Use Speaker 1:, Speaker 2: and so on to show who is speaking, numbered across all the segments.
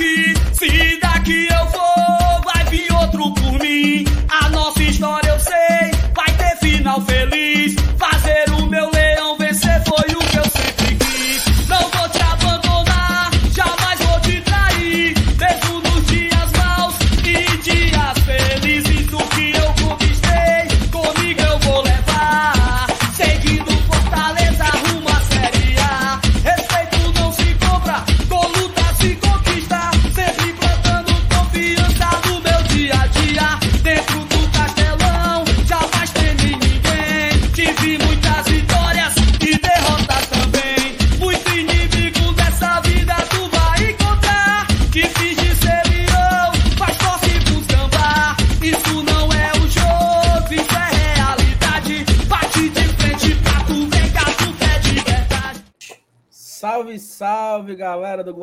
Speaker 1: aqui.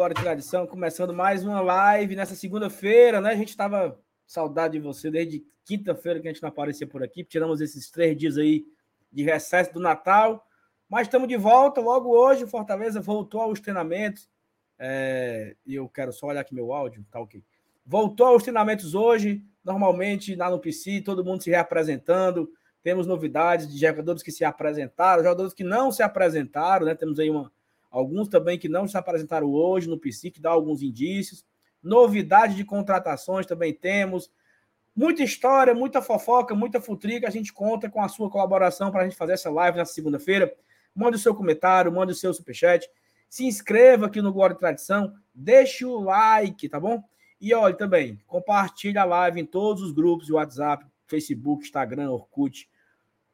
Speaker 2: Galera do Glória e Tradição. Começando mais uma live nessa segunda-feira, né? A gente tava saudade de você desde quinta-feira que a gente não aparecia por aqui. Tiramos esses três dias aí de recesso do Natal. Mas estamos de volta logo hoje. O Fortaleza voltou aos treinamentos. É, eu quero só olhar aqui meu áudio, tá ok. Voltou aos treinamentos hoje, normalmente lá no PC, todo mundo se reapresentando. Temos novidades de jogadores que se apresentaram, jogadores que não se apresentaram, né? Temos aí uma, alguns também que não se apresentaram hoje no PC, que dá alguns indícios. Novidade de contratações também temos. Muita história, muita fofoca, muita futrica. A gente conta com a sua colaboração para a gente fazer essa live nessa segunda-feira. Mande o seu comentário, mande o seu superchat. Se inscreva aqui no Glória e Tradição. Deixe o like, tá bom? E olha também, compartilhe a live em todos os grupos de WhatsApp, Facebook, Instagram, Orkut.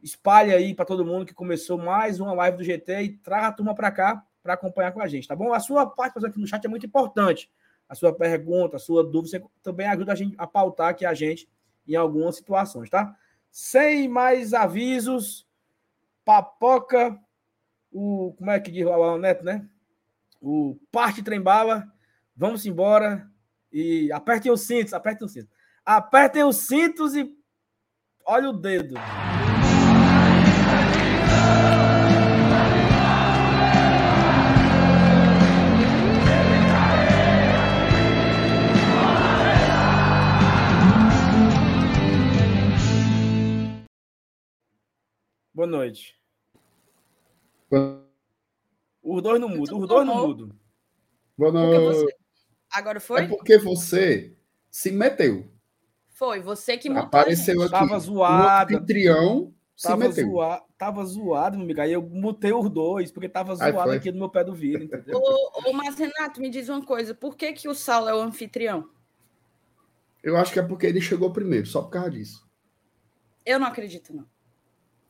Speaker 2: Espalhe aí para todo mundo que começou mais uma live do GT e traga a turma para cá para acompanhar com a gente, tá bom? A sua participação aqui no chat é muito importante. A sua pergunta, a sua dúvida, você também ajuda a gente a pautar aqui a gente em algumas situações, tá? Sem mais avisos, papoca, o. Como é que diz o Neto, né? O parte trembala. Vamos embora. E apertem os cintos, apertem os cintos. Apertem os cintos e olha o dedo. Boa noite. Os dois não mudam, os dois não mudam.
Speaker 3: Boa noite.
Speaker 4: você... Agora foi?
Speaker 3: É porque você se meteu.
Speaker 4: Foi, você que montou
Speaker 3: Apareceu aqui.
Speaker 2: Tava zoada.
Speaker 3: O anfitrião se
Speaker 2: Tava,
Speaker 3: meteu.
Speaker 2: zoa... tava zoado, meu amigo. Aí eu mutei os dois, porque tava
Speaker 3: Aí
Speaker 2: zoado
Speaker 3: foi.
Speaker 2: aqui no meu pé do vidro, entendeu?
Speaker 4: Ô, ô, mas Renato, me diz uma coisa. Por que, que o Saulo é o anfitrião?
Speaker 3: Eu acho que é porque ele chegou primeiro, só por causa disso.
Speaker 4: Eu não acredito, não.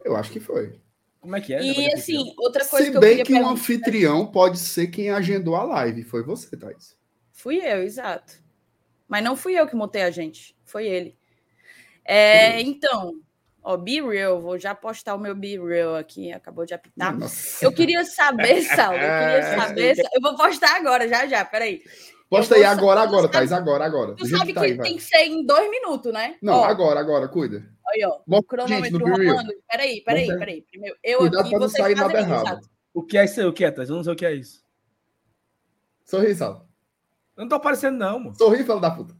Speaker 3: Eu acho que foi.
Speaker 2: Como é que é?
Speaker 4: E assim, outra coisa
Speaker 3: Se
Speaker 4: que eu
Speaker 3: bem que um
Speaker 4: perguntar...
Speaker 3: anfitrião pode ser quem agendou a live. Foi você, Thais.
Speaker 4: Fui eu, exato. Mas não fui eu que montei a gente, foi ele. É, então, ó, Be Real, vou já postar o meu Be Real aqui, acabou de apitar.
Speaker 3: Nossa.
Speaker 4: Eu queria saber, Saulo, eu queria saber. Eu vou postar agora, já, já, peraí.
Speaker 3: Posta aí agora, agora, Thais. Agora, agora.
Speaker 4: Tu sabe
Speaker 3: que
Speaker 4: que
Speaker 3: tá aí,
Speaker 4: tem que ser em dois minutos, né?
Speaker 3: Não,
Speaker 4: Ó,
Speaker 3: agora, agora, cuida.
Speaker 4: Aí, ó.
Speaker 3: Bota
Speaker 4: O cronômetro rolando. Peraí, peraí,
Speaker 3: Bota-
Speaker 4: peraí. Primeiro, eu
Speaker 3: Cuidado
Speaker 4: aqui,
Speaker 3: pra não sair nada errado.
Speaker 2: O que é isso aí? O que é, Thais? Eu não sei o que é isso.
Speaker 3: Sorri, Sal.
Speaker 2: Eu não tô aparecendo, não, mano.
Speaker 3: Sorri, fala da puta.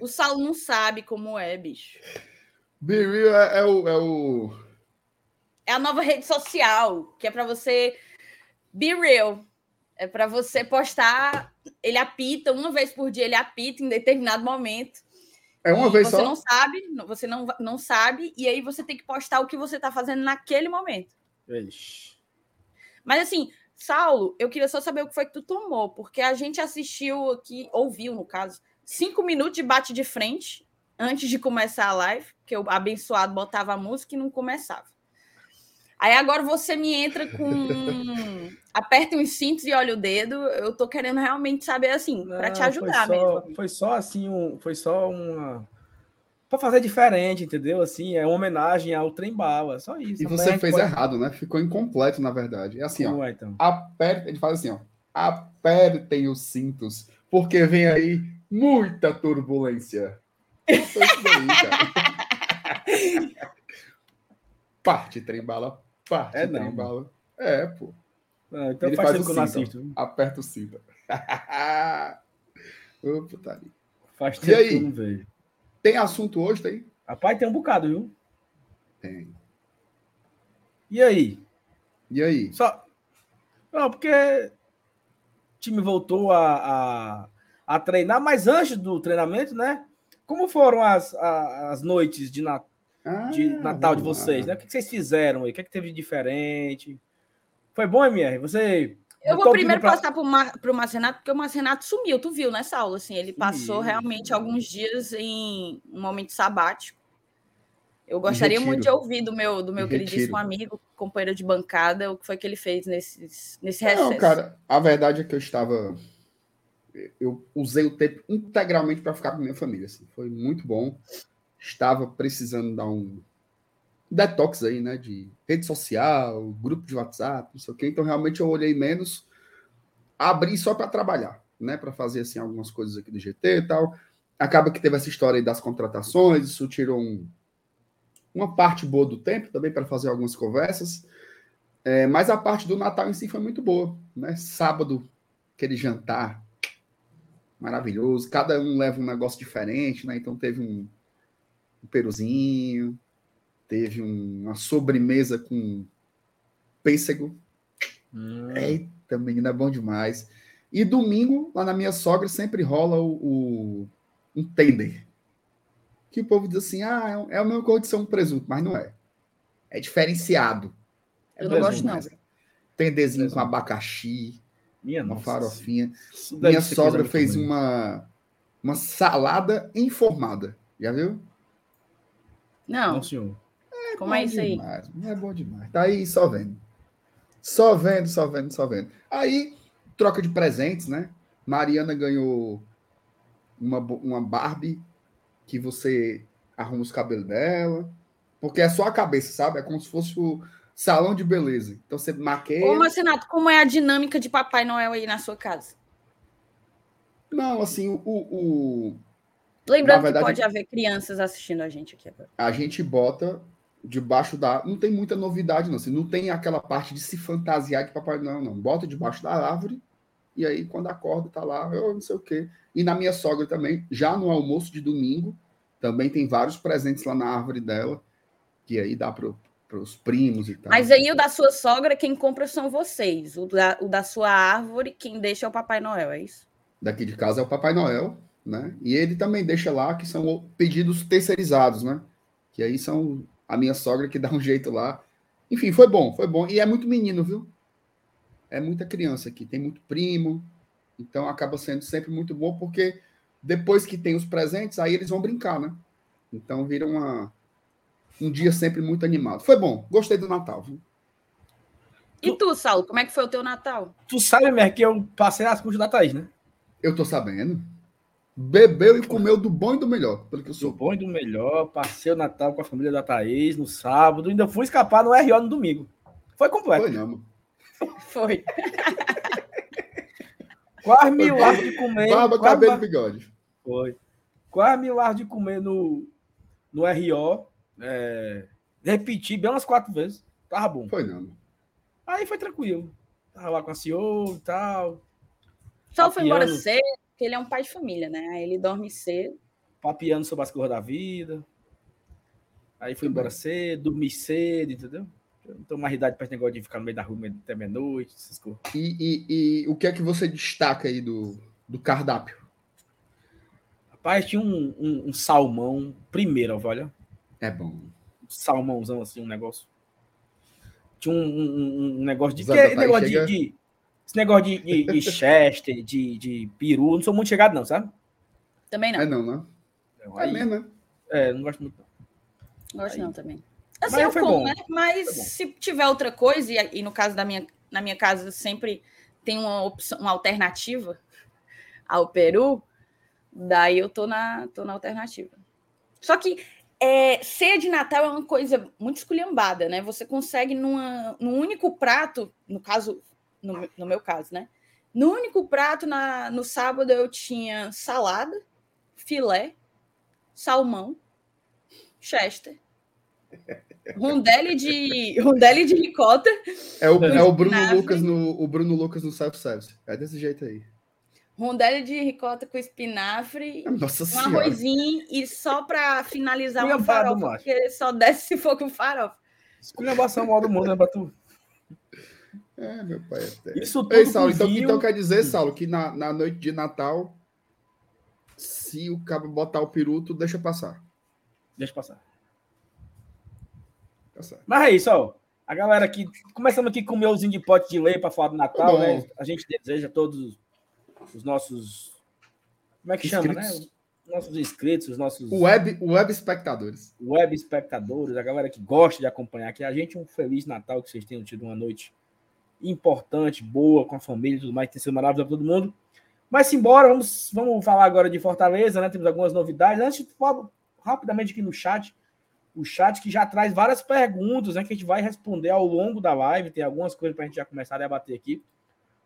Speaker 4: O Saulo não sabe como é, bicho.
Speaker 3: Be Real é, é o, é o.
Speaker 4: É a nova rede social, que é pra você be real. É pra você postar, ele apita uma vez por dia, ele apita em determinado momento.
Speaker 3: É uma
Speaker 4: E
Speaker 3: vez
Speaker 4: você
Speaker 3: só.
Speaker 4: não sabe, você não, não sabe, e aí você tem que postar o que você tá fazendo naquele momento.
Speaker 2: Ixi.
Speaker 4: Mas assim, Saulo, eu queria só saber o que foi que tu tomou, porque a gente assistiu aqui, ouviu, no caso, cinco minutos de bate de frente antes de começar a live, que o abençoado botava a música e não começava. Aí agora você me entra com. aperta os cintos e olha o dedo. Eu tô querendo realmente saber assim, para te
Speaker 2: Não,
Speaker 4: ajudar
Speaker 2: foi só,
Speaker 4: mesmo.
Speaker 2: Foi só assim, um, foi só uma. Pra fazer diferente, entendeu? Assim, é uma homenagem ao trem bala, só isso.
Speaker 3: E você fez
Speaker 2: pode-
Speaker 3: errado, né? Ficou incompleto, na verdade. É assim, ó.
Speaker 2: Vamos lá, então.
Speaker 3: Aperta, ele faz assim, ó. Apertem os cintos, porque vem aí muita turbulência. Isso daí, cara. parte, trembala. Parte,
Speaker 2: É não,
Speaker 3: trembala. É, pô.
Speaker 2: Não, então
Speaker 3: Ele
Speaker 2: faz
Speaker 3: faz
Speaker 2: tempo
Speaker 3: o
Speaker 2: que eu não assisto.
Speaker 3: Aperta o cinto. Ô, putaria.
Speaker 2: Faz
Speaker 3: E
Speaker 2: tempo
Speaker 3: aí?
Speaker 2: que eu não vejo.
Speaker 3: Tem assunto hoje, tem?
Speaker 2: Rapaz, tem um bocado, viu?
Speaker 3: Tem.
Speaker 2: E aí?
Speaker 3: E aí?
Speaker 2: Só. Não, porque o time voltou a, a, a treinar, mas antes do treinamento, né? Como foram as, a- as noites de, na- de
Speaker 3: Ah,
Speaker 2: Natal de vocês, né? O que vocês fizeram aí? O que, é que teve de diferente? Foi bom, MR? Você.
Speaker 4: Eu vou
Speaker 2: o
Speaker 4: primeiro
Speaker 2: pra-
Speaker 4: passar pro, Mar, pro Marcenato, porque o Marcenato sumiu, tu viu nessa aula, assim, ele passou
Speaker 2: Sumiu,
Speaker 4: realmente alguns dias em um momento sabático. Eu gostaria
Speaker 3: retiro.
Speaker 4: muito de ouvir do meu, do meu
Speaker 3: Em
Speaker 4: queridíssimo
Speaker 3: retiro.
Speaker 4: amigo, companheiro de bancada, o que foi que ele fez nesses, nesse recesso.
Speaker 3: Não, cara, a verdade é que eu estava. Eu usei o tempo integralmente para ficar com minha família. assim. Foi muito bom. Estava precisando dar um detox aí, né? De rede social, grupo de WhatsApp, não sei o quê. Então, realmente, eu olhei menos. Abri só para trabalhar, né? Para fazer assim algumas coisas aqui do GT e tal. Acaba que teve essa história aí das contratações, isso tirou um- uma parte boa do tempo também para fazer algumas conversas. É, mas a parte do Natal em si foi muito boa, né? Sábado, aquele jantar maravilhoso, cada um leva um negócio diferente, né? Então teve um, um peruzinho, teve um- uma sobremesa com pêssego.
Speaker 2: Hum,
Speaker 3: Eita, menina, é bom demais. E domingo, lá na minha sogra, sempre rola o, o- um tender. Que o povo diz assim: ah, é, é a mesma coisa de ser um presunto, mas não é. É diferenciado. É
Speaker 4: Eu não gosto,
Speaker 3: demais. Tenderzinho com abacaxi,
Speaker 2: minha
Speaker 3: uma
Speaker 2: nossa.
Speaker 3: farofinha. Minha sogra fez uma, uma salada informada. Já viu?
Speaker 4: Não,
Speaker 2: Não, senhor.
Speaker 4: como é isso aí?
Speaker 3: demais, É bom demais. Tá aí só vendo. Só vendo, só vendo, só vendo. Aí, troca de presentes, né? Mariana ganhou uma, uma Barbie que você arruma os cabelos dela. Porque é só a cabeça, sabe? É como se fosse o salão de beleza. Então você maqueia.
Speaker 4: Ô, Marcenato, como é a dinâmica de Papai Noel aí na sua casa?
Speaker 3: Não, assim, o, o,
Speaker 4: Lembrando
Speaker 3: verdade-
Speaker 4: que pode haver crianças assistindo a gente aqui agora.
Speaker 3: a gente bota debaixo da. Não tem muita novidade, não. Assim, não tem aquela parte de se fantasiar de Papai Noel, não. Bota debaixo da árvore e aí, quando acorda, tá lá, eu não sei o quê. E na minha sogra também, já no almoço de domingo, também tem vários presentes lá na árvore dela, que aí dá para os primos e tal.
Speaker 4: Mas aí o da sua sogra, quem compra são vocês. O da, o da sua árvore, quem deixa é o Papai Noel, é isso?
Speaker 3: Daqui de casa é o Papai Noel, né? E ele também deixa lá que são pedidos terceirizados, né? Que aí são a minha sogra que dá um jeito lá. Enfim, foi bom, foi bom. E é muito menino, viu? É muita criança aqui, tem muito primo. Então acaba sendo sempre muito bom, porque depois que tem os presentes, aí eles vão brincar, né? Então vira uma, um dia sempre muito animado. Foi bom, gostei do Natal, viu?
Speaker 4: E tu, Saulo, como é que foi o teu Natal?
Speaker 2: Tu sabe, MR, que eu passei as custas da Thaís, né?
Speaker 3: Eu tô sabendo. Bebeu e comeu do bom e do melhor, pelo que eu
Speaker 2: Do
Speaker 3: sou.
Speaker 2: bom e do melhor. Passei o Natal com a família da Thaís no sábado. Ainda fui escapar no RO no domingo. Foi completo.
Speaker 3: Foi não, mano.
Speaker 4: Foi.
Speaker 2: Quase mil horas de comer.
Speaker 3: Barba,
Speaker 2: quase
Speaker 3: cabelo e bigode.
Speaker 2: Foi. Quase mil horas de comer no, no RO. É, repeti bem umas quatro vezes. Tava bom.
Speaker 3: Foi não.
Speaker 2: Aí foi tranquilo. Tava lá com a senhora e tal.
Speaker 4: Saulo foi embora cedo, porque ele é um pai de família, né? Aí ele dorme cedo.
Speaker 2: Papiando sobre as coisas da vida. Aí fui embora cedo, dormi cedo, entendeu? Eu não tenho mais idade para esse negócio de ficar no meio da rua até meia-noite, essas coisas.
Speaker 3: E, e- e o que é que você destaca aí do, do cardápio?
Speaker 2: Rapaz, tinha um, um- um salmão, primeiro, olha.
Speaker 3: É bom.
Speaker 2: Um salmãozão assim, um negócio. Tinha um, um- um- negócio de. Que- negócio de,
Speaker 3: chega-
Speaker 2: de- esse negócio de, de, de Chester, de, de peru, eu não sou muito chegado, não, sabe?
Speaker 4: Também não.
Speaker 3: É não, né?
Speaker 2: Então,
Speaker 3: É
Speaker 2: aí-
Speaker 3: mesmo, né?
Speaker 2: é, não gosto muito. não.
Speaker 4: Gosto
Speaker 2: Aí-
Speaker 4: não também. Assim,
Speaker 2: Mas
Speaker 4: eu como,
Speaker 2: bom.
Speaker 4: né? Mas se tiver outra coisa, e, e no caso da minha, na minha casa sempre tem uma opção, uma alternativa ao peru, daí eu tô na, tô na alternativa. Só que é, ceia de Natal é uma coisa muito esculhambada, né? Você consegue numa, num único prato, no caso, no, meu- no meu caso, né? No único prato, na, no sábado, eu tinha salada, filé, salmão, chester, rondelle de, rondelle de ricota.
Speaker 3: É o, é o Bruno. Lucas no o Bruno Lucas no self-service. É desse jeito aí.
Speaker 4: Rondelli de ricota com espinafre,
Speaker 3: Nossa
Speaker 4: um
Speaker 3: senhora.
Speaker 4: arrozinho e só para finalizar uma
Speaker 2: Esculhambado,
Speaker 4: farofa, porque só desce se for com farofa.
Speaker 2: Esculhambação mal do mundo, né, pra tu?
Speaker 3: É, meu pai. Até.
Speaker 2: Isso tudo
Speaker 3: Ei, Saulo, então,
Speaker 2: vinho.
Speaker 3: então quer dizer, Saulo, que na, na noite de Natal, se o cabo botar o peru, tu deixa passar.
Speaker 2: Deixa passar.
Speaker 3: Tá certo.
Speaker 2: Mas é isso, ó. A galera aqui, começamos aqui com o meuzinho de pote de lei para falar do Natal,
Speaker 3: Tá
Speaker 2: né? A gente deseja todos os nossos. Como é que chama, né?
Speaker 3: Inscritos.
Speaker 2: Os nossos inscritos, os nossos
Speaker 3: Web, web espectadores.
Speaker 2: web espectadores, a galera que gosta de acompanhar aqui. A gente um feliz Natal, que vocês tenham tido uma noite importante, boa, com a família e tudo mais, que tem sido maravilhoso para todo mundo. Mas simbora, vamos, vamos falar agora de Fortaleza, né? Temos algumas novidades. Antes, falo rapidamente aqui no chat, o chat que já traz várias perguntas, né? Que a gente vai responder ao longo da live. Tem algumas coisas para a gente já começar a debater aqui.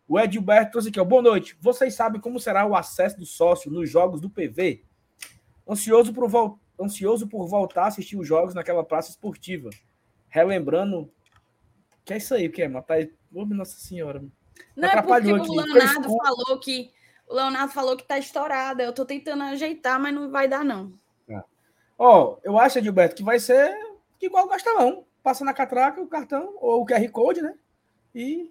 Speaker 2: O Edilberto trouxe aqui, ó. Boa noite. Vocês sabem como será o acesso do sócio nos jogos do PV? Ansioso por, vol- ansioso por voltar a assistir os jogos naquela praça esportiva. Relembrando. Que é isso aí, o que é? Matar. Ô, Nossa Senhora.
Speaker 4: Não é porque
Speaker 2: Atrapalhou
Speaker 4: o
Speaker 2: aqui.
Speaker 4: Leonardo
Speaker 2: Fez cu.
Speaker 4: falou que o Leonardo falou que tá estourada. Eu tô tentando ajeitar, mas não vai dar não.
Speaker 2: Ó, eu acho, Edilberto, que vai ser igual o Castelão. Passa na catraca o cartão, ou o QR Code, né? E.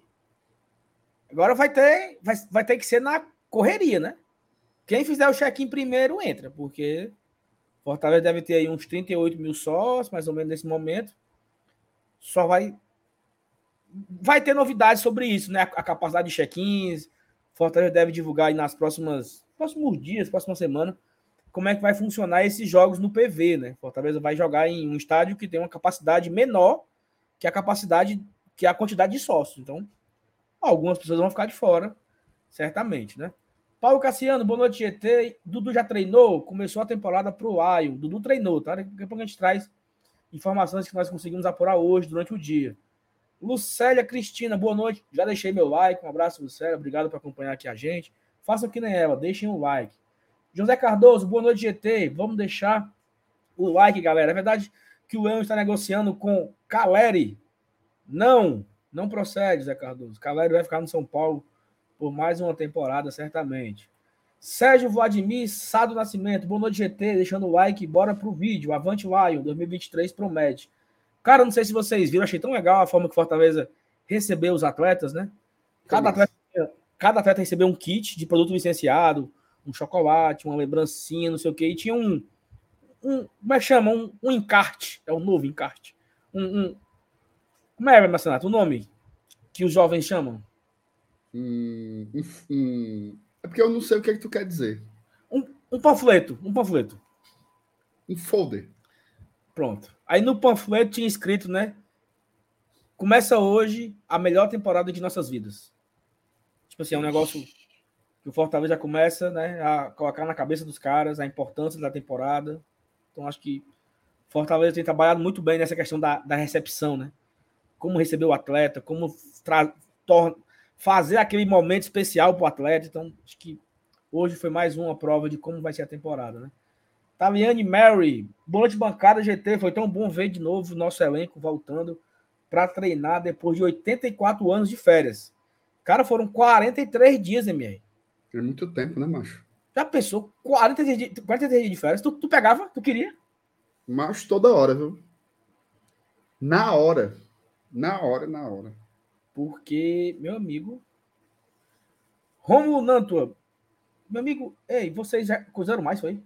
Speaker 2: Agora vai ter, vai, vai ter que ser na correria, né? Quem fizer o check-in primeiro entra, porque Fortaleza deve ter aí uns 38 mil sócios, mais ou menos nesse momento. Só vai. Vai ter novidades sobre isso, né? A capacidade de check-ins. Fortaleza deve divulgar aí nas próximas próximos dias, próxima semana, como é que vai funcionar esses jogos no PV, né? Fortaleza vai jogar em um estádio que tem uma capacidade menor que a capacidade, que a quantidade de sócios. Então, algumas pessoas vão ficar de fora, certamente, né? Paulo Cassiano, boa noite, GT. Dudu já treinou? Começou a temporada pro Lion. Dudu treinou, tá? Daqui a pouco a gente traz informações que nós conseguimos apurar hoje, durante o dia. Lucélia Cristina, boa noite. Já deixei meu like. Um abraço, Lucélia. Obrigado por acompanhar aqui a gente. Façam que nem ela, deixem o like. José Cardoso, boa noite, GT. Vamos deixar o like, galera. É verdade que o Leão está negociando com Caleri? Não, não procede, Zé Cardoso. Caleri vai ficar no São Paulo por mais uma temporada, certamente. Sérgio Vladimir Sado Nascimento, boa noite, GT. Deixando o like, bora pro vídeo. Avante Lion, 2023 promete. Cara, não sei se vocês viram, achei tão legal a forma que Fortaleza recebeu os atletas, né? Cada atleta, cada atleta recebeu um kit de produto licenciado, um chocolate, uma lembrancinha, não sei o quê, e tinha um, um como é que chama? Um, um encarte, é o novo encarte. Um, um- como é, Marcenato, o nome que os jovens chamam?
Speaker 3: Hum, hum, hum. É porque eu não sei o que, é que tu quer dizer.
Speaker 2: Um panfleto, um panfleto.
Speaker 3: Um folder.
Speaker 2: Pronto. Aí no panfleto tinha escrito, né? Começa hoje a melhor temporada de nossas vidas. Tipo assim, é um negócio que o Fortaleza já começa, né, a colocar na cabeça dos caras a importância da temporada. Então acho que Fortaleza tem trabalhado muito bem nessa questão da, da recepção, né? Como receber o atleta, como fazer aquele momento especial para o atleta. Então acho que hoje foi mais uma prova de como vai ser a temporada, né? Taliane Mary, boa noite, bancada GT. Foi tão bom ver de novo o nosso elenco voltando para treinar depois de 84 anos de férias. Cara, foram 43 dias, MR.
Speaker 3: É muito tempo, né, macho?
Speaker 2: Já pensou? 43 dias, 43 dias de férias? Tu, tu pegava? Tu queria?
Speaker 3: Macho toda hora, viu? Na hora. Na hora, na hora.
Speaker 2: Porque, meu amigo. Romulo Nantua. Meu amigo, ei, vocês já coisaram mais, foi?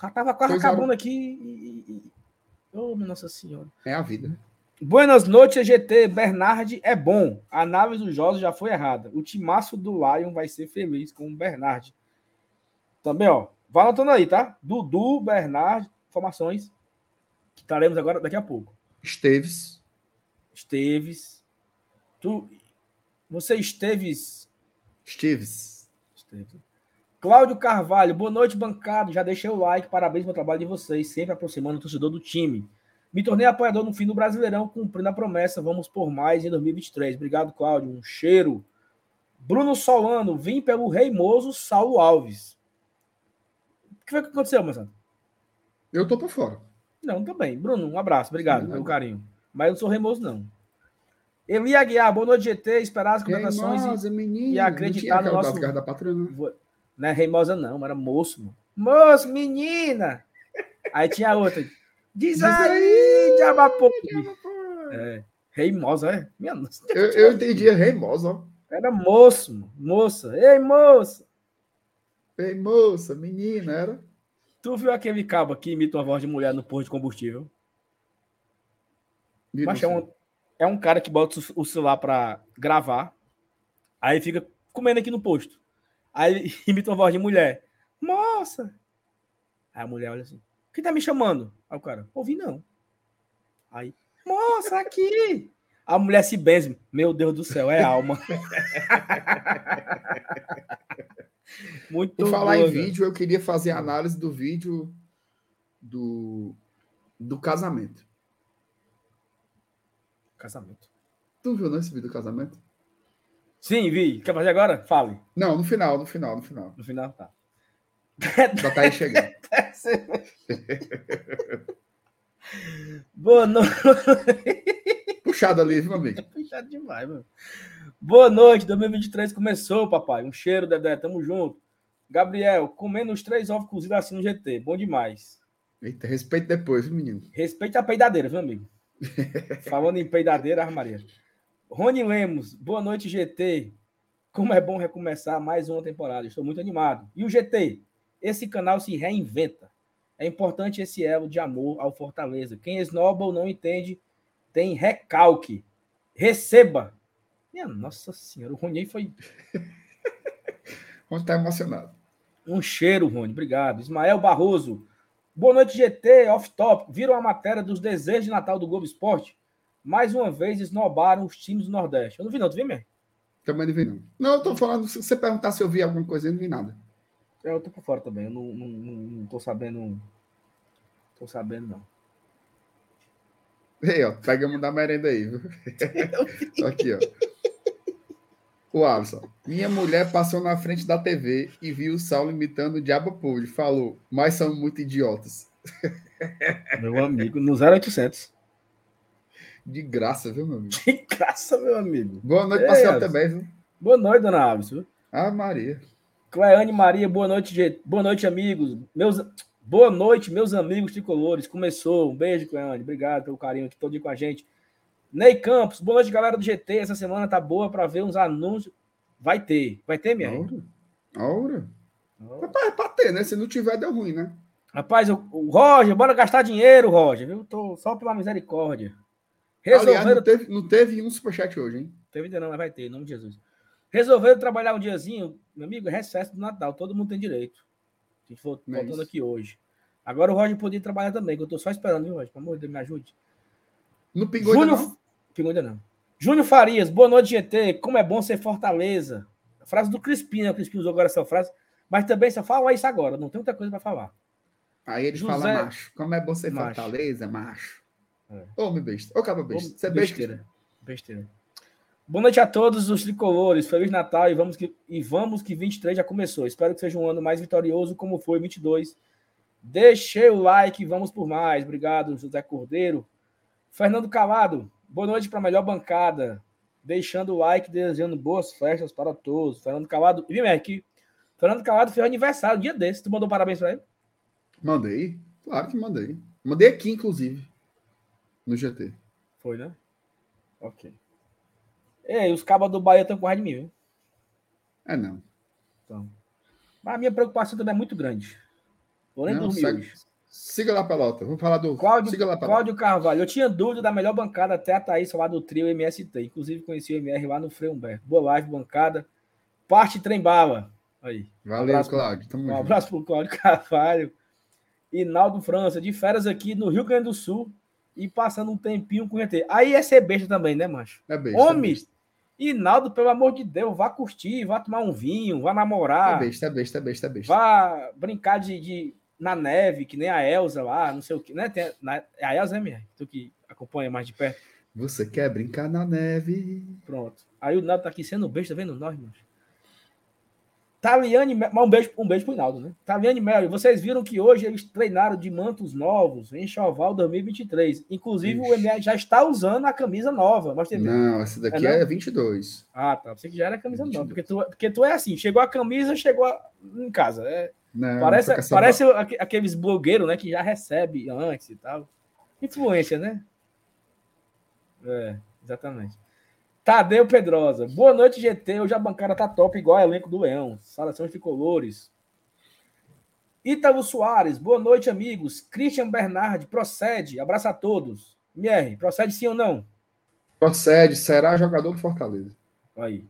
Speaker 2: Já tava quase
Speaker 3: Coisaram.
Speaker 2: acabando aqui e. Oh, nossa senhora.
Speaker 3: É a vida.
Speaker 2: Buenas noites, GT. Bernard é bom. A análise do Jorge já foi errada. O timaço do Lion vai ser feliz com o Bernard. Também, ó. Vai anotando aí, tá? Dudu, Bernard, informações que traremos agora daqui a pouco.
Speaker 3: Esteves.
Speaker 2: Esteves. Tu, você Esteves.
Speaker 3: Esteves.
Speaker 2: Esteves. Cláudio Carvalho, boa noite, bancado. Já deixei o like, parabéns pelo trabalho de vocês, sempre aproximando o torcedor do time. Me tornei apoiador no fim do Brasileirão, cumprindo a promessa. Vamos por mais em 2023. Obrigado, Cláudio. Um cheiro. Bruno Solano, vim pelo Reimoso Saulo Alves. O que foi que aconteceu, Marcelo?
Speaker 3: Eu tô por fora.
Speaker 2: Não, também. Bruno, um abraço. Obrigado
Speaker 3: Sim,
Speaker 2: pelo
Speaker 3: né?
Speaker 2: carinho. Mas eu não sou Reimoso, não. Eli Aguiar, boa noite, GT. Esperar as contratações e,
Speaker 3: menino.
Speaker 2: e acreditar no nosso-
Speaker 3: da patrulha, não.
Speaker 2: é Reimosa, não, era moço. Mano. Moço, menina! Aí tinha outra. Diz aí, diabapô. É, Reimosa, é? Minha nossa.
Speaker 3: Eu, eu entendi, é reimosa, ó.
Speaker 2: Era moço, mano. moça. Ei, moça!
Speaker 3: Ei, moça, menina, era.
Speaker 2: Tu viu aquele cabo que imita uma voz de mulher no posto de combustível? Mas é um, é um cara que bota o celular pra gravar, aí fica comendo aqui no posto. Aí imita uma voz de mulher. Moça! Aí a mulher olha assim: Quem tá me chamando? Aí o cara: Ouvi não. Aí, moça, aqui! A mulher se benze. Meu Deus do céu, é alma. Muito
Speaker 3: Por falar em vídeo, eu queria fazer a análise do vídeo do, do casamento.
Speaker 2: Casamento.
Speaker 3: Tu viu, não, esse vídeo do casamento?
Speaker 2: Sim, Vi. Quer fazer agora? Fale.
Speaker 3: Não, no final, no final, no final.
Speaker 2: No final, tá.
Speaker 3: Já tá aí chegando.
Speaker 2: Boa noite.
Speaker 3: Puxado ali, viu, amigo?
Speaker 2: Puxado demais, mano. Boa noite, 2023 começou, papai. Um cheiro, Dedé, tamo junto. Gabriel, comendo os três ovos cozidos assim no GT, bom demais.
Speaker 3: Eita, respeito depois, viu, menino?
Speaker 2: Respeite a peidadeira, viu, amigo? Falando em peidadeira, Ave Maria. Rony Lemos, boa noite, GT. Como é bom recomeçar mais uma temporada, estou muito animado. E o GT, esse canal se reinventa. É importante esse elo de amor ao Fortaleza. Quem esnoba ou não entende, tem recalque. Receba. Minha nossa senhora, o Rony foi
Speaker 3: Onde tá emocionado?
Speaker 2: um cheiro, Rony. Obrigado. Ismael Barroso. Boa noite, GT. Off top. Viram a matéria dos desejos de Natal do Globo Esporte? Mais uma vez esnobaram os times do Nordeste. Eu não vi, não. Tu viu mesmo?
Speaker 3: Também não vi, não. Não, eu tô falando, se você perguntar se eu vi alguma coisa, eu não vi nada.
Speaker 2: É, Eu tô por fora também. Eu não, não, não, não tô sabendo. Tô sabendo, não.
Speaker 3: Ei, ó, pegamos da merenda aí, viu? Aqui, ó. O Alisson. Minha mulher passou na frente da TV e viu o Saulo imitando o Diabo Pude. Falou, mas são muito idiotas.
Speaker 2: Meu amigo, no 0800.
Speaker 3: De graça, viu, meu amigo?
Speaker 2: Que graça, meu amigo.
Speaker 3: Boa noite senhora
Speaker 2: Alisson.
Speaker 3: também, viu?
Speaker 2: Boa noite, dona Alves. viu?
Speaker 3: Ah, Maria.
Speaker 2: Cleane Maria, boa noite. Boa noite, amigos. Meus... Boa noite, meus amigos tricolores. Começou. Um beijo, Cleane. Obrigado pelo carinho aqui todo dia com a gente. Ney Campos, boa noite, galera do GT. Essa semana tá boa para ver uns anúncios. Vai ter. Vai ter, minha gente?
Speaker 3: Aura. Aura. Rapaz, é pra ter, né? Se não tiver, deu ruim, né?
Speaker 2: Rapaz, o, o Roger, bora gastar dinheiro, Roger, viu? Tô só pela misericórdia.
Speaker 3: Aliás,
Speaker 2: Resolveram.
Speaker 3: não teve, não teve um superchat hoje, hein?
Speaker 2: Teve ainda não, mas vai ter, em nome de Jesus. Resolveram trabalhar um diazinho, meu amigo, é recesso do Natal, todo mundo tem direito. A gente
Speaker 3: é
Speaker 2: voltando
Speaker 3: isso.
Speaker 2: aqui hoje. Agora o Roger podia trabalhar também, que eu tô só esperando, viu, Roger? Pelo amor de Deus, me ajude.
Speaker 3: Não pingou ainda,
Speaker 2: Júnior,
Speaker 3: não?
Speaker 2: Pingou ainda não. Júnior Farias, boa noite, GT. Como é bom ser Fortaleza. A frase do Crispim, né? O Crispim usou agora essa frase, mas também só fala isso agora, não tem muita coisa para falar.
Speaker 3: Aí ele
Speaker 2: José-
Speaker 3: fala macho. Como é bom ser
Speaker 2: Macho.
Speaker 3: Fortaleza, macho.
Speaker 2: É.
Speaker 3: Ô, meu besta. Ô, caba besta. Você é
Speaker 2: besteira. Besteira. Boa noite a todos os tricolores. Feliz Natal e vamos que e vamos que 23 já começou. Espero que seja um ano mais vitorioso como foi 22. Deixei o like, vamos por mais. Obrigado, José Cordeiro. Fernando Calado. Boa noite para a melhor bancada. Deixando o like, desejando boas festas para todos. Fernando Calado. Vem aqui. Fernando Calado fez aniversário dia desse. Tu mandou parabéns para ele?
Speaker 3: Mandei. Claro que mandei. Mandei aqui, inclusive. No GT.
Speaker 2: Foi, né? Ok. Ei, os cabas do Bahia estão com raiva de mim, viu?
Speaker 3: É, não.
Speaker 2: Então. Mas a minha preocupação também é muito grande. Vou nem
Speaker 3: Não,
Speaker 2: dormir
Speaker 3: segue.
Speaker 2: hoje.
Speaker 3: Siga lá, pelota. Vamos falar do.
Speaker 2: Cláudio,
Speaker 3: Siga lá, pelota.
Speaker 2: Cláudio Carvalho. Eu tinha dúvida da melhor bancada até a Thaís lá do trio MST. Inclusive conheci o MR lá no Frei Humberto. Boa live, bancada. Parte trem bala. Aí.
Speaker 3: Valeu,
Speaker 2: abraço,
Speaker 3: Cláudio.
Speaker 2: Um abraço pro Cláudio Carvalho. E Naldo França, de férias aqui no Rio Grande do Sul e passando um tempinho com o GT. Aí é ser besta também, né, macho?
Speaker 3: É besta.
Speaker 2: Homem! E Naldo, pelo amor de Deus, vá curtir, vá tomar um vinho, vá
Speaker 3: É
Speaker 2: namorar.
Speaker 3: besta, é besta, é besta, é besta.
Speaker 2: Vá brincar de, de- na neve, que nem a Elza lá, não sei o que, né? Tem, na, é a Elza, né, minha? Tu que acompanha mais de perto.
Speaker 3: Você quer brincar na neve?
Speaker 2: Pronto. Aí o Naldo tá aqui sendo besta, vendo nós, mano. Taliane, um beijo, um beijo pro Hinaldo, né? Taliane Mel, vocês viram que hoje eles treinaram de mantos novos em Choval 2023. Inclusive, Ixi. o MR já está usando a camisa nova.
Speaker 3: Não, essa daqui é, é 22.
Speaker 2: Ah, tá. Você que já era camisa 22. nova. Porque tu, porque tu é assim, chegou a camisa, chegou a, em casa. É, não, parece parece aqueles blogueiros, né, que já recebe antes e tal. Influência, né? É, exatamente. Tadeu Pedrosa. Boa noite, GT. Hoje a bancada tá top, igual o elenco do Leão. Salações de colores. Ítalo Soares. Boa noite, amigos. Christian Bernardi. Procede. Abraço a todos. MR, procede sim ou não?
Speaker 3: Procede. Será jogador do Fortaleza.
Speaker 2: Aí.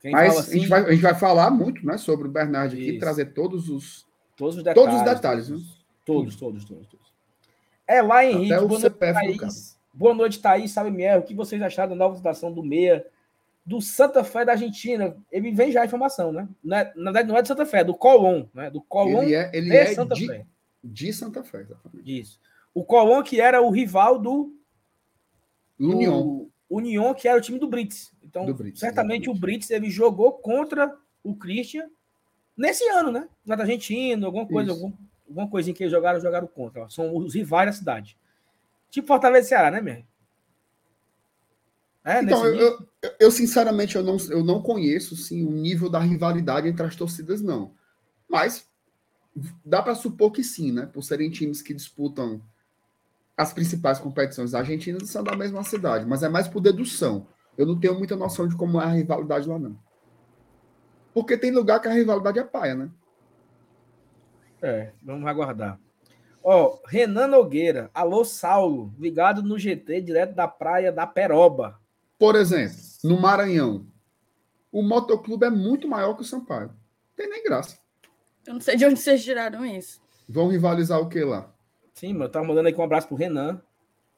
Speaker 3: Quem Mas assim... a, gente vai, a gente vai falar muito né, sobre o Bernardi aqui, trazer todos os,
Speaker 2: todos os detalhes.
Speaker 3: Todos os detalhes.
Speaker 2: Todos, todos, todos, todos, todos. É lá, Henrique.
Speaker 3: Até o CPF do cara.
Speaker 2: Boa noite, Thaís, salve Mier. O que vocês acharam da nova situação do Meia, do Santa Fé da Argentina? Ele vem já a informação, né? Não é, na verdade, não é do Santa Fé, é do Colón, né? Do Colón
Speaker 3: ele é, ele é Santa de, Fé. De Santa Fé, exatamente.
Speaker 2: Isso. O Colón, que era o rival do.
Speaker 3: União.
Speaker 2: União, que era o time do Brits. Então, do Brits, certamente exatamente. o Brits ele jogou contra o Christian nesse ano, né? Na Argentina, alguma coisa, algum, alguma coisinha que eles jogaram, jogaram contra. São os rivais da cidade. Tipo Fortaleza e Ceará, né, mesmo?
Speaker 3: É, então, eu, eu, eu, sinceramente eu não, eu não conheço sim, o nível da rivalidade entre as torcidas, não. Mas dá para supor que sim, né? Por serem times que disputam as principais competições argentinas são da mesma cidade, mas é mais por dedução. Eu não tenho muita noção de como é a rivalidade lá, não. Porque tem lugar que a rivalidade é paia, né?
Speaker 2: É, vamos aguardar. Ó, Renan Nogueira. Alô, Saulo. Ligado no GT, direto da praia da Peroba.
Speaker 3: Por exemplo, no Maranhão, o motoclube é muito maior que o Sampaio. Tem nem graça.
Speaker 4: Eu não sei de onde vocês tiraram isso.
Speaker 3: Vão rivalizar o que lá?
Speaker 2: Sim, mas eu tava mandando aqui um abraço pro Renan,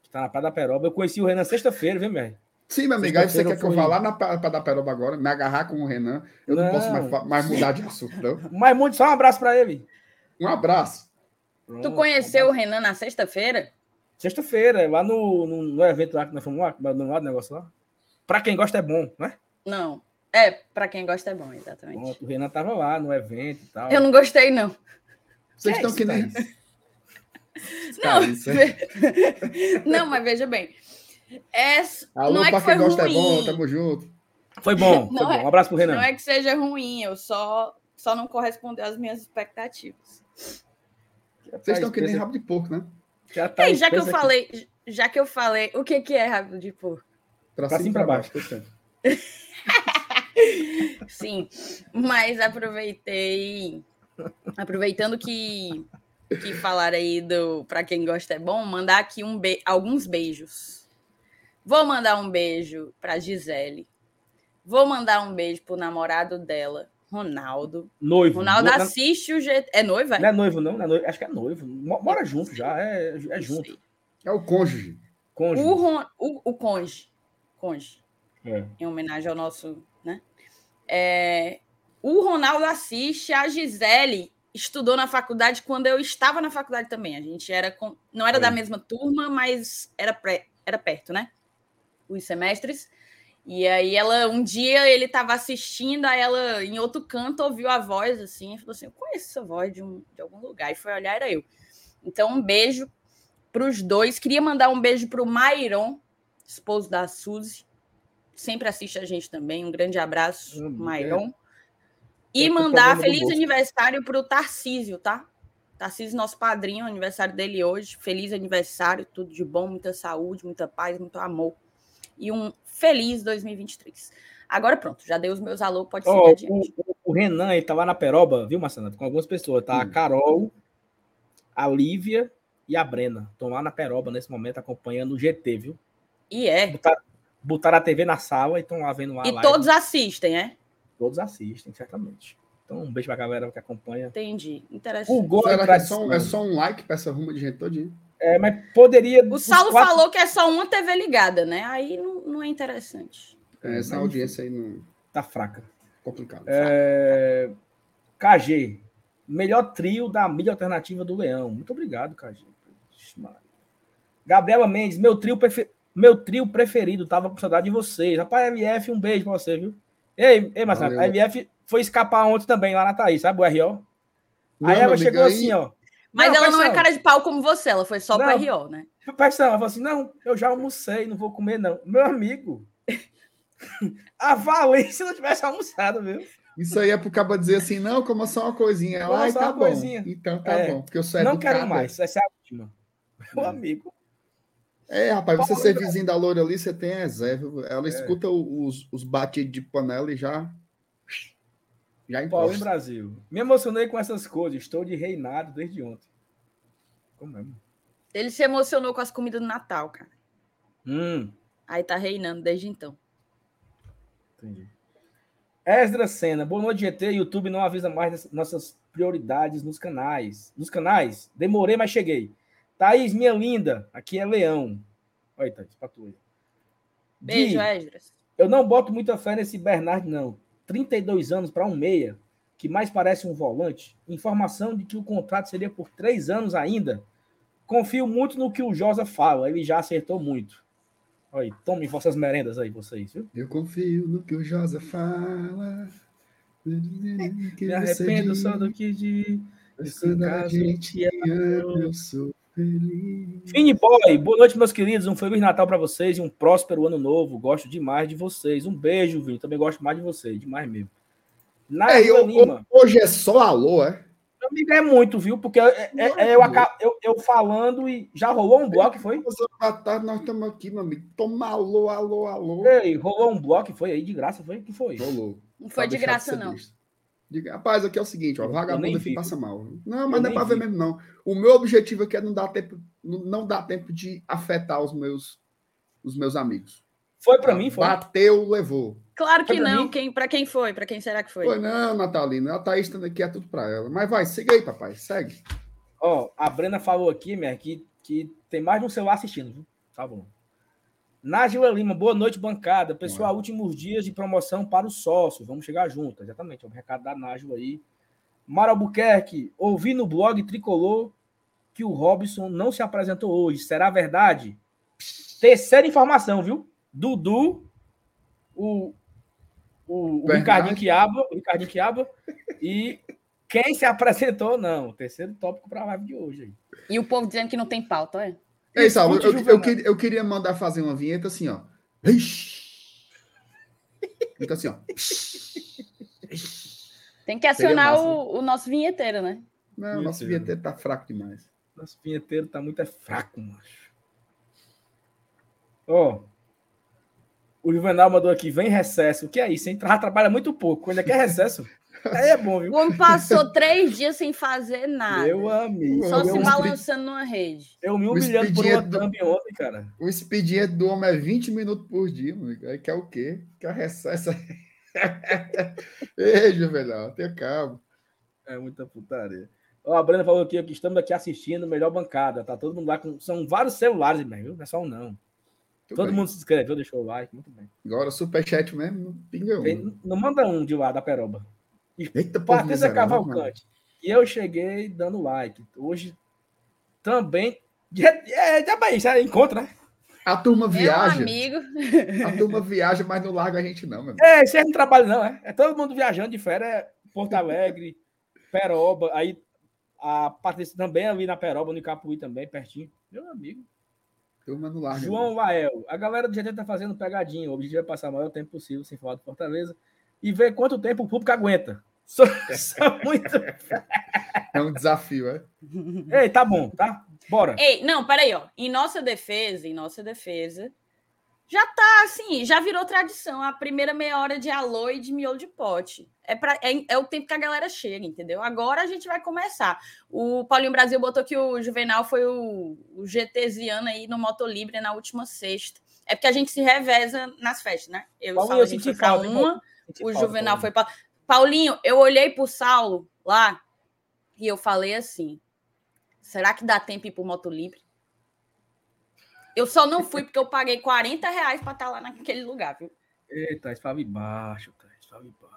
Speaker 2: que tá na Praia da Peroba. Eu conheci o Renan sexta-feira, viu, velho?
Speaker 3: Sim, meu amigo. Aí você quer que eu vá lá na Praia da Peroba agora, me agarrar com o Renan? Eu não, não posso mais, mais, mudar de assunto, não.
Speaker 2: Mas muito, só um abraço para ele.
Speaker 3: Um abraço.
Speaker 4: Pronto, tu conheceu o Renan na sexta-feira?
Speaker 2: Sexta-feira, lá no, no, no, evento lá que nós fomos lá, no lado do negócio lá. Pra quem gosta é bom, né?
Speaker 4: Não. É, pra quem gosta é bom, exatamente. Pronto,
Speaker 2: o Renan tava lá no evento e tal.
Speaker 4: Eu não gostei, não.
Speaker 3: Vocês estão é que nem.
Speaker 4: Não, não, mas veja bem. É,
Speaker 3: Alô,
Speaker 4: não é
Speaker 3: pra
Speaker 4: que quem
Speaker 3: gosta
Speaker 4: ruim.
Speaker 3: é bom, tamo junto.
Speaker 2: Foi bom, foi bom. É, um abraço pro Renan.
Speaker 4: Não é que seja ruim, eu só, só não correspondeu às minhas expectativas.
Speaker 3: Vocês estão que nem rabo de porco, né?
Speaker 4: Já, tá Ei, já que eu aqui. falei, já que eu falei, o que, que é rabo de porco?
Speaker 3: Pra, pra cima e pra baixo.
Speaker 4: Sim, mas aproveitei, aproveitando que que falaram aí do para quem gosta é bom, mandar aqui um be alguns beijos. Vou mandar um beijo para Gisele. Vou mandar um beijo pro namorado dela, Ronaldo.
Speaker 2: Noivo.
Speaker 4: Ronaldo assiste o GT. É noivo,
Speaker 2: é? Não é noivo, não. não é noivo. Acho que é noivo. Mora junto já. É, é junto.
Speaker 3: É o cônjuge.
Speaker 4: cônjuge. O, Ron, o, o cônjuge. Cônjuge. É. Em homenagem ao nosso. Né? É, o Ronaldo assiste, a Gisele estudou na faculdade quando eu estava na faculdade também. A gente era com, não era é. da mesma turma, mas era, pré, era perto, né? Os semestres. E aí ela, um dia ele estava assistindo, aí ela em outro canto ouviu a voz assim, e falou assim: "Eu conheço essa voz de, um, de algum lugar". E foi olhar, era eu. Então, um beijo para os dois. Queria mandar um beijo para o Mairon, esposo da Suzy. Sempre assiste a gente também. Um grande abraço, hum, Mairon. É. E mandar feliz aniversário para o Tarcísio, tá? Tarcísio, nosso padrinho, aniversário dele hoje. Feliz aniversário, tudo de bom, muita saúde, muita paz, muito amor. E um feliz 2023. Agora pronto, já dei os meus alô, pode
Speaker 2: oh, seguir adiante. O, o, Renan, ele tá lá na Peroba, viu, Marcelo? Com algumas pessoas, tá? Hum. A Carol, a Lívia e a Brena. Estão lá na Peroba nesse momento acompanhando o GT, viu?
Speaker 4: E é.
Speaker 2: Botaram, botaram a TV na sala e estão lá vendo lá.
Speaker 4: E todos assistem, é?
Speaker 2: Todos assistem, certamente. Então, um beijo pra galera que acompanha.
Speaker 4: Entendi. Interessante.
Speaker 2: O gol
Speaker 3: é, só, é só um like pra essa ruma de gente todinha.
Speaker 2: É, mas poderia.
Speaker 4: O Saulo quatro... falou que é só uma TV ligada, né? Aí não, não é interessante.
Speaker 3: É, essa audiência aí não.
Speaker 2: Tá fraca.
Speaker 3: Complicado.
Speaker 2: É... KG, melhor trio da mídia alternativa do Leão. Muito obrigado, KG. Gabriela Mendes, meu trio, prefer... meu trio preferido. Tava com saudade de vocês. Rapaz, MF, um beijo pra você, viu? Ei, ei Marcelo, a MF, foi escapar ontem também lá na Thaís, sabe? O RO. Aí ela chegou assim,
Speaker 3: aí-
Speaker 2: ó.
Speaker 4: Mas ela não é cara de pau como você, ela foi só
Speaker 2: Não.
Speaker 4: para RO, né?
Speaker 2: Atenção, ela falou assim: não, eu já almocei, não vou comer, não. Meu amigo, a Valência não tivesse almoçado, viu?
Speaker 3: Isso aí é pro cabo dizer assim, não, coma só uma coisinha.
Speaker 2: Coma
Speaker 3: Ai,
Speaker 2: só
Speaker 3: tá
Speaker 2: uma
Speaker 3: bom.
Speaker 2: coisinha.
Speaker 3: Então tá
Speaker 2: É,
Speaker 3: bom, porque eu sou
Speaker 2: não
Speaker 3: educado.
Speaker 2: quero mais, essa é a última. Meu
Speaker 3: É.
Speaker 2: amigo.
Speaker 3: É, rapaz, você
Speaker 2: Paulo
Speaker 3: ser vizinho da loura ali, você tem reserva.
Speaker 2: É.
Speaker 3: Ela escuta os, os batidos de panela e já. Já
Speaker 2: Paulo em. Brasil. Me emocionei com essas coisas. Estou de reinado desde ontem. Como mesmo?
Speaker 4: Ele se emocionou com as comidas do Natal, cara.
Speaker 2: Hum,
Speaker 4: Aí tá reinando desde então.
Speaker 2: entendi. Esdra Senna, boa noite, GT. YouTube não avisa mais das nossas prioridades nos canais. Nos canais? Demorei, mas cheguei. Thaís, minha linda, aqui é Leão. Olha, Thaís, pra tu aí.
Speaker 4: Beijo, Esdras.
Speaker 2: Eu não boto muita fé nesse Bernard, não. 32 anos para um meia, que mais parece um volante. Informação de que o contrato seria por três anos ainda. Confio muito no que o Josa fala. Ele já acertou muito. Aí, tomem vossas merendas aí, vocês, viu?
Speaker 3: Eu confio no que o Josa fala.
Speaker 2: Me arrependo só do que de.
Speaker 3: Quando a
Speaker 2: caso
Speaker 3: gente ama, eu sou feliz.
Speaker 2: Fini Boy, boa noite, meus queridos. Um Feliz Natal para vocês e um próspero ano novo. Gosto demais de vocês. Um beijo, Vini. Também gosto mais de vocês, demais mesmo.
Speaker 3: É,
Speaker 2: Nájila
Speaker 3: eu-
Speaker 2: Lima.
Speaker 3: hoje é só alô, é?
Speaker 2: Meu amigo é muito, viu? Porque é- é- é eu, aca- eu, eu falando e já rolou um bloco, foi?
Speaker 3: Da tarde nós estamos aqui, meu amigo. Toma alô, alô, alô.
Speaker 2: Ei, rolou um bloco, foi aí de graça, foi? que foi?
Speaker 3: Rolou.
Speaker 4: Não foi de graça, não.
Speaker 3: visto. Diga, rapaz, aqui é o seguinte, ó,
Speaker 2: Eu
Speaker 3: vagabundo aqui passa mal. Não,
Speaker 2: Eu
Speaker 3: mas não é pra ver mesmo, não. O meu objetivo aqui é não dar tempo, não dar tempo de afetar os meus, os meus amigos.
Speaker 2: Foi pra mim, foi.
Speaker 3: Bateu, levou.
Speaker 4: Claro que não.
Speaker 2: mim?
Speaker 4: Quem, pra quem foi? Pra quem será que foi?
Speaker 3: Foi não, Natalina. A Thaís estando aqui é tudo pra ela. Mas vai, siga aí, papai. Segue.
Speaker 2: Ó, a Brena falou aqui, minha, que, que tem mais de um celular assistindo, viu? Tá bom. Nájila Lima, boa noite, bancada. Pessoal, últimos dias de promoção para os sócios. Vamos chegar junto, exatamente. É o recado da Nájila aí. Mara Albuquerque, ouvi no blog Tricolor que o Robson não se apresentou hoje. Será verdade? Terceira informação, viu? Dudu, o, o, o. Ricardinho Quiaba, o Ricardinho Quiaba e quem se apresentou, não. Terceiro tópico para a live de hoje. aí.
Speaker 4: E o povo dizendo que não tem pauta, é?
Speaker 3: Ei, Saulo,
Speaker 2: Escute,
Speaker 3: eu, eu,
Speaker 2: Juvenal.
Speaker 3: queria- eu queria mandar fazer uma vinheta assim, ó. Então assim, ó.
Speaker 4: Tem que acionar o, o nosso vinheteiro, né?
Speaker 3: Não, nosso
Speaker 2: Mentira.
Speaker 3: vinheteiro tá fraco demais.
Speaker 2: Nosso vinheteiro tá muito é fraco, macho. Ó. o Juvenal mandou aqui, vem recesso. O que é isso, hein? Tra- Trabalha muito pouco. Quando é que é recesso? Aí é bom,
Speaker 4: O
Speaker 2: viu?
Speaker 4: homem passou três dias sem fazer nada.
Speaker 2: Meu amigo.
Speaker 4: Só
Speaker 3: eu
Speaker 4: se balançando numa rede.
Speaker 2: Eu me
Speaker 3: O
Speaker 2: humilhando por uma
Speaker 3: do-
Speaker 2: thumb ontem, cara.
Speaker 3: O expediente do homem é 20 minutos por dia, meu amigo. Aí quer o quê? Quer recesso. Ei, Juvenal, tenha calma.
Speaker 2: É muita putaria. Ó, a Brenda falou aqui que estamos aqui assistindo melhor bancada. Tá todo mundo lá com. São vários celulares, irmão, viu? Não é só um, não.
Speaker 3: Tudo
Speaker 2: Todo
Speaker 3: bem.
Speaker 2: mundo se inscreveu, deixou o like. Muito bem.
Speaker 3: Agora, superchat mesmo, não pinga um.
Speaker 2: Não manda um de lá da Peroba.
Speaker 3: Eita,
Speaker 2: Patrícia
Speaker 3: mano.
Speaker 2: Cavalcante. E eu cheguei dando like. Hoje também. É, é, é, isso é encontro, né?
Speaker 3: A turma
Speaker 4: Meu
Speaker 3: viaja.
Speaker 4: amigo.
Speaker 3: A turma viaja, mas não larga a gente, não, meu.
Speaker 2: É, isso aí não trabalha, não, é? É todo mundo viajando de férias. É Porto Alegre, Peroba. Aí a Patrícia também ali na Peroba, no Icapuí também, pertinho. Meu amigo.
Speaker 3: Turma não larga.
Speaker 2: João Lael. A galera do GT tá fazendo pegadinha. O objetivo é passar o maior tempo possível sem falar do Fortaleza e ver quanto tempo o público aguenta. Sou muito.
Speaker 3: É um desafio, é?
Speaker 2: Ei, tá bom, tá? Bora.
Speaker 4: Ei, não, peraí, ó. Em nossa defesa, em nossa defesa, já tá assim, já virou tradição a primeira meia hora de alô e de miolo de pote. É, pra, é, é o tempo que a galera chega, entendeu? Agora a gente vai começar. O Paulinho Brasil botou que o Juvenal foi o, o GTziano aí no Motolibre na última sexta. É porque a gente se reveza nas festas, né? Eu e o
Speaker 2: Paulinho, eu senti falta, hein,
Speaker 4: uma,
Speaker 2: Senti
Speaker 4: o Juvenal foi para. Paulinho, eu olhei pro Saulo lá e eu falei assim: será que dá tempo ir pro Moto Livre? Eu só não fui porque eu paguei 40 reais para estar lá naquele lugar, viu?
Speaker 2: Eita, estava embaixo, tá? Estava embaixo.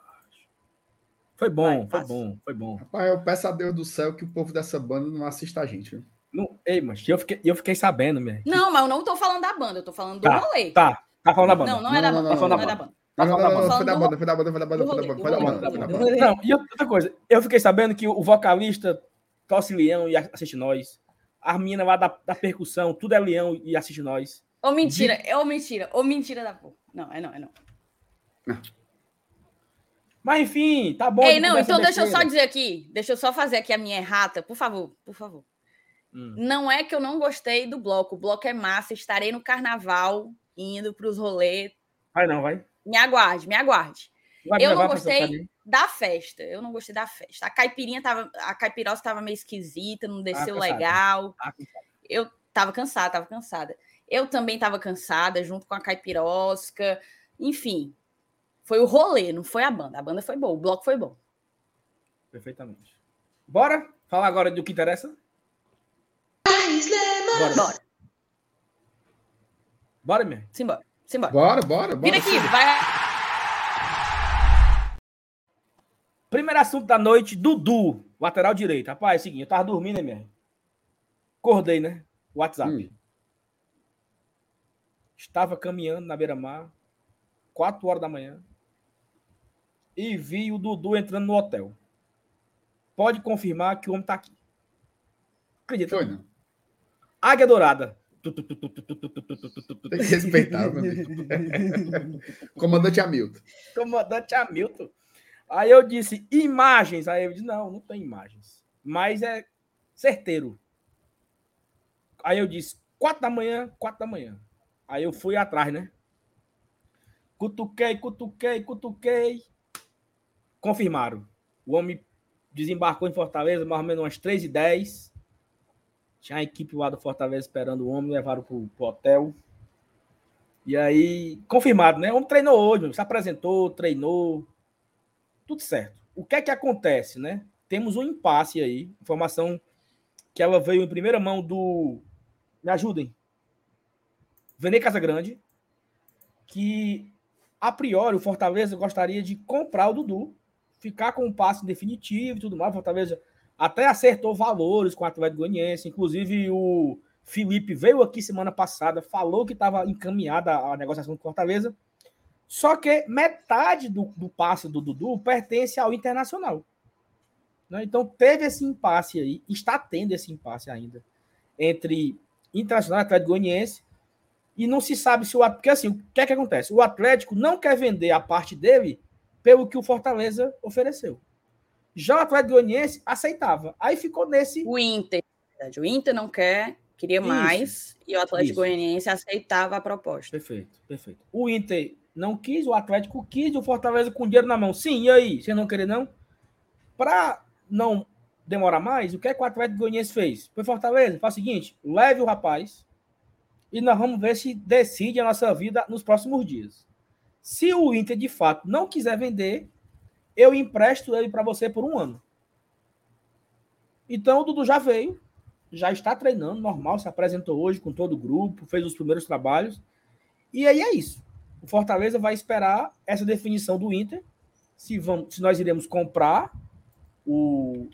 Speaker 2: Foi bom,
Speaker 4: Vai,
Speaker 2: foi
Speaker 4: passa.
Speaker 2: bom, foi bom.
Speaker 3: Rapaz, eu peço a Deus do céu que o povo dessa banda não assista a gente. viu?
Speaker 2: Não, ei, mas eu fiquei, eu fiquei sabendo, minha.
Speaker 4: Não, mas eu não tô falando da banda, eu tô falando do
Speaker 2: Tá,
Speaker 4: rolê.
Speaker 2: Tá, tá falando da banda.
Speaker 4: Não, não é da
Speaker 3: Não,
Speaker 4: banda.
Speaker 3: não,
Speaker 4: Não,
Speaker 3: não,
Speaker 4: é
Speaker 2: não.
Speaker 4: da banda.
Speaker 3: Não, não, não,
Speaker 4: Não,
Speaker 3: não, foi da banda, foi da banda, foi da banda, foi da banda, foi da banda, foi da banda.
Speaker 2: Não, e outra coisa, eu fiquei sabendo que o vocalista tosse leão e assiste nós. A mina lá da, da percussão, tudo é leão e assiste nós.
Speaker 4: Ô, mentira, é ô, mentira, ô, mentira da porra. Não, é não, é não.
Speaker 2: Mas enfim, tá bom.
Speaker 4: Ei,
Speaker 2: de
Speaker 4: não, então deixa eu só dizer aqui, deixa eu só fazer aqui a minha errata, por favor, por favor.
Speaker 2: Hum.
Speaker 4: Não é que eu não gostei do bloco, o bloco é massa, estarei no carnaval, indo para os rolês.
Speaker 2: Vai não, vai.
Speaker 4: Me aguarde, me aguarde.
Speaker 2: Vai
Speaker 4: Eu não gostei da festa. Eu não gostei da festa. A caipirinha tava, a caipirosa tava meio esquisita, não desceu legal.
Speaker 2: Ah,
Speaker 4: Eu tava cansada, tava cansada. Eu também tava cansada, junto com a caipirosca. Enfim, foi o rolê, não foi a banda. A banda foi boa, o bloco foi bom.
Speaker 2: Perfeitamente. Bora falar agora do que interessa? Bora.
Speaker 4: Bora,
Speaker 2: Bora, minha.
Speaker 4: simbora, simbora.
Speaker 3: Bora, bora, bora.
Speaker 4: Vira aqui, vai.
Speaker 2: Primeiro assunto da noite, Dudu, lateral direito. Rapaz, é o seguinte, eu tava dormindo, né, minha? Acordei, né? WhatsApp.
Speaker 3: Hum.
Speaker 2: Estava caminhando na beira-mar, 4 horas da manhã, e vi o Dudu entrando no hotel. Pode confirmar que o homem tá aqui. Acredita?
Speaker 3: Foi, não.
Speaker 2: Águia Dourada.
Speaker 3: Tem que respeitar, meu amigo. Comandante Hamilton.
Speaker 2: Comandante Hamilton. Aí eu disse, imagens. Aí eu disse, não, não tem imagens. Mas é certeiro. Aí eu disse, quatro da manhã, quatro da manhã. Aí eu fui atrás, né? Cutuquei, cutuquei, cutuquei. Confirmaram. O homem desembarcou em Fortaleza mais ou menos umas 3h10. Tinha a equipe lá do Fortaleza esperando o homem, levaram pro, pro hotel. E aí, confirmado, né? O homem treinou hoje, se apresentou, treinou. Tudo certo. O que é que acontece, né? Temos um impasse aí. Informação que ela veio em primeira mão do. Me ajudem. Vene Casagrande. Que, a priori, o Fortaleza gostaria de comprar o Dudu, ficar com um passe definitivo e tudo mais. O Fortaleza até acertou valores com o Atlético Goianiense. Inclusive, o Felipe veio aqui semana passada, falou que estava encaminhada a negociação com Fortaleza. Só que metade do, do passe do Dudu pertence ao Internacional. Né? Então teve esse impasse aí, está tendo esse impasse ainda entre Internacional e Atlético Goianiense. E não se sabe se o porque assim, o que é que acontece? O Atlético não quer vender a parte dele pelo que o Fortaleza ofereceu. Já o Atlético Goianiense aceitava. Aí ficou nesse
Speaker 4: O Inter, o Inter não quer, queria
Speaker 2: Isso,
Speaker 4: mais, e o Atlético
Speaker 2: isso.
Speaker 4: Goianiense aceitava a proposta.
Speaker 2: Perfeito, perfeito. O Inter não quis, o Atlético quis, o Fortaleza com dinheiro na mão. Sim, e aí? Você não querer, não? Para não demorar mais, o que, é que o Atlético Goianiense fez? Foi Fortaleza, faz o seguinte: leve o rapaz e nós vamos ver se decide a nossa vida nos próximos dias. Se o Inter de fato não quiser vender, eu empresto ele para você por um ano. Então o Dudu já veio, já está treinando, normal, se apresentou hoje com todo o grupo, fez os primeiros trabalhos. E aí é isso. O Fortaleza vai esperar essa definição do Inter, se, vamos, se nós iremos comprar o,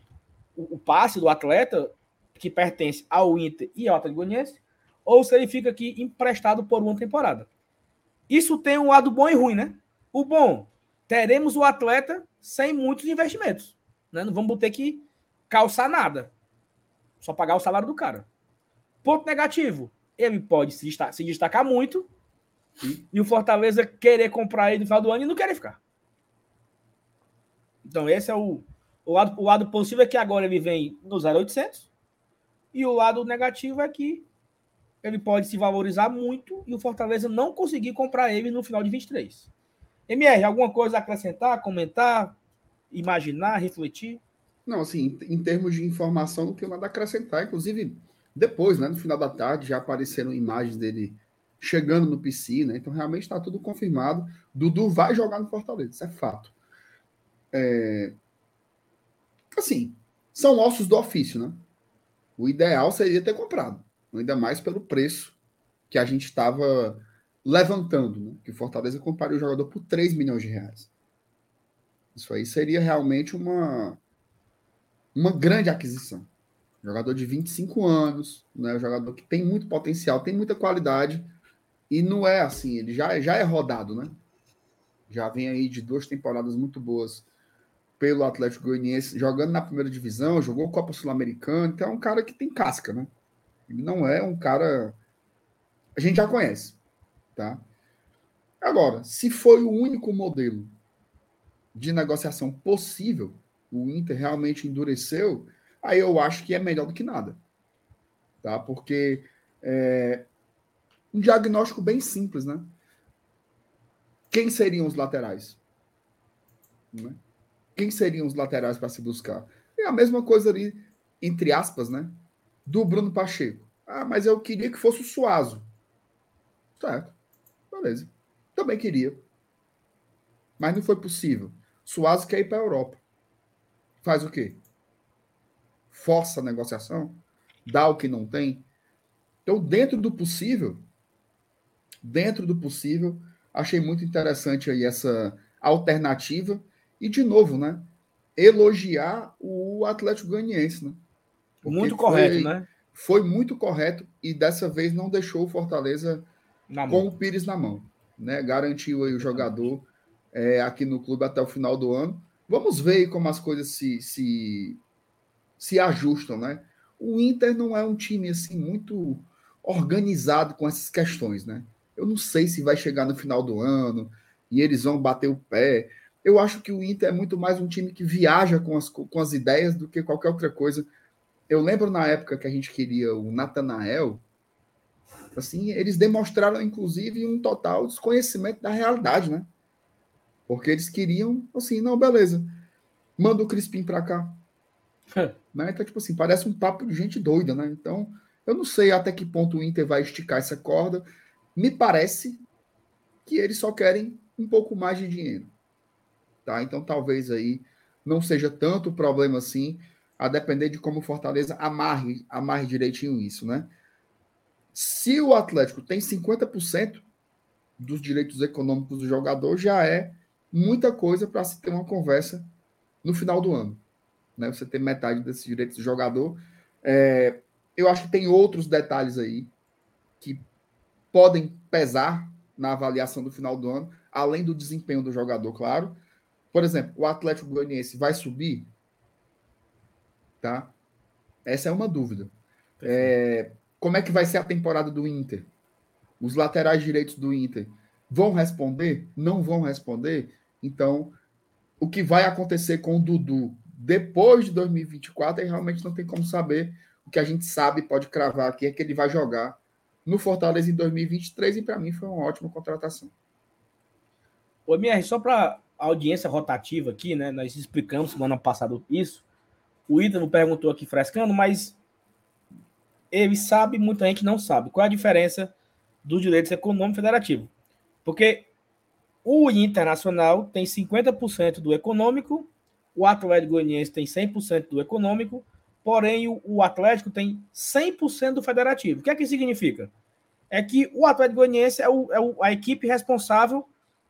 Speaker 2: o, o passe do atleta que pertence ao Inter e ao Atlético Goianiense, ou se ele fica aqui emprestado por uma temporada. Isso tem um lado bom e ruim, né? O bom, teremos o atleta sem muitos investimentos. Né? Não vamos ter que calçar nada. Só pagar o salário do cara. Ponto negativo, ele pode se destacar, se destacar muito e o Fortaleza querer comprar ele no final do ano e não querer ficar. Então, esse é o, o, lado, o lado positivo é que agora ele vem no 0800 e o lado negativo é que ele pode se valorizar muito e o Fortaleza não conseguir comprar ele no final de 23. MR, alguma coisa a acrescentar, comentar, imaginar, refletir?
Speaker 3: Não, assim, em termos de informação, não tenho nada a acrescentar. Inclusive, depois, né, no final da tarde, já apareceram imagens dele chegando no PC, né? Então, realmente está tudo confirmado. Dudu vai jogar no Fortaleza, isso é fato. É... Assim, são ossos do ofício, né? O ideal seria ter comprado, ainda mais pelo preço que a gente estava levantando, né? Que o Fortaleza compraria o jogador por 3 milhões de reais. Isso aí seria realmente uma, uma grande aquisição. Jogador de 25 anos, né? Jogador que tem muito potencial, tem muita qualidade, e não é assim, ele já, já é rodado, né? Já vem aí de duas temporadas muito boas pelo Atlético Goianiense, jogando na primeira divisão, jogou Copa Sul-Americana, então é um cara que tem casca, né? Ele não é um cara. A gente já conhece, tá? Agora, se foi o único modelo de negociação possível, o Inter realmente endureceu, aí eu acho que é melhor do que nada, tá? Porque é um diagnóstico bem simples, né? Quem seriam os laterais? Né? Quem seriam os laterais para se buscar? É a mesma coisa ali, entre aspas, né? Do Bruno Pacheco. Ah, mas eu queria que fosse o Suazo. Certo. Beleza. Também queria. Mas não foi possível. Suazo quer ir para a Europa. Faz o quê? Força a negociação? Dá o que não tem? Então, dentro do possível, dentro do possível, Achei muito interessante aí essa alternativa. E, de novo, né? Elogiar o Atlético Goianiense, né?
Speaker 2: Porque muito correto,
Speaker 3: foi,
Speaker 2: né?
Speaker 3: Foi muito correto e dessa vez não deixou o Fortaleza na com mão. o Pires na mão. Né? Garantiu aí o jogador é, aqui no clube até o final do ano. Vamos ver como as coisas se, se, se ajustam, né? O Inter não é um time assim muito organizado com essas questões, né? Eu não sei se vai chegar no final do ano e eles vão bater o pé. Eu acho que o Inter é muito mais um time que viaja com as, com as ideias do que qualquer outra coisa. Eu lembro na época que a gente queria o Natanael, assim, eles demonstraram, inclusive, um total desconhecimento da realidade, né? Porque eles queriam, assim, não, beleza, manda o Crispim para cá. né? Então, tipo assim, parece um papo de gente doida, né? Então, eu não sei até que ponto o Inter vai esticar essa corda. Me parece que eles só querem um pouco mais de dinheiro. Tá? Então talvez aí não seja tanto problema assim, a depender de como o Fortaleza amarre, amarre direitinho isso, né? Se o Atlético tem 50% dos direitos econômicos do jogador, já é muita coisa para se ter uma conversa no final do ano. Né? Você ter metade desses direitos do jogador. É, eu acho que tem outros detalhes aí que podem pesar na avaliação do final do ano, além do desempenho do jogador, claro. Por exemplo, o Atlético Goianiense vai subir? Tá? Essa é uma dúvida. É, como é que vai ser a temporada do Inter? Os laterais direitos do Inter vão responder? Não vão responder? Então, o que vai acontecer com o Dudu depois de 2024 aí realmente não tem como saber. O que a gente sabe, pode cravar aqui, é que ele vai jogar no Fortaleza em 2023 e para mim foi uma ótima contratação.
Speaker 2: Ô, MR, só para audiência rotativa aqui, né? Nós explicamos semana passada isso. O Ítalo perguntou aqui frescando, mas ele sabe, muita gente não sabe. Qual é a diferença dos direitos econômicos federativos? Porque o Internacional tem 50% do econômico, o Atlético Goianiense tem 100% do econômico porém o, Atlético tem 100% do federativo. O que é que significa? É que o Atlético Goianiense é, o, é a equipe responsável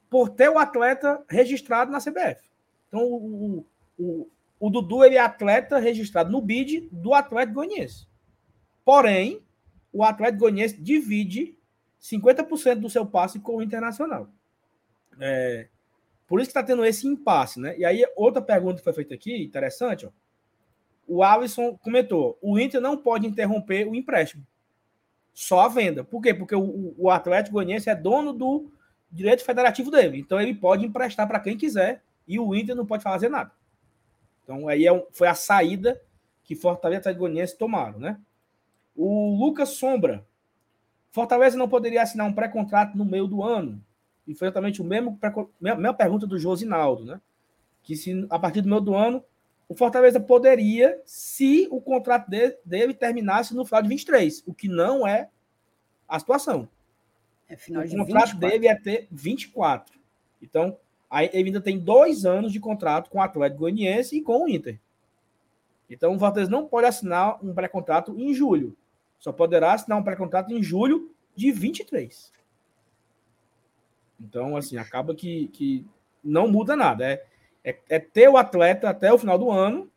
Speaker 2: por ter o atleta registrado na CBF. Então, o, o, o Dudu ele é atleta registrado no BID do Atlético Goianiense. Porém, o Atlético Goianiense divide 50% do seu passe com o Internacional. É, por isso que está tendo esse impasse, né? E aí, outra pergunta que foi feita aqui, interessante, ó o Alisson comentou: o Inter não pode interromper o empréstimo, só a venda. Por quê? Porque o, o Atlético Goianiense é dono do direito federativo dele, então ele pode emprestar para quem quiser e o Inter não pode fazer nada. Então aí é foi a saída que Fortaleza e Atlético Goianiense tomaram, né? O Lucas Sombra, Fortaleza não poderia assinar um pré-contrato no meio do ano. E foi exatamente o mesmo mesma pergunta do Josinaldo, né? Que se a partir do meio do ano o Fortaleza poderia, se o contrato dele, dele, terminasse no final de 23, o que não é a situação. É final o contrato 24. dele é ter 24. Então, aí ele ainda tem dois anos de contrato com o Atlético Goianiense e com o Inter. Então, o Fortaleza não pode assinar um pré-contrato em julho. Só poderá assinar um pré-contrato em julho de 23. Então, assim, acaba que, que não muda nada. É, é, é ter o atleta até o final do ano.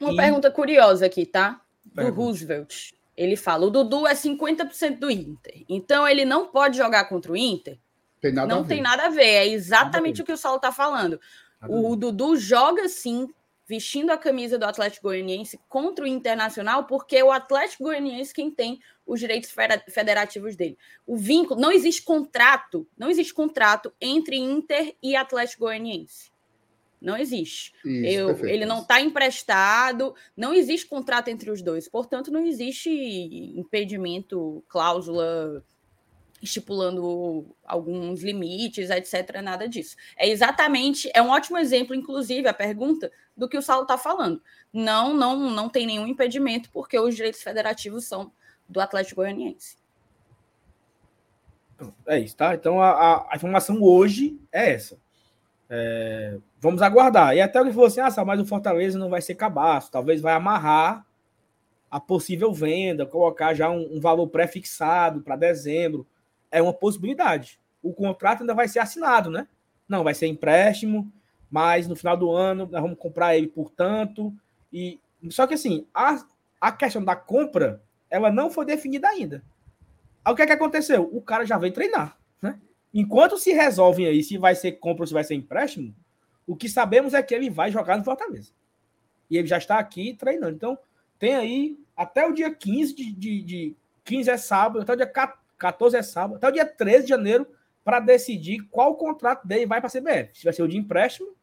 Speaker 4: Uma e... pergunta curiosa aqui, tá? Do Roosevelt. Ele fala: o Dudu é 50% do Inter. Então ele não pode jogar contra o Inter?
Speaker 3: Tem nada
Speaker 4: não
Speaker 3: a ver.
Speaker 4: tem nada a ver. É exatamente o que o Saulo está falando.
Speaker 2: Nada.
Speaker 4: O Dudu joga sim, vestindo a camisa do Atlético Goianiense contra o Internacional, porque é o Atlético Goianiense quem tem os direitos federativos dele. O vínculo, não existe contrato, não existe contrato entre Inter e Atlético Goianiense. Não existe.
Speaker 3: Isso,
Speaker 4: Eu- ele não está emprestado, não existe contrato entre os dois, portanto, não existe impedimento, cláusula estipulando alguns limites, etc. Nada disso. É exatamente, é um ótimo exemplo, inclusive, a pergunta do que o Saulo está falando. Não, não, não tem nenhum impedimento, porque os direitos federativos são do Atlético Goianiense.
Speaker 2: É isso, tá? Então a, a- informação hoje é essa. É, vamos aguardar. E até alguém falou assim: ah, Sá, mas o Fortaleza não vai ser cabaço, talvez vai amarrar a possível venda, colocar já um, um valor pré-fixado para dezembro. É uma possibilidade. O contrato ainda vai ser assinado, né? Não, vai ser empréstimo, mas no final do ano nós vamos comprar ele por tanto. E, só que assim, a, a questão da compra, ela não foi definida ainda. Aí o que é que aconteceu? O cara já veio treinar, né? Enquanto se resolvem aí se vai ser compra ou se vai ser empréstimo, o que sabemos é que ele vai jogar no Fortaleza. E ele já está aqui treinando. Então, tem aí até o dia 15 de, de, de 15 é sábado, até o dia 14 é sábado, até o dia 13 de janeiro para decidir qual contrato dele vai para a CBF. Se vai ser o de empréstimo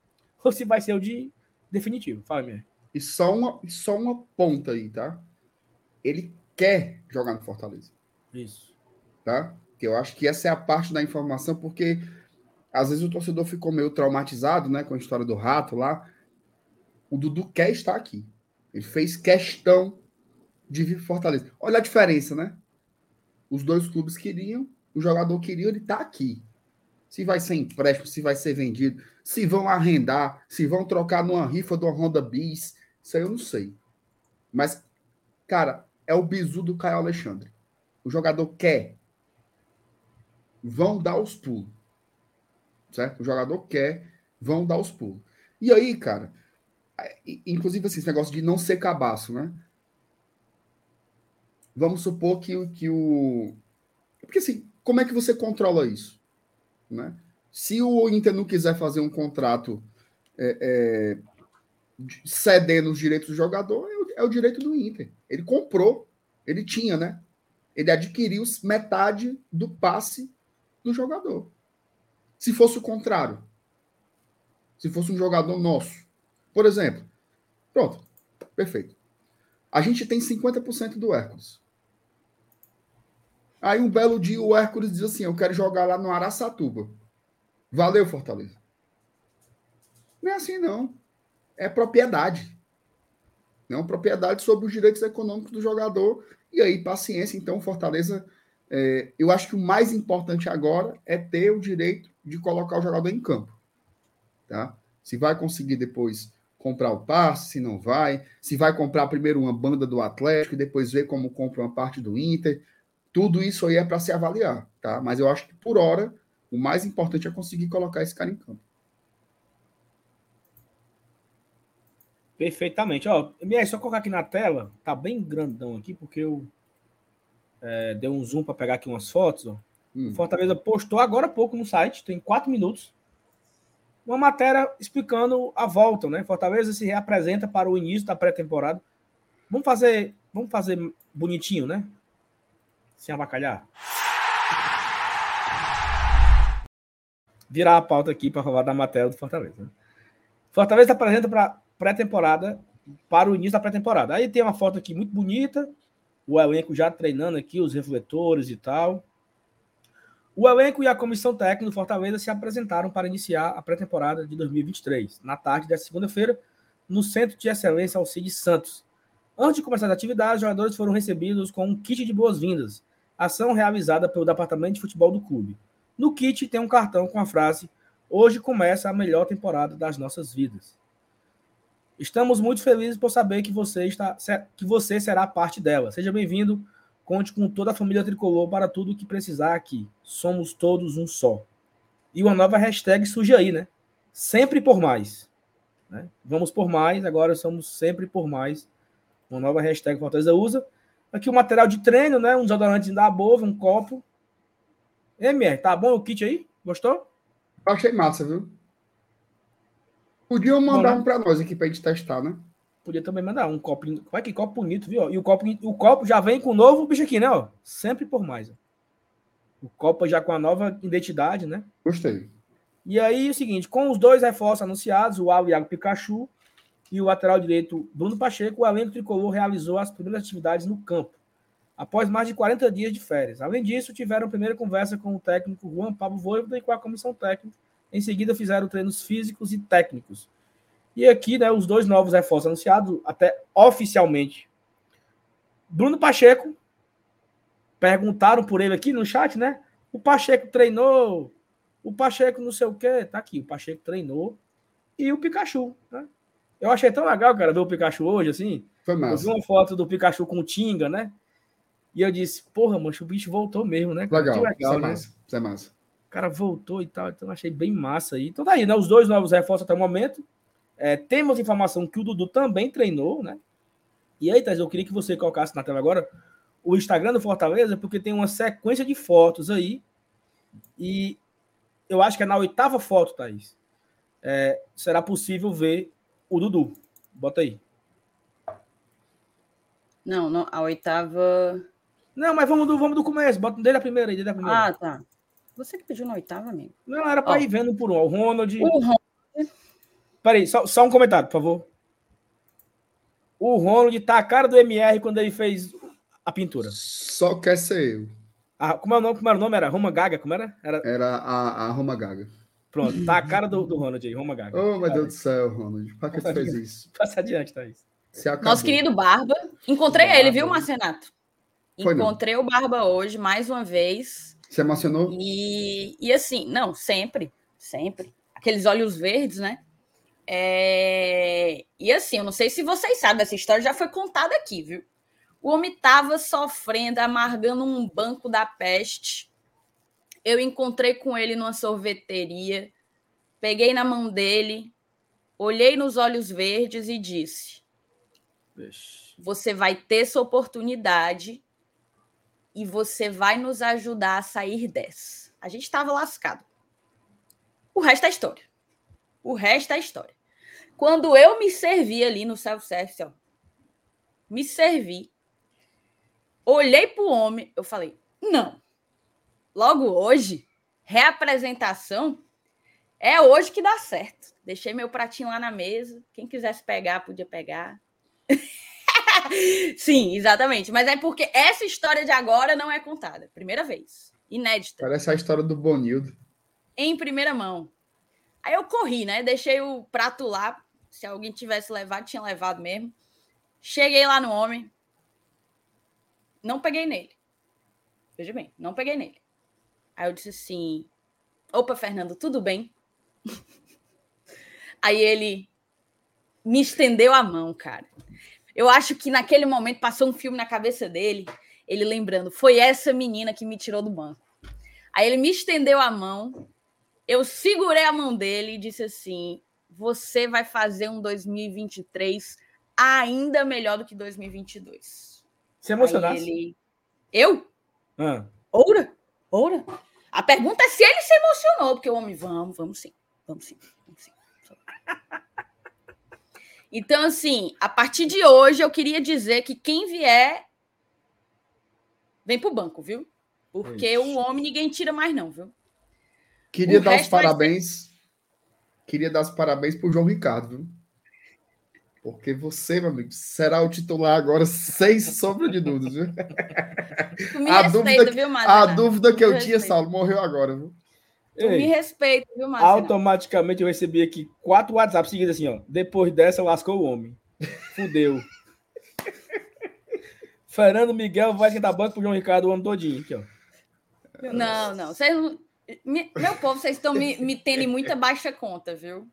Speaker 2: ou se vai ser o de definitivo. Fala, minha.
Speaker 3: E só uma, só uma ponta aí, tá? Ele quer jogar no Fortaleza,
Speaker 2: Isso.
Speaker 3: tá? Que eu acho que essa é a parte da informação, porque às vezes o torcedor ficou meio traumatizado, né, com a história do rato lá. O Dudu quer estar aqui. Ele fez questão de vir Fortaleza. Olha a diferença, né? Os dois clubes queriam, o jogador queria, ele tá aqui. Se vai ser empréstimo, se vai ser vendido, se vão arrendar, se vão trocar numa rifa de uma Honda Bis, isso aí eu não sei. Mas, cara, é o bizu do Caio Alexandre. O jogador quer. Vão dar os pulos. Certo? O jogador quer, vão dar os pulos. E aí, cara, inclusive assim, esse negócio de não ser cabaço, né? Vamos supor que, o- que o. Porque assim, como é que você controla isso? Né? Se o Inter não quiser fazer um contrato é, é, de- cedendo os direitos do jogador, é o, é o direito do Inter. Ele comprou, ele tinha, né? Ele adquiriu metade do passe do jogador. Se fosse o contrário, se fosse um jogador nosso, por exemplo, pronto, perfeito. A gente tem 50% do Hércules. Aí um belo dia o Hércules diz assim: Eu quero jogar lá no Araçatuba. Valeu, Fortaleza. Não é assim, não. É propriedade. Não propriedade sobre os direitos econômicos do jogador. E aí, paciência. Então, Fortaleza. é, eu acho que o mais importante agora é ter o direito de colocar o jogador em campo. Tá? Se vai conseguir depois comprar o passe, se não vai. Se vai comprar primeiro uma banda do Atlético e depois ver como compra uma parte do Inter. Tudo isso aí é para se avaliar, tá? Mas eu acho que por hora o mais importante é conseguir colocar esse cara em campo.
Speaker 2: Perfeitamente. Ó, minha, só colocar aqui na tela, tá bem grandão aqui, porque eu é, dei um zoom para pegar aqui umas fotos. Ó.
Speaker 3: Hum.
Speaker 2: Fortaleza postou agora há pouco no site, tem quatro minutos, uma matéria explicando a volta, né? Fortaleza se reapresenta para o início da pré-temporada. Vamos fazer, vamos fazer bonitinho, né? Sem abacalhar. Virar a pauta aqui para falar da matéria do Fortaleza. né? Fortaleza apresenta para pré-temporada, para o início da pré-temporada. Aí tem uma foto aqui muito bonita, o elenco já treinando aqui, os refletores e tal. O elenco e a comissão técnica do Fortaleza se apresentaram para iniciar a pré-temporada de 2023, na tarde desta segunda-feira, no Centro de Excelência Alcides Santos. Antes de começar as atividades, os jogadores foram recebidos com um kit de boas-vindas, ação realizada pelo Departamento de Futebol do clube. No kit tem um cartão com a frase: Hoje começa a melhor temporada das nossas vidas. Estamos muito felizes por saber que você, está, que você será parte dela. Seja bem-vindo. Conte com toda a família tricolor para tudo o que precisar aqui. Somos todos um só. E uma nova hashtag surge aí, né? Sempre por mais. Né? Vamos por mais, agora somos sempre por mais. Uma nova hashtag Fortaleza usa. Aqui o material de treino, né? Um desodorante da Bova, um copo. MR, tá bom o kit aí? Gostou?
Speaker 3: Achei massa, viu? Podiam mandar
Speaker 2: Bom,
Speaker 3: um pra nós aqui pra gente testar, né?
Speaker 2: Podia também mandar um copinho. Olha que copo bonito, viu? E o copo, o copo já vem com o novo bicho aqui, né? Ó? Sempre por mais. ó. O copo já com a nova identidade, né?
Speaker 3: Gostei.
Speaker 2: E aí, o seguinte, com os dois reforços anunciados, o Al Iago Pikachu e o lateral direito Bruno Pacheco, o elenco tricolor realizou as primeiras atividades no campo, após mais de 40 dias de férias. Além disso, tiveram primeira conversa com o técnico Juan Pablo Voivoda e com a comissão técnica. Em seguida, fizeram treinos físicos e técnicos. E aqui, né, os dois novos reforços anunciados, até oficialmente. Bruno Pacheco, perguntaram por ele aqui no chat, né? O Pacheco treinou, o Pacheco não sei o quê, tá aqui, o Pacheco treinou e o Pikachu, né? Eu achei tão legal, cara, ver o Pikachu hoje, assim.
Speaker 3: Foi
Speaker 2: Eu vi
Speaker 3: massa.
Speaker 2: uma foto do Pikachu com o Tinga, né? E eu disse, porra, mancho, o bicho voltou mesmo, né?
Speaker 3: Legal.
Speaker 2: Que
Speaker 3: Isso é
Speaker 2: né?
Speaker 3: massa. Isso é massa.
Speaker 2: O cara voltou e tal, então achei bem massa aí. Então daí, né? Os dois novos reforços até o momento. É, temos informação que o Dudu também treinou, né? E aí, Thais, eu queria que você colocasse na tela agora o Instagram do Fortaleza, porque tem uma sequência de fotos aí. E eu acho que é na oitava foto, Thaís. é, será possível ver o Dudu. Bota aí.
Speaker 4: Não, não, a oitava.
Speaker 2: Não, mas vamos do, vamos do começo. Bota desde a primeira aí, desde a primeira.
Speaker 4: Ah, tá. Você que pediu na oitava, amigo.
Speaker 2: Não, era para ir vendo por um. O Ronald.
Speaker 4: O Ron-
Speaker 2: Peraí, só, só um comentário, por favor. O Ronald tá a cara do MR quando ele fez a pintura.
Speaker 3: Só quer ser eu.
Speaker 2: Ah, como, é o nome, como era o nome? Era Roma Gaga? Como era? era
Speaker 3: Era a, a Roma Gaga.
Speaker 2: Pronto, tá a cara do, do Ronald aí, Roma Gaga.
Speaker 3: Oh, meu Deus do céu, Ronald. Pra que tu fez isso?
Speaker 2: Passa adiante, Thaís.
Speaker 4: Nosso querido Barba. Encontrei
Speaker 2: Barba.
Speaker 4: ele, viu, Marcenato?
Speaker 3: Foi não.
Speaker 4: Encontrei o Barba hoje, mais uma vez.
Speaker 3: Se emocionou?
Speaker 4: E, e assim, não, sempre, sempre. Aqueles olhos verdes, né? É, E assim, eu não sei se vocês sabem, essa história já foi contada aqui, viu? O homem estava sofrendo, amargando um banco da peste. Eu encontrei com ele numa sorveteria, peguei na mão dele, olhei nos olhos verdes e disse: Você vai ter sua oportunidade e você vai nos ajudar a sair dessa. A gente estava lascado. O resto é história. O resto é história. Quando eu me servi ali no self-service, ó, me servi, olhei para o homem, eu falei: não. Logo hoje, reapresentação, é hoje que dá certo. Deixei meu pratinho lá na mesa. Quem quisesse pegar, podia pegar. Sim, exatamente. Mas é porque essa história de agora não é contada. Primeira vez. Inédita.
Speaker 3: Parece a história do Bonildo.
Speaker 4: Em primeira mão. Aí eu corri, né? Deixei o prato lá. Se alguém tivesse levado, tinha levado mesmo. Cheguei lá no homem. Não peguei nele. Veja bem, não peguei nele. Aí eu disse assim: Opa, Fernando, tudo bem? Aí ele me estendeu a mão, cara. Eu acho que naquele momento passou um filme na cabeça dele, ele lembrando, foi essa menina que me tirou do banco. Aí ele me estendeu a mão, eu segurei a mão dele e disse assim: Você vai fazer um 2023 ainda melhor do que 2022.
Speaker 2: Se
Speaker 4: Aí
Speaker 2: emocionasse.
Speaker 4: ele. Eu?
Speaker 2: Ah,
Speaker 4: Oura? Oura? A pergunta é se ele se emocionou, porque o homem, vamos, vamos sim, vamos sim, vamos sim. Então, assim, a partir de hoje, eu queria dizer que quem vier, vem pro banco, viu? Porque
Speaker 2: Ixi.
Speaker 4: o homem ninguém tira mais, não, viu?
Speaker 3: Queria
Speaker 4: O
Speaker 3: dar os
Speaker 4: resto vai
Speaker 3: parabéns. Queria dar os parabéns pro João Ricardo, viu? Porque você, meu amigo, será o titular agora, sem sombra de dúvidas, viu?
Speaker 4: Tu me
Speaker 3: A
Speaker 4: respeita,
Speaker 3: dúvida que-
Speaker 4: viu,
Speaker 3: A dúvida que eu
Speaker 4: Me
Speaker 3: tinha. Saulo, morreu agora, viu?
Speaker 4: Tu me
Speaker 2: ei,
Speaker 4: respeita, viu, Mazena?
Speaker 2: automaticamente eu recebi aqui quatro WhatsApp seguidos assim, ó. Depois dessa, lascou o homem. Fudeu. Fernando Miguel vai esquentar banco pro João Ricardo o ano todinho. Aqui, ó.
Speaker 4: Não, não. Me- meu povo, vocês estão me, me tendo em muita baixa conta, viu?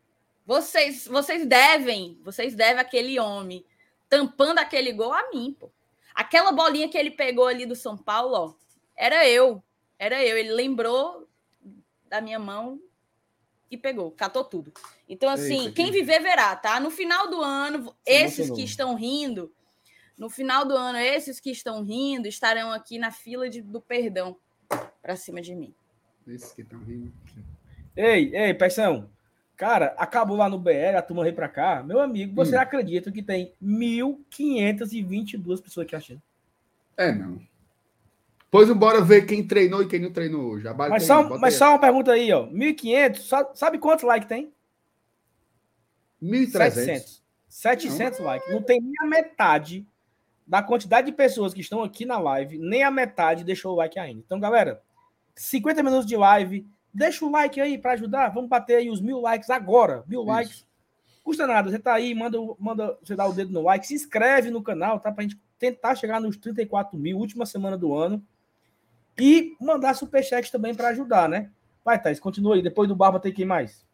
Speaker 4: Vocês, vocês devem, vocês devem aquele homem tampando aquele gol a mim, pô. Aquela bolinha que ele pegou ali do São Paulo, ó, era eu. Era eu. Ele lembrou da minha mão e pegou, catou tudo. Então, assim,
Speaker 3: Eita,
Speaker 4: quem
Speaker 3: que-
Speaker 4: viver verá, tá? No final do ano,
Speaker 2: Se
Speaker 4: esses que estão rindo, no final do ano, esses que estão rindo estarão aqui na fila de- do perdão para cima de mim.
Speaker 3: Esses que estão rindo.
Speaker 2: Ei, ei, Peção. Cara, acabou lá no BR, a turma veio pra cá. Meu amigo, você
Speaker 3: Hum.
Speaker 2: acredita que tem 1.522 pessoas aqui achando?
Speaker 3: É, não. Pois bora ver quem treinou e quem não treinou hoje. A
Speaker 2: Mas, só, mas só uma pergunta aí, ó. 1.500, só- sabe quantos likes tem?
Speaker 3: 1.300.
Speaker 2: 700. 700 likes. Não tem nem a metade da quantidade de pessoas que estão aqui na live, nem a metade deixou o like ainda. Então, galera, 50 minutos de live, deixa o like aí para ajudar. Vamos bater aí os mil likes agora. Mil
Speaker 3: Isso.
Speaker 2: likes. Custa nada. Você tá aí, manda, manda você dá o dedo no like, se inscreve no canal, tá? Pra gente tentar chegar nos 34 mil, última semana do ano. E mandar superchat também para ajudar, né? Vai, Thais, continua aí. Depois do Barba tem quem mais?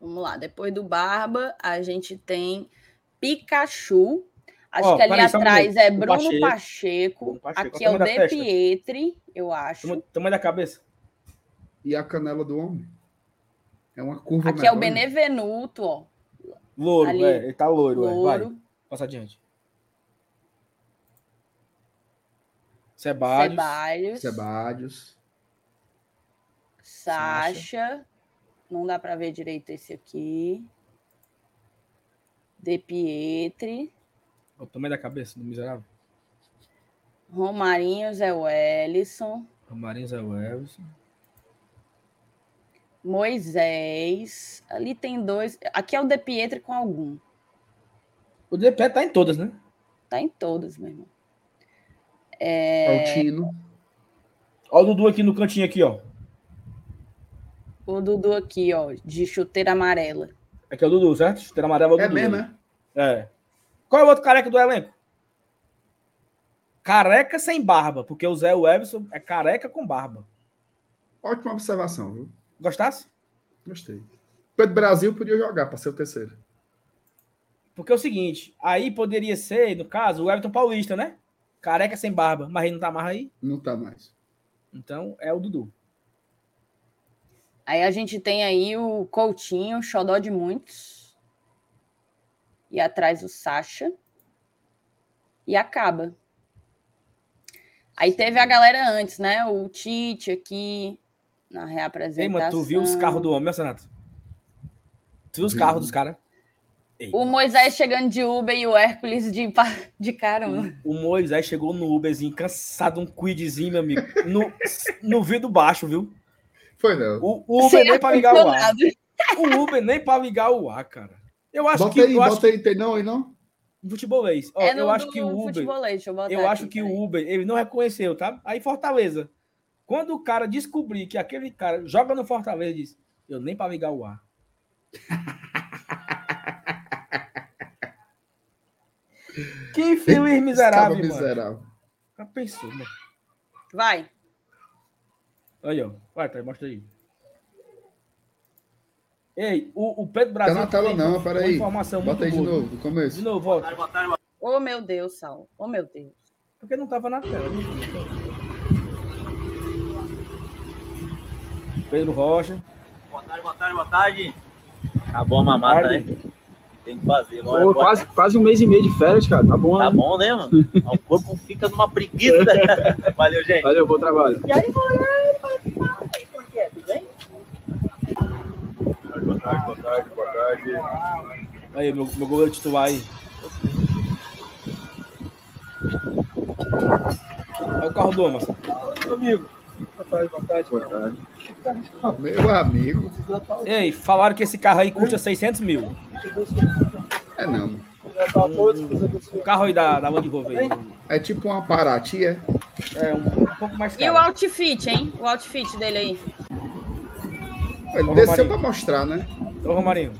Speaker 4: Vamos lá, depois do Barba, a gente tem Pikachu. Acho
Speaker 2: Ó,
Speaker 4: que ali
Speaker 2: um
Speaker 4: atrás é Bruno
Speaker 2: Pacheco.
Speaker 4: Pacheco.
Speaker 2: Bruno Pacheco,
Speaker 4: Aqui é
Speaker 2: o
Speaker 4: De
Speaker 2: testa.
Speaker 4: Pietri, eu acho.
Speaker 2: Tamanho da cabeça.
Speaker 3: E a canela do homem? É uma curva
Speaker 4: Aqui é o
Speaker 3: né?
Speaker 4: Benevenuto, ó.
Speaker 2: Louro,
Speaker 4: Ali,
Speaker 2: é, ele tá loiro, é. Vai,
Speaker 4: Louro.
Speaker 2: passa adiante. Ceballos.
Speaker 4: Ceballos.
Speaker 3: Sebadios.
Speaker 4: Sacha. Não dá para ver direito esse aqui. De Pietri.
Speaker 2: O tamanho da cabeça do miserável.
Speaker 4: Romarinho, Zé Wellison.
Speaker 2: Romarinho Zé Welson.
Speaker 4: Moisés. Ali tem dois. Aqui é o De Pietri com algum.
Speaker 2: O DP tá em todas, né?
Speaker 4: Tá em todos, meu irmão.
Speaker 3: É... o Tino.
Speaker 2: Ó o Dudu aqui no cantinho aqui, ó.
Speaker 4: O Dudu aqui, ó, de chuteira amarela.
Speaker 2: Aqui é o Dudu, certo? Chuteira amarela é o
Speaker 3: É
Speaker 2: Dudu.
Speaker 3: mesmo, é?
Speaker 2: É. Qual é o outro careca do elenco? Careca sem barba, porque o Zé Everson é careca com barba.
Speaker 3: Ótima observação, viu?
Speaker 2: Gostasse?
Speaker 3: Gostei. Pedro Brasil podia jogar para ser o terceiro.
Speaker 2: Porque é o seguinte, aí poderia ser, no caso, o Everton Paulista, né? Careca sem barba, mas ele não tá mais aí.
Speaker 3: Não tá mais.
Speaker 2: Então é o Dudu.
Speaker 4: Aí a gente tem aí o Coutinho, xodó de muitos. E atrás o Sacha. E acaba. Aí teve a galera antes, né? O Tite aqui na
Speaker 2: Ei,
Speaker 4: reapresentação.
Speaker 2: mano, tu viu os carros do homem, meu Senato? Tu viu os carros dos caras? Ei,
Speaker 4: O Moisés chegando de Uber e o Hércules de, de cara, mano.
Speaker 2: O Moisés chegou no Uberzinho, cansado, um quidzinho, meu amigo. No, no vidro baixo, viu?
Speaker 3: Foi não.
Speaker 2: O, o Uber
Speaker 4: Sem
Speaker 2: nem pra ligar o ar. O Uber nem pra ligar o ar, cara. Eu acho
Speaker 3: Bota
Speaker 2: que.
Speaker 3: aí,
Speaker 2: eu acho
Speaker 3: bota aí. Tem não aí não?
Speaker 2: futebolês. Ó,
Speaker 4: É no
Speaker 2: eu acho que o Uber.
Speaker 4: eu
Speaker 2: Eu acho
Speaker 4: aqui,
Speaker 2: que o Uber, ele não reconheceu, tá? Aí Fortaleza. Quando o cara descobrir que aquele cara joga no Fortaleza, diz: Eu nem pra ligar o ar. que infeliz miserável, mano.
Speaker 3: miserável.
Speaker 2: Já pensou, mano.
Speaker 4: Vai.
Speaker 2: Aí, ó. Vai, tá, mostra aí. Ei, o, o Pedro
Speaker 3: Tá
Speaker 2: Brasil.
Speaker 3: na tela não, peraí.
Speaker 2: informação
Speaker 3: Bota aí
Speaker 2: muito
Speaker 3: de
Speaker 2: boa.
Speaker 3: novo, do começo.
Speaker 2: De novo, volta.
Speaker 4: Oh, meu Deus, Sal. Oh, meu Deus.
Speaker 2: Porque não tava na tela. Pedro Rocha.
Speaker 5: Boa tarde, boa tarde, boa tarde. Acabou a mamata, né? Tem que fazer. Bora,
Speaker 6: Pô, quase, quase um mês e meio de férias, cara. Tá bom,
Speaker 5: Tá
Speaker 6: né?
Speaker 5: bom, né, mano? O corpo fica numa preguiça. Valeu, gente.
Speaker 6: Valeu, bom trabalho.
Speaker 5: E aí, moleque? Por quê? Tudo bem?
Speaker 7: Boa tarde, boa tarde, boa tarde.
Speaker 2: Aí, meu, meu goleiro titular aí. Olha o carro do Thomas.
Speaker 6: Amigo. Boa tarde, boa tarde. Boa tarde.
Speaker 3: Meu amigo.
Speaker 2: Ei, falaram que esse carro aí custa 600 mil.
Speaker 3: É não.
Speaker 2: O carro aí da, da Land Rover aí.
Speaker 3: É tipo uma Paraty, é?
Speaker 2: É um, um pouco mais
Speaker 4: E o
Speaker 2: caro.
Speaker 4: outfit, hein? O outfit dele aí.
Speaker 3: Ele
Speaker 2: Ô,
Speaker 3: desceu
Speaker 2: Romarinho.
Speaker 3: pra mostrar, né?
Speaker 2: Ô, Romarinho.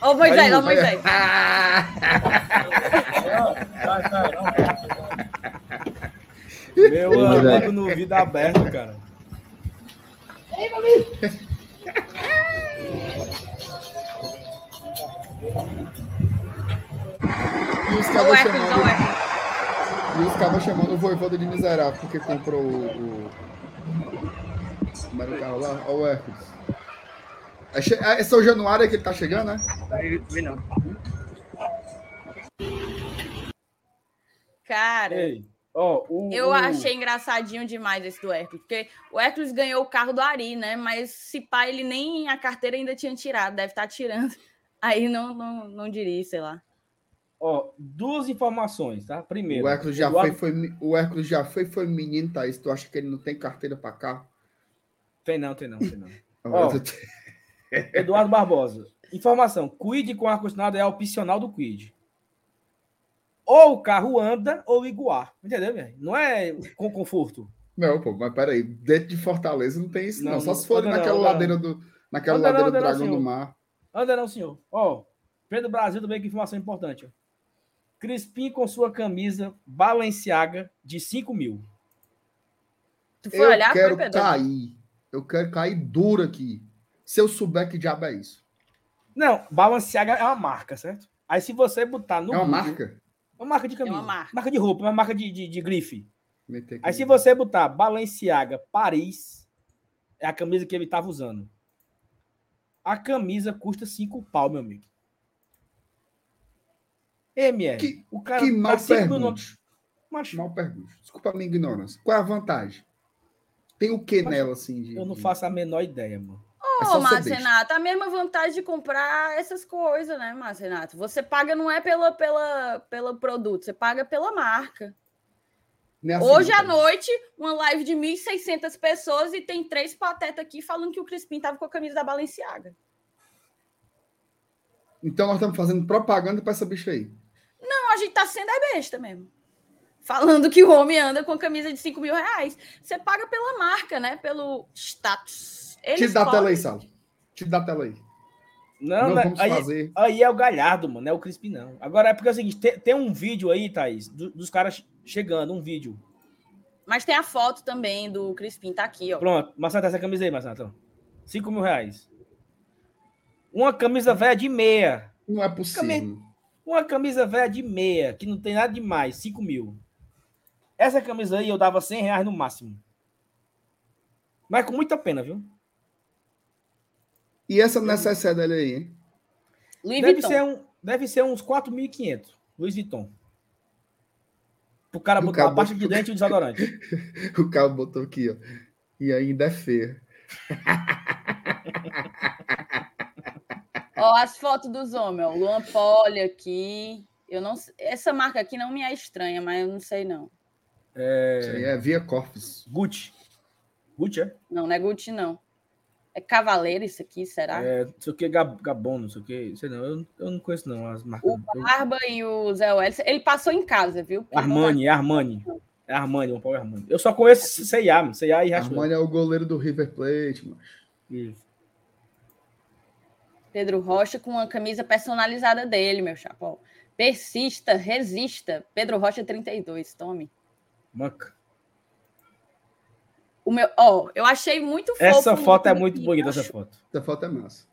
Speaker 4: Ô, Moisés, ó, Moisés.
Speaker 2: Meu
Speaker 6: Moisés.
Speaker 2: amigo no vida aberta, cara.
Speaker 3: E os
Speaker 4: Ó o
Speaker 3: cabas
Speaker 4: Hércules, ó o
Speaker 3: chamando, e os cabas chamando o voivoda de miserável porque comprou o. o... Como era o carro lá? Ó, o Hércules. É, che... é São Januário que ele tá chegando, né?
Speaker 4: Cara,
Speaker 2: Ei, Ó, o,
Speaker 4: Eu
Speaker 2: o-
Speaker 4: achei engraçadinho demais esse do Hércules, porque o Hércules ganhou o carro do Ari, né? Mas se pá, ele nem a carteira ainda tinha tirado, deve estar tirando. Aí não, não, não diria, sei lá.
Speaker 2: Ó, duas informações, tá? Primeiro.
Speaker 3: O Hércules já
Speaker 2: Eduardo-
Speaker 3: foi, foi, o Hércules já foi, foi menino, Thaís. Tu acha que ele não tem carteira para carro?
Speaker 2: Tem não, tem não, tem não.
Speaker 3: Tem-
Speaker 2: Eduardo Barbosa. Informação: Quid com ar-condicionado é opcional do Quid. Ou o carro anda ou iguar. Entendeu, velho? Não é com conforto.
Speaker 3: Não, pô, mas peraí, dentro de Fortaleza não tem isso, não.
Speaker 2: Não,
Speaker 3: Só se for
Speaker 2: não,
Speaker 3: naquela
Speaker 2: não.
Speaker 3: ladeira do. Naquela
Speaker 2: Anda não,
Speaker 3: ladeira do Dragão do. Mar.
Speaker 2: Anda não, senhor. Ó, Pedro Brasil também com informação importante. ó. Crispim com sua camisa Balenciaga de 5 mil.
Speaker 4: Tu foi
Speaker 3: Eu
Speaker 4: olhar,
Speaker 3: quero
Speaker 4: foi,
Speaker 3: cair. Eu quero cair duro aqui. Se eu souber que diabo é isso.
Speaker 2: Não, Balenciaga é uma marca, certo? Aí se você botar no.
Speaker 3: é uma
Speaker 2: Google-
Speaker 3: marca?
Speaker 2: Uma marca de camisa.
Speaker 4: uma marca.
Speaker 2: de roupa, uma marca de, de, de grife. Aí se você botar Balenciaga Paris, é a camisa que ele estava usando. A camisa custa 5 pau, meu amigo. MR,
Speaker 3: Que-
Speaker 2: o cara
Speaker 3: Que mal
Speaker 2: tá. Macho,
Speaker 3: Mal pergunte. Desculpa a minha ignorância. Qual é a vantagem? Tem o que
Speaker 2: Mas
Speaker 3: nela, assim? De,
Speaker 2: eu não
Speaker 3: de-
Speaker 2: faço a menor ideia, mano.
Speaker 3: É
Speaker 4: Ô, Márcio. Renato, a mesma vantagem de comprar essas coisas, né, Márcio Renato? Você paga não é pela, pela, pelo produto, você paga pela marca.
Speaker 3: É assim,
Speaker 4: Hoje à noite, uma live de 1.600 pessoas e tem três patetas aqui falando que o Crispim tava com a camisa da Balenciaga.
Speaker 3: Então nós estamos fazendo propaganda para essa bicha aí.
Speaker 4: Não, a gente tá sendo é besta mesmo. Falando que o homem anda com a camisa de 5 mil reais. Você paga pela marca, né? Pelo status.
Speaker 3: Tira
Speaker 4: Eles
Speaker 3: da tela
Speaker 4: cobram.
Speaker 3: aí, Salo. Tira da tela aí.
Speaker 2: Não, não,
Speaker 3: vamos
Speaker 2: aí,
Speaker 3: fazer.
Speaker 2: aí é o Galhardo, mano, não é o Crispim, não. Agora é porque é o seguinte: tem, tem um vídeo aí, Thaís, do- dos caras chegando, um vídeo.
Speaker 4: Mas tem a foto também do Crispim, tá aqui, ó.
Speaker 2: Pronto, Marcelo, essa camisa aí, Marcelo. 5 mil reais. Uma camisa velha de meia.
Speaker 3: Não é possível.
Speaker 2: Uma camisa velha de meia, que não tem nada demais, 5 mil. Essa camisa aí eu dava 100 reais no máximo. Mas com muita pena, viu?
Speaker 3: E essa necessaire dele aí, hein?
Speaker 4: Louis
Speaker 2: Deve
Speaker 4: Vuitton.
Speaker 2: ser, um, deve ser uns 4.500, Louis Vuitton. Pro cara
Speaker 3: Do
Speaker 2: botar a
Speaker 3: cabo-
Speaker 2: pasta de dente e o desodorante.
Speaker 3: O cara botou aqui, ó. E ainda é feia.
Speaker 4: Ó, as fotos dos homens, ó. Luan Poli aqui. Eu não sei- Essa marca aqui não me é estranha, mas eu não sei não.
Speaker 3: Isso aí é via Corpus.
Speaker 2: Gucci. Gucci, é?
Speaker 4: Não, não é Gucci, não. É Cavaleiro isso aqui, será?
Speaker 2: É, não sei o que, Gab- Gabon, não sei o que. Sei não, eu, eu não conheço não as marcas.
Speaker 4: O
Speaker 2: não. Eu-
Speaker 4: Barba e o Zé Welles, ele passou em casa, viu?
Speaker 2: Armani, é Armani. É Armani, o Paulo é Armani. Eu só conheço C&A, C&A e Riachuelo.
Speaker 3: Armani é o goleiro do River Plate, mano.
Speaker 2: Isso.
Speaker 4: Pedro Rocha com a camisa personalizada dele, meu chapéu. Persista, resista. Pedro Rocha 32, tome.
Speaker 2: Manca.
Speaker 4: O meu, ó, eu achei muito fofo.
Speaker 2: Essa foto é muito bonita, essa foto.
Speaker 3: Essa foto é massa.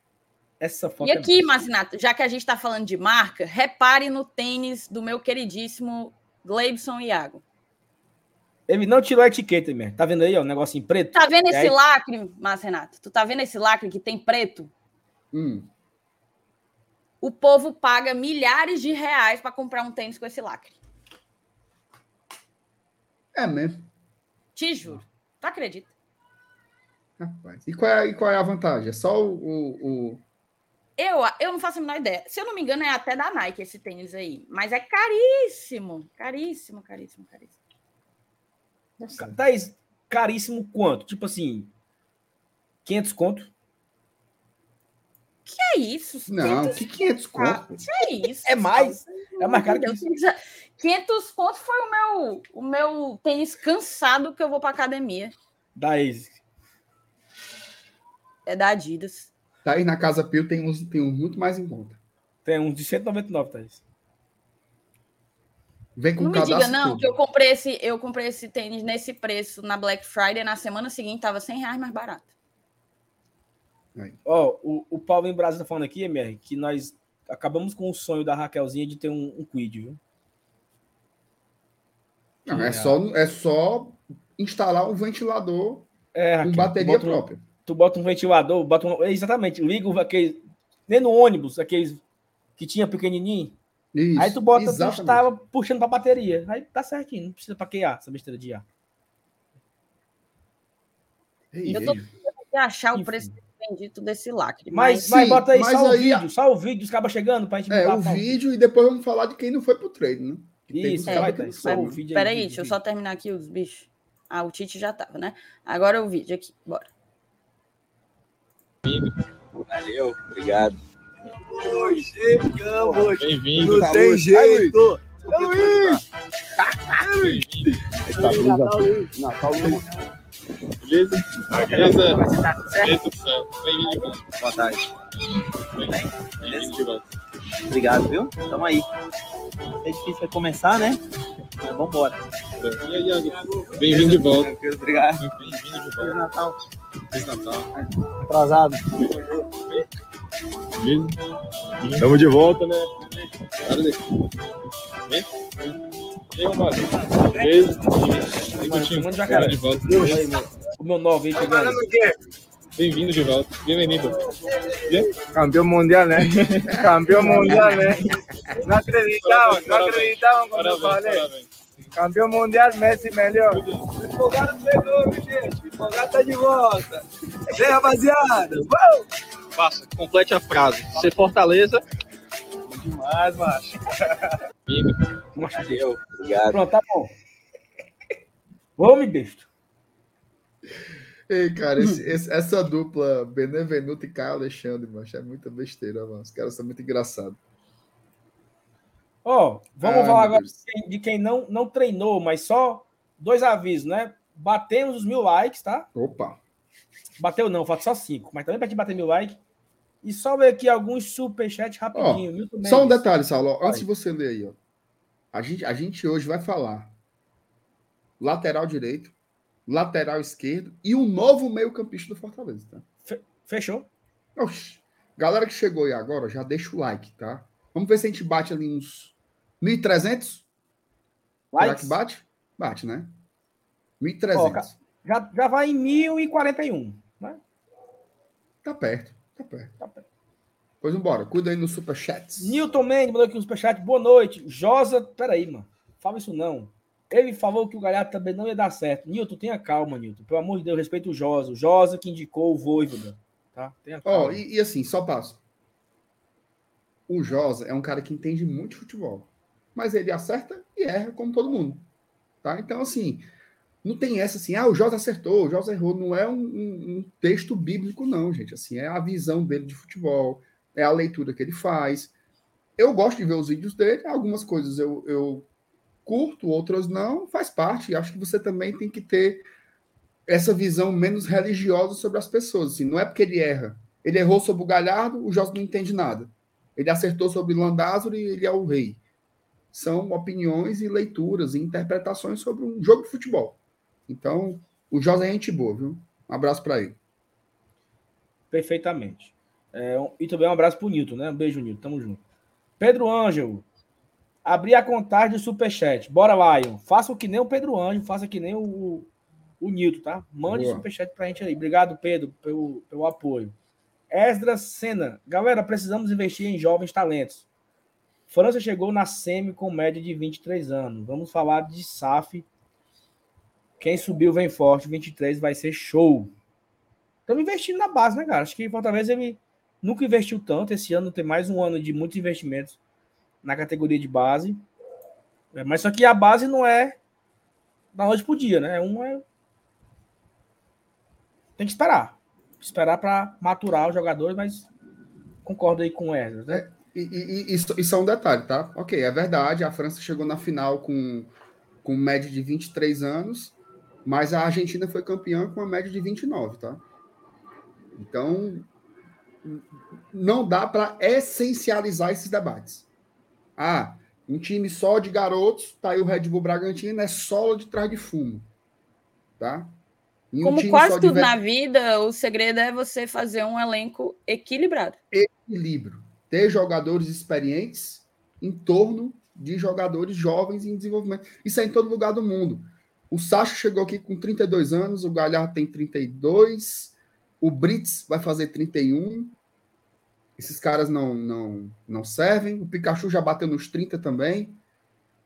Speaker 2: Essa foto
Speaker 4: E
Speaker 2: é
Speaker 4: aqui, Marcinato, já que a gente está falando de marca, repare no tênis do meu queridíssimo Gleibson Iago.
Speaker 2: Ele não tirou a etiqueta, mesmo. Tá vendo aí, ó, o negocinho preto?
Speaker 4: Tá vendo
Speaker 2: E
Speaker 4: esse
Speaker 2: aí-
Speaker 4: lacre, Márcio Renato? Tu tá vendo esse lacre que tem preto?
Speaker 3: Hum.
Speaker 4: O povo paga milhares de reais para comprar um tênis com esse lacre.
Speaker 3: É mesmo.
Speaker 4: Te juro. Tu acredita?
Speaker 3: Rapaz. E qual é, e qual é a vantagem? É só o. o, o-
Speaker 4: Eu, eu não faço a menor ideia. Se eu não me engano, é até da Nike esse tênis aí. Mas é caríssimo. Caríssimo, caríssimo, caríssimo.
Speaker 3: Nossa,
Speaker 2: Thaís, caríssimo quanto? Tipo assim, 500 conto?
Speaker 4: Que é isso?
Speaker 3: Não,
Speaker 4: 500
Speaker 3: que 500 conto.
Speaker 4: Que é isso?
Speaker 2: É mais. É mais caro que
Speaker 4: Deus. 500 conto foi o meu, o meu tênis cansado que eu vou pra academia.
Speaker 2: Da.
Speaker 4: É da Adidas.
Speaker 3: Tá aí na Casa Pio tem uns, tem uns muito mais em conta.
Speaker 2: Tem uns de 199, Thaís.
Speaker 3: Vem com
Speaker 4: Não me diga, não,
Speaker 3: tudo.
Speaker 4: que eu comprei, esse, eu comprei esse tênis nesse preço na Black Friday. Na semana seguinte tava 100 reais mais barato.
Speaker 2: Ó, o, o Paulo em Brasil tá falando aqui, MR, que nós acabamos com o sonho da Raquelzinha de ter um, um quid, viu?
Speaker 3: Não, é, só, é só instalar um ventilador
Speaker 2: É,
Speaker 3: com
Speaker 2: Raquel,
Speaker 3: bateria
Speaker 2: tu um-
Speaker 3: própria.
Speaker 2: tu bota um ventilador, bota um, exatamente, liga o- aquele, nem no ônibus, aqueles que tinha pequenininho,
Speaker 3: Isso,
Speaker 2: Aí tu bota, tu
Speaker 3: exatamente.
Speaker 2: estava puxando pra bateria. Aí tá certinho, não precisa pra QA, essa besteira de IA.
Speaker 3: Ei,
Speaker 4: Eu tô- achar o
Speaker 2: Enfim.
Speaker 4: preço bendito desse lacre.
Speaker 2: Mas,
Speaker 3: Sim,
Speaker 2: mas bota aí
Speaker 3: mas
Speaker 2: só o
Speaker 3: aí-
Speaker 2: vídeo, só o vídeo, os cabas chegando pra gente
Speaker 3: É, o vídeo e depois vamos falar de quem não foi pro treino, né?
Speaker 2: Isso, é,
Speaker 3: que
Speaker 2: aí.
Speaker 4: Peraí,
Speaker 2: vídeo,
Speaker 4: deixa eu só terminar aqui os bichos. Ah, o Tite já tava, né? Agora é o vídeo aqui. Bora.
Speaker 5: Valeu, obrigado.
Speaker 6: Chegamos.
Speaker 5: Bem-vindo.
Speaker 6: Não tem jeito. Ô, Luiz.
Speaker 5: Beleza? Beleza? Beleza, tudo certo. Bem-vindo.
Speaker 8: Boa tarde.
Speaker 5: Bem-vindo de volta.
Speaker 8: Obrigado, viu? Tamo aí. É difícil começar, né? Mas vambora.
Speaker 5: E aí, Iago? Bem-vindo de volta.
Speaker 8: Obrigado.
Speaker 5: Bem-vindo de volta.
Speaker 8: Natal.
Speaker 5: Feliz Natal.
Speaker 8: Atrasado.
Speaker 5: Estamos de volta, né? Bora daqui. Vem? E aí, Romário? Beleza? Aí, Coutinho. Bora de volta.
Speaker 2: O meu 9 aí chegando.
Speaker 5: Bem-vindo de volta. Bem-vindo.
Speaker 6: Campeão mundial, né? Campeão mundial, né? Não acreditavam, não acreditavam quando eu falei.
Speaker 5: parabéns.
Speaker 6: Campeão mundial, Messi melhor. Empolgado pegou, gente. Empolgado tá de volta. Aí, rapaziada? Uou!
Speaker 9: Faça, complete a frase. Ser Fortaleza.
Speaker 6: Demais, macho.
Speaker 8: Valeu. Obrigado.
Speaker 2: Pronto, tá bom. Vamos, besta.
Speaker 3: Ei, cara, esse- esse- essa dupla Benevenuto e Caio Alexandre, macho, é muita besteira, mano. Os caras são muito engraçados.
Speaker 2: Ó, vamos
Speaker 3: Ai,
Speaker 2: falar agora de quem, de quem não, não treinou, mas só dois avisos, né? Batemos os mil likes, tá?
Speaker 3: Opa!
Speaker 2: Bateu não, falta só cinco. Mas também pra gente bater mil likes. E só ver aqui alguns superchats rapidinho. Milton
Speaker 3: Só um detalhe, Saulo, antes de você ler aí, ó. A gente, a gente hoje vai falar lateral direito, lateral esquerdo e um novo meio-campista do Fortaleza, tá?
Speaker 2: Fechou?
Speaker 3: Oxi. Galera que chegou aí agora, já deixa o like, tá? Vamos ver se a gente bate ali uns 1.300? Será
Speaker 2: Likes?
Speaker 3: que bate? Bate, né?
Speaker 2: Ó,
Speaker 3: 1.300.
Speaker 2: ca- Já, já vai em 1041. Né?
Speaker 3: Tá perto, tá perto.
Speaker 2: Tá perto.
Speaker 3: Pois vambora, cuida aí no superchats.
Speaker 2: Newton Mendes mandou aqui um superchat. Boa noite. Josa, peraí, mano. Fala isso não. Ele falou que o Galhardo também não ia dar certo. Newton, tenha calma, Newton. Pelo amor de Deus, respeita o Josa. O Josa que indicou o Voivoda. Tá? Tenha calma.
Speaker 3: Ó, e, e assim, só passo. O Josa é um cara que entende muito de futebol. Mas ele acerta e erra, como todo mundo. Tá? Então, assim, não tem essa assim, ah, o Josa acertou, o Josa errou. Não é um, um- um texto bíblico, não, gente. Assim, é a visão dele de futebol, é a leitura que ele faz. Eu gosto de ver os vídeos dele, algumas coisas eu, eu curto, outras não, faz parte. Acho que você também tem que ter essa visão menos religiosa sobre as pessoas. Assim, não é porque ele erra. Ele errou sobre o Galhardo, o Josa não entende nada. Ele acertou sobre o Landázuri e ele é o rei. São opiniões e leituras e interpretações sobre um jogo de futebol. Então, o Josa é gente boa, viu? Um abraço para ele.
Speaker 2: Perfeitamente. É, e também um abraço pro Newton, né? Um beijo, Newton. Tamo junto. Pedro Ângelo. Abrir a contagem do Superchat. Bora, Lion. Faça que nem o Pedro Ângelo, faça que nem o, o Newton, tá? Mande
Speaker 3: Boa.
Speaker 2: Superchat pra gente aí. Obrigado, Pedro, pelo, pelo apoio. Esdras Senna. Galera, precisamos investir em jovens talentos. França chegou na semi com média de 23 anos. Vamos falar de SAF. Quem subiu vem forte. 23 vai ser show. Estamos investindo na base, né, cara? Acho que Fortaleza ele nunca investiu tanto. Esse ano tem mais um ano de muitos investimentos na categoria de base. É, mas só que a base não é da noite pro dia, né? É um é... Tem que esperar. Esperar para maturar os jogadores, mas concordo aí com o Ezra, né?
Speaker 3: E, e- e isso, isso é um detalhe, tá? Ok, é verdade. A França chegou na final com, com média de 23 anos, mas a Argentina foi campeã com uma média de 29, tá? Então, não dá para essencializar esses debates. Ah, um time só de garotos, tá aí o Red Bull Bragantino, é solo de trás de fumo, tá? Um
Speaker 4: Como quase
Speaker 3: de
Speaker 4: tudo na vida, o segredo é você fazer um elenco equilibrado.
Speaker 3: equilíbrio. Ter jogadores experientes em torno de jogadores jovens em desenvolvimento. Isso é em todo lugar do mundo. O Sacha chegou aqui com 32 anos, o Galhardo tem 32, o Brits vai fazer 31. Esses caras não, não, não servem. O Pikachu já bateu nos 30 também.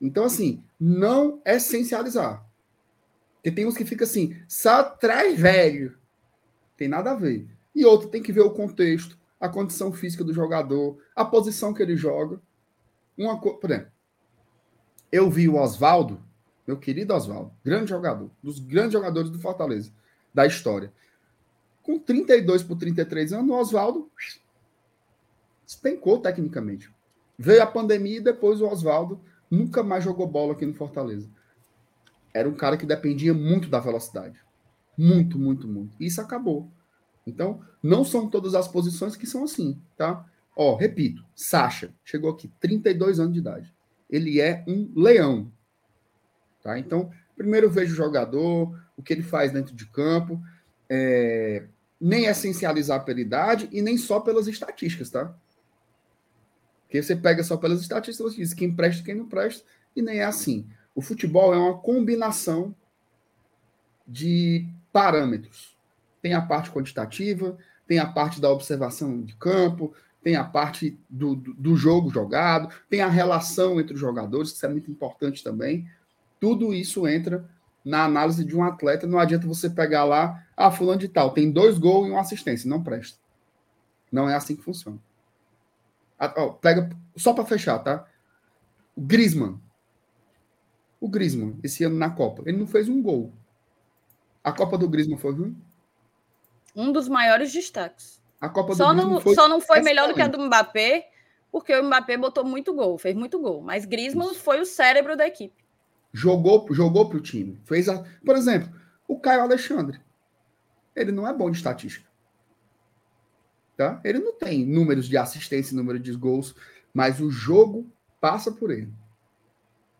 Speaker 3: Então, assim, não essencializar. Porque tem uns que ficam assim, só traz velho. Tem nada a ver. E outro tem que ver o contexto, a condição física do jogador, a posição que ele joga. Uma co... Por exemplo, eu vi o Oswaldo, meu querido Oswaldo, grande jogador, dos grandes jogadores do Fortaleza, da história. Com 32 por 33 anos, o Oswaldo despencou tecnicamente. Veio a pandemia e depois o Oswaldo nunca mais jogou bola aqui no Fortaleza. Era um cara que dependia muito da velocidade. Muito, muito, muito. Isso acabou. Então, não são todas as posições que são assim, tá? Ó, repito, Sacha chegou aqui, 32 anos de idade. Ele é um leão. Tá? Então, primeiro vejo o jogador, o que ele faz dentro de campo, é, nem essencializar pela idade e nem só pelas estatísticas, tá? Porque você pega só pelas estatísticas, você diz quem presta e quem não presta, e nem é assim. O futebol é uma combinação de parâmetros. Tem a parte quantitativa, tem a parte da observação de campo, tem a parte do, do, do jogo jogado, tem a relação entre os jogadores, que isso é muito importante também. Tudo isso entra na análise de um atleta. Não adianta você pegar lá, ah, fulano de tal, tem dois gols e uma assistência. Não presta. Não é assim que funciona. Ó, pega, só para fechar, tá? O Griezmann. O Griezmann, esse ano na Copa, ele não fez um gol. A Copa do Griezmann foi ruim?
Speaker 4: Um dos maiores destaques.
Speaker 3: A Copa
Speaker 4: Só
Speaker 3: do
Speaker 4: não,
Speaker 3: Griezmann foi
Speaker 4: só não foi melhor do que a
Speaker 3: excelente.
Speaker 4: do Mbappé, porque o Mbappé botou muito gol, fez muito gol. Mas Griezmann foi o cérebro da equipe.
Speaker 3: Jogou, jogou pro time. Fez a... Por exemplo, o Caio Alexandre. Ele não é bom de estatística. Tá? Ele não tem números de assistência, número de gols, mas o jogo passa por ele.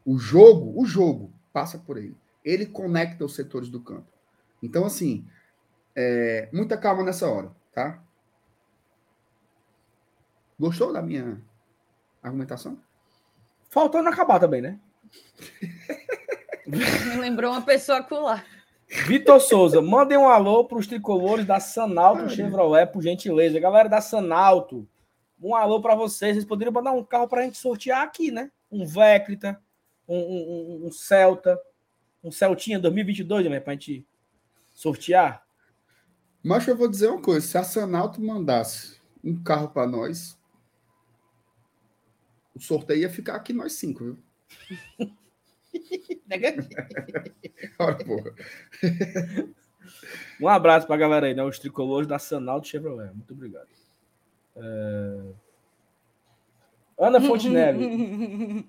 Speaker 3: O jogo, o jogo passa por ele. Ele conecta os setores do campo. Então, assim, é, muita calma nessa hora, tá? Gostou da minha argumentação?
Speaker 2: Faltou não acabar também, né?
Speaker 4: Me lembrou uma pessoa acular.
Speaker 2: Vitor Souza, mandem um alô para os tricolores da Sanalto Chevrolet, por gentileza. Galera da Sanalto, um alô para vocês. Vocês poderiam mandar um carro para a gente sortear aqui, né? Um Vectrita, um, um, um- um Celta, um Celtinha 2022, né? Para a gente sortear.
Speaker 3: Mas eu vou dizer uma coisa: se a Sanalto mandasse um carro para nós, o sorteio ia ficar aqui nós cinco, viu? Olha, porra.
Speaker 2: Um abraço para a galera aí, né? Os tricolores da Sanalto Chevrolet. Muito obrigado. É, Ana Fontenelle.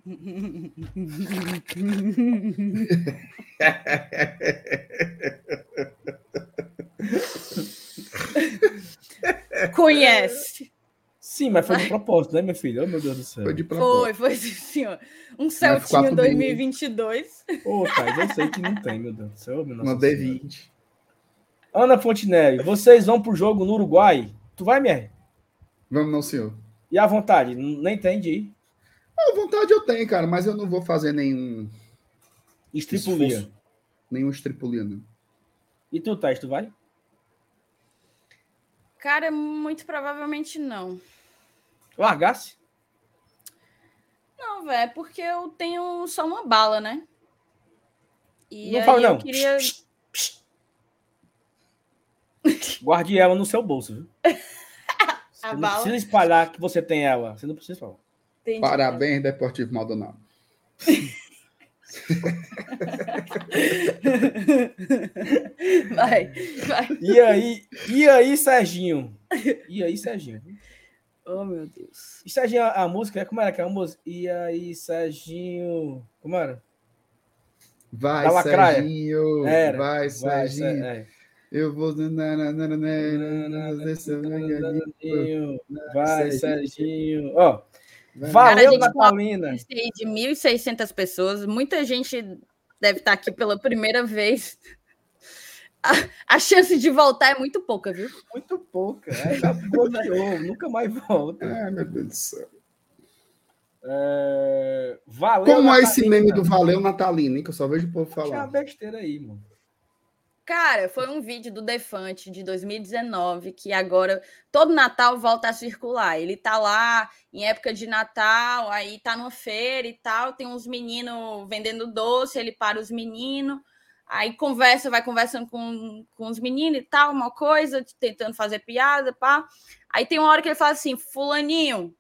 Speaker 4: Conhece.
Speaker 2: Sim, mas foi de propósito, né, meu filho? Oh, meu Deus do céu.
Speaker 3: Foi de propósito.
Speaker 4: Foi, foi sim, senhor. Um
Speaker 3: bem.
Speaker 4: 2022.
Speaker 2: Ô, Thais, eu sei que não tem, meu Deus do céu.
Speaker 3: Uma
Speaker 2: Senhora.
Speaker 3: D20.
Speaker 2: Ana Fontenelle, vocês vão pro jogo no Uruguai? Tu vai, Mier?
Speaker 3: Vamos, não, senhor.
Speaker 2: E à vontade? Nem tem de ir.
Speaker 3: A vontade eu tenho, cara, mas eu não vou fazer nenhum.
Speaker 2: Estripulia.
Speaker 3: esforço, Nenhum estripulia, não.
Speaker 2: E tu, Thais, tu vai?
Speaker 4: Cara, muito provavelmente não.
Speaker 2: Largasse?
Speaker 4: Não, velho, porque eu tenho só uma bala, né? E
Speaker 2: Não
Speaker 4: aí
Speaker 2: fala,
Speaker 4: eu
Speaker 2: não.
Speaker 4: queria.
Speaker 2: Guarde ela no seu bolso, viu? Você não
Speaker 4: bala.
Speaker 2: precisa espalhar que você tem ela. Você não precisa falar.
Speaker 4: Entendi.
Speaker 3: Parabéns, Deportivo Maldonado.
Speaker 4: Vai, vai.
Speaker 2: E aí, e aí, Serginho? E aí, Serginho?
Speaker 4: Oh, meu Deus.
Speaker 2: E Serginho, a, música, né? como era que é a música? E aí, Serginho? Como era?
Speaker 3: Vai. Serginho.
Speaker 2: Era.
Speaker 3: Vai,
Speaker 2: Vai,
Speaker 3: Serginho.
Speaker 2: Ser- é.
Speaker 3: Eu vou.
Speaker 2: Vai,
Speaker 3: Serginho.
Speaker 2: Ó,
Speaker 3: Vai.
Speaker 2: valeu, Natalina.
Speaker 4: De 1.600 pessoas, muita gente deve estar aqui pela primeira vez. A, a chance de voltar é muito pouca, viu?
Speaker 2: Muito pouca. É, já bloqueou, nunca mais volta.
Speaker 3: Ai, meu Deus do céu.
Speaker 2: É, Valeu,
Speaker 3: Como é esse
Speaker 2: Natalina.
Speaker 3: meme do Valeu Natalino, hein? Que eu só vejo o povo
Speaker 2: Tinha uma
Speaker 3: falar.
Speaker 2: besteira aí, mano.
Speaker 4: Cara, foi um vídeo do Defante de 2019 que agora todo Natal volta a circular. Ele tá lá em época de Natal, aí tá numa feira e tal, tem uns meninos vendendo doce, ele para os meninos, aí conversa, vai conversando com, com os meninos e tal, uma coisa, tentando fazer piada, pá. Aí tem uma hora que ele fala assim: Fulaninho,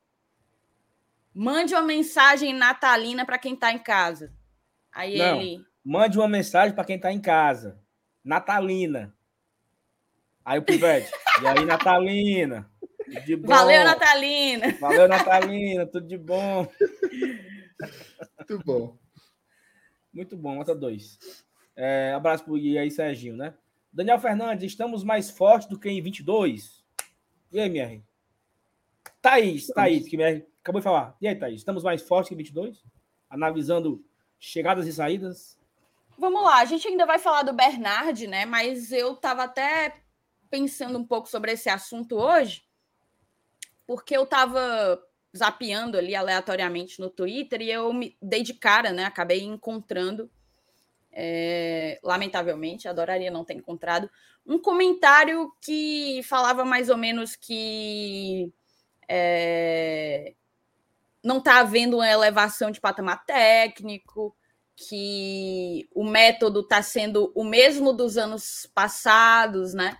Speaker 4: mande uma mensagem natalina para quem tá em casa. Aí
Speaker 2: Não.
Speaker 4: ele.
Speaker 2: Mande uma mensagem para quem tá em casa. Natalina. Aí o Pivete. e aí, Natalina? Tudo De bom.
Speaker 4: Valeu, Natalina!
Speaker 2: Valeu, Natalina. Tudo de bom.
Speaker 3: Muito bom.
Speaker 2: Muito bom, nota 2. É, abraço pro e aí, Serginho, né? Daniel Fernandes, estamos mais fortes do que em 22? E aí, MR? Thaís, Thaís, que MR acabou de falar. E aí, Thaís, estamos mais fortes que em 22? Analisando chegadas e saídas.
Speaker 4: Vamos lá, a gente ainda vai falar do Bernard, né? Mas eu estava até pensando um pouco sobre esse assunto hoje, porque eu estava zapeando ali aleatoriamente no Twitter e eu me dei de cara, né? Acabei encontrando, é, lamentavelmente, adoraria não ter encontrado, um comentário que falava mais ou menos que é, não está havendo uma elevação de patamar técnico, que o método está sendo o mesmo dos anos passados, né?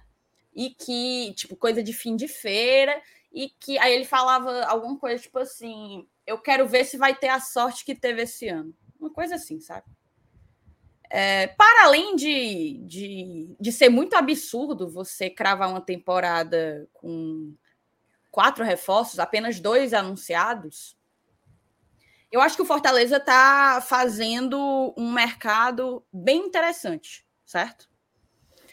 Speaker 4: E que, tipo, coisa de fim de feira, e que aí ele falava alguma coisa tipo assim: eu quero ver se vai ter a sorte que teve esse ano. Uma coisa assim, sabe? É, para além de, de, de ser muito absurdo você cravar uma temporada com quatro reforços, apenas dois anunciados, eu acho que o Fortaleza está fazendo um mercado bem interessante, certo?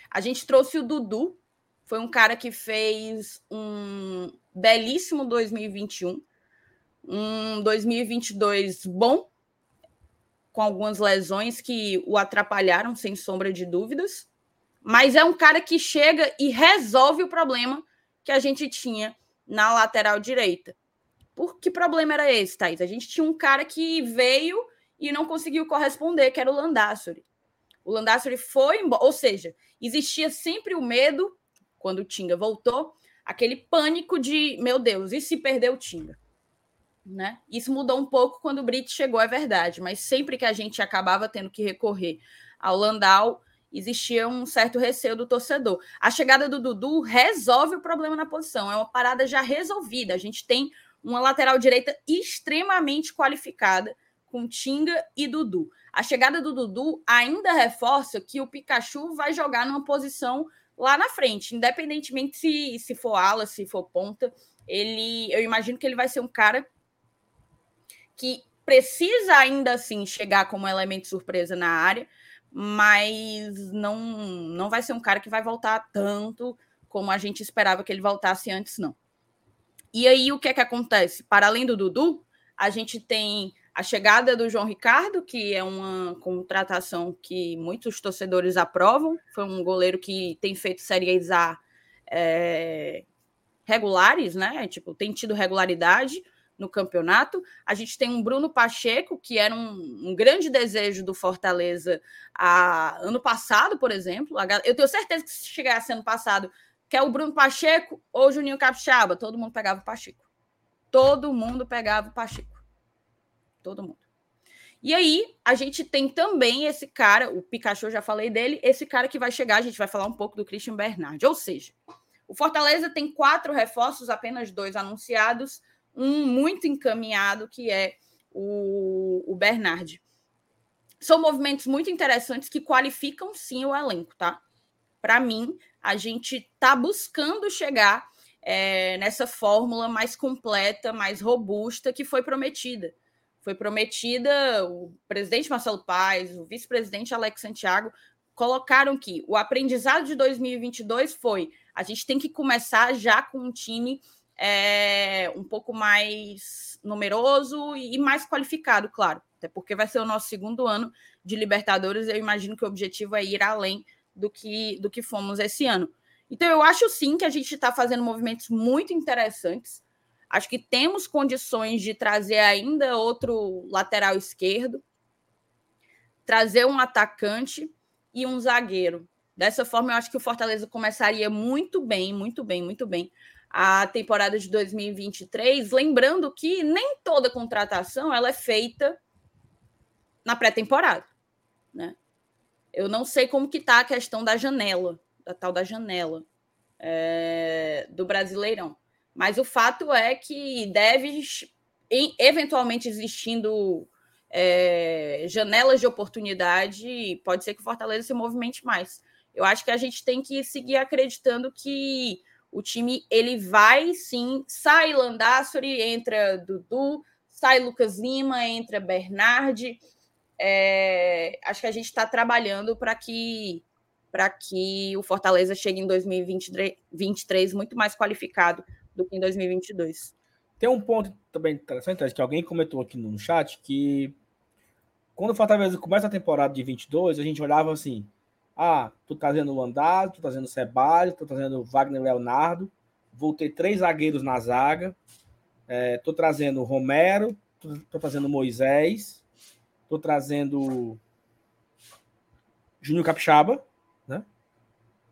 Speaker 4: A gente trouxe o Dudu, foi um cara que fez um belíssimo 2021, um 2022 bom, com algumas lesões que o atrapalharam, sem sombra de dúvidas, mas é um cara que chega e resolve o problema que a gente tinha na lateral direita. Por que problema era esse, Thaís? A gente tinha um cara que veio e não conseguiu corresponder, que era o Landassori. O Landassori foi embora, ou seja, existia sempre o medo, quando o Tinga voltou, aquele pânico de, meu Deus, e se perder o Tinga? Né? Isso mudou um pouco quando o Brit chegou, é verdade, mas sempre que a gente acabava tendo que recorrer ao Landau, existia um certo receio do torcedor. A chegada do Dudu resolve o problema na posição, é uma parada já resolvida. A gente tem uma lateral direita extremamente qualificada com Tinga e Dudu. A chegada do Dudu ainda reforça que o Pikachu vai jogar numa posição lá na frente, independentemente se, se for ala, se for ponta. Ele, eu imagino que ele vai ser um cara que precisa ainda assim chegar como elemento surpresa na área, mas não não vai ser um cara que vai voltar tanto como a gente esperava que ele voltasse antes, não. E aí, o que é que acontece? Para além do Dudu, a gente tem a chegada do João Ricardo, que é uma contratação que muitos torcedores aprovam. Foi um goleiro que tem feito séries A é, regulares, né? Tipo, tem tido regularidade no campeonato. A gente tem um Bruno Pacheco, que era um, um grande desejo do Fortaleza a, ano passado, por exemplo. Eu tenho certeza que se chegasse ano passado, que é o Bruno Pacheco ou o Juninho Capixaba, todo mundo pegava o Pacheco. Todo mundo pegava o Pacheco. Todo mundo. E aí, a gente tem também esse cara, o Pikachu, já falei dele, esse cara que vai chegar, a gente vai falar um pouco do Christian Bernard. Ou seja, o Fortaleza tem quatro reforços, apenas dois anunciados, um muito encaminhado, que é o, o Bernard. São movimentos muito interessantes que qualificam sim o elenco, tá? Para mim, a gente está buscando chegar é, nessa fórmula mais completa, mais robusta que foi prometida. Foi prometida, o presidente Marcelo Paes, o vice-presidente Alex Santiago colocaram que o aprendizado de 2022 foi a gente tem que começar já com um time é, um pouco mais numeroso e mais qualificado, claro, até porque vai ser o nosso segundo ano de Libertadores. Eu imagino que o objetivo é ir além do que, do que fomos esse ano. Então, eu acho sim que a gente está fazendo movimentos muito interessantes. Acho que temos condições de trazer ainda outro lateral esquerdo, trazer um atacante e um zagueiro. Dessa forma, eu acho que o Fortaleza começaria muito bem, muito bem, muito bem a temporada de 2023, lembrando que nem toda contratação ela é feita na pré-temporada, né? Eu não sei como que tá a questão da janela, da tal da janela é, do Brasileirão, mas o fato é que deve eventualmente existindo é, janelas de oportunidade, pode ser que o Fortaleza se movimente mais. Eu acho que a gente tem que seguir acreditando que o time ele vai sim, sai Landassori, entra Dudu, sai Lucas Lima, entra Bernardi. É, acho que a gente está trabalhando para que para que o Fortaleza chegue em 2023 muito mais qualificado do que em 2022.
Speaker 2: Tem um ponto também interessante, que alguém comentou aqui no chat, que quando o Fortaleza começa a temporada de 22, a gente olhava assim, ah, tô trazendo o Andado, tô trazendo o Ceballos, tô trazendo o Wagner Leonardo, vou ter três zagueiros na zaga, é, tô trazendo o Romero, tô, tô trazendo o Moisés, tô trazendo Júnior Capixaba, né?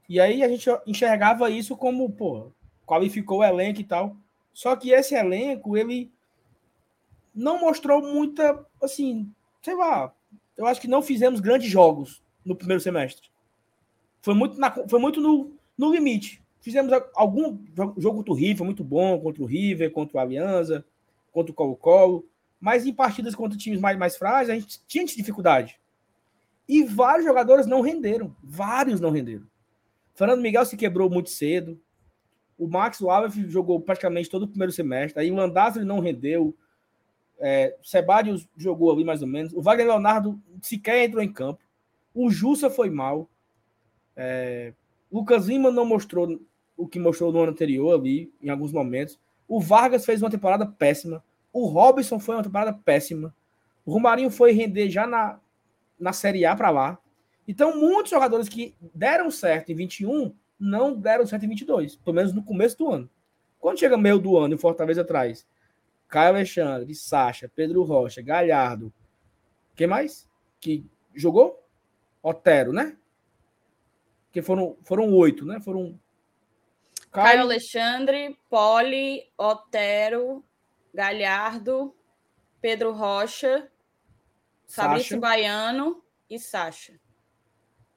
Speaker 2: E aí a gente enxergava isso como, pô, qualificou o elenco e tal. Só que esse elenco, ele não mostrou muita, assim, sei lá, eu acho que não fizemos grandes jogos no primeiro semestre. Foi muito, na, foi muito no, no limite. Fizemos algum jogo contra o River, foi muito bom, contra o River, contra o Aliança, contra o Colo-Colo, mas em partidas contra times mais, mais frágeis, a gente tinha dificuldade. E vários jogadores não renderam. Vários não renderam. Fernando Miguel se quebrou muito cedo. O Max Wallace jogou praticamente todo o primeiro semestre. Aí o Landázuri não rendeu. É, o Sebadios jogou ali mais ou menos. O Wagner Leonardo sequer entrou em campo. O Jussa foi mal. É, Lucas Lima não mostrou o que mostrou no ano anterior ali, em alguns momentos. O Vargas fez uma temporada péssima. O Robson foi uma temporada péssima. O Romarinho foi render já na, na Série A para lá. Então, muitos jogadores que deram certo em 21 não deram certo em 22, pelo menos no começo do ano. Quando chega meio do ano e Fortaleza atrás, Caio Alexandre, Sacha, Pedro Rocha, Galhardo, quem mais? Que jogou? Otero, né? Que foram, foram oito, né? Foram.
Speaker 4: Caio, Caio Alexandre, Poli, Otero, Galhardo, Pedro Rocha, Fabrício Baiano e Sacha.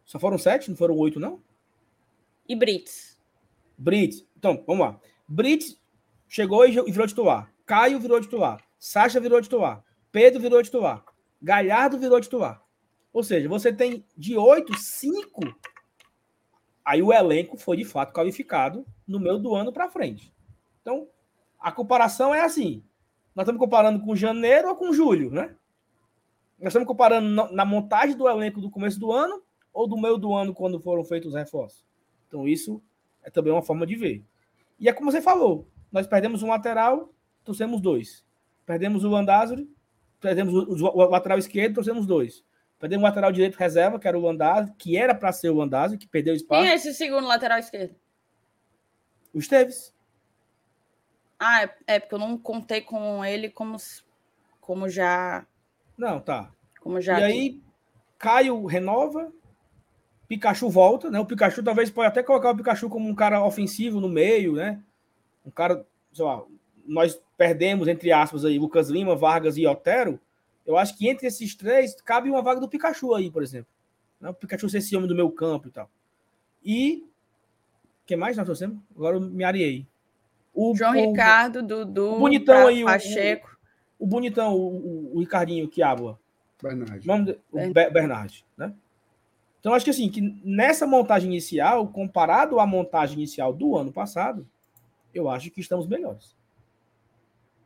Speaker 2: Só foram sete? Não foram oito, não?
Speaker 4: E Brits.
Speaker 2: Brits. Então, vamos lá. Brits chegou e virou titular. Caio virou titular. Sacha virou titular. Pedro virou titular. Galhardo virou titular. Ou seja, você tem de oito, cinco. Aí o elenco foi de fato qualificado no meio do ano para frente. Então, a comparação é assim. Nós estamos comparando com janeiro ou com julho, né? Nós estamos comparando na montagem do elenco do começo do ano ou do meio do ano, quando foram feitos os reforços. Então, isso é também uma forma de ver. E é como você falou: nós perdemos um lateral, trouxemos dois. Perdemos o Landázuri, perdemos o, o, lateral esquerdo, trouxemos dois. Perdemos o lateral direito reserva, que era o Landázuri, que era para ser o Landázuri, que perdeu espaço.
Speaker 4: Quem é esse segundo lateral esquerdo?
Speaker 2: O Esteves.
Speaker 4: Ah, é, é porque eu não contei com ele como, como já.
Speaker 2: Não, tá.
Speaker 4: Como já.
Speaker 2: E aí, Caio renova, Pikachu volta, né? O Pikachu talvez pode até colocar o Pikachu como um cara ofensivo no meio, né? Um cara, sei lá, nós perdemos, entre aspas, aí, Lucas Lima, Vargas e Otero. Eu acho que entre esses três cabe uma vaga do Pikachu aí, por exemplo. Né? O Pikachu ser esse homem do meu campo e tal. E. Quem mais nós trouxemos? Agora eu me areei.
Speaker 4: O, João o, Ricardo, Dudu,
Speaker 2: o bonitão aí,
Speaker 4: Pacheco.
Speaker 2: O, o bonitão, o, o, Ricardinho que habla.
Speaker 3: Bernard.
Speaker 2: O Bernard, né? Então, acho que assim, que nessa montagem inicial, comparado à montagem inicial do ano passado, eu acho que estamos melhores.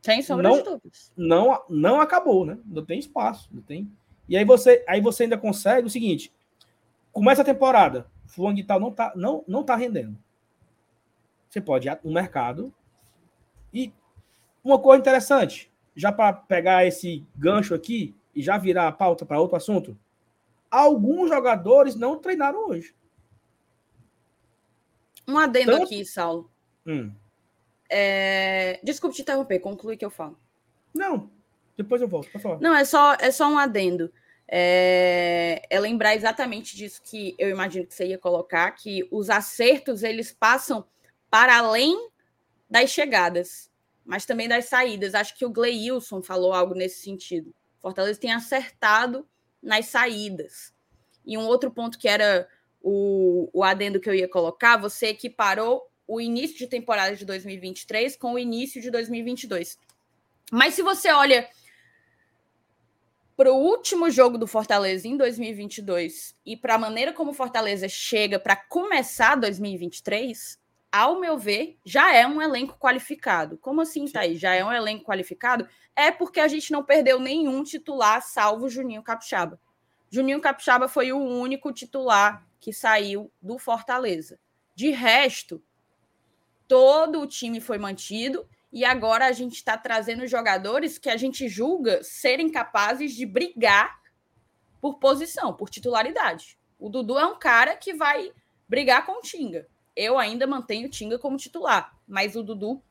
Speaker 4: Sem sombra
Speaker 2: não,
Speaker 4: de dúvidas.
Speaker 2: Não, não acabou, né? Não tem espaço, não tem. E aí você, aí você ainda consegue o seguinte: começa a temporada, fulano de tal não tá, não, não tá rendendo. Você pode ir no mercado e uma coisa interessante, já para pegar esse gancho aqui e já virar a pauta para outro assunto, alguns jogadores não treinaram hoje.
Speaker 4: Um adendo Tanto... aqui, Saulo.
Speaker 2: Hum.
Speaker 4: É... Desculpe te interromper, conclui que eu falo.
Speaker 2: Não, depois eu volto para falar.
Speaker 4: Não, é só, é só um adendo. é, é lembrar exatamente disso que eu imagino que você ia colocar, que os acertos eles passam para além das chegadas, mas também das saídas. Acho que o Gleilson falou algo nesse sentido. Fortaleza tem acertado nas saídas. E um outro ponto que era o, o adendo que eu ia colocar, você equiparou o início de temporada de 2023 com o início de 2022. Mas se você olha para o último jogo do Fortaleza em 2022 e para a maneira como o Fortaleza chega para começar 2023, ao meu ver, já é um elenco qualificado. Como assim, Thaís? Já é um elenco qualificado? É porque a gente não perdeu nenhum titular, salvo Juninho Capixaba. Juninho Capixaba foi o único titular que saiu do Fortaleza. De resto, todo o time foi mantido e agora a gente está trazendo jogadores que a gente julga serem capazes de brigar por posição, por titularidade. O Dudu é um cara que vai brigar com o Tinga. Eu ainda mantenho o Tinga como titular, mas o Dudu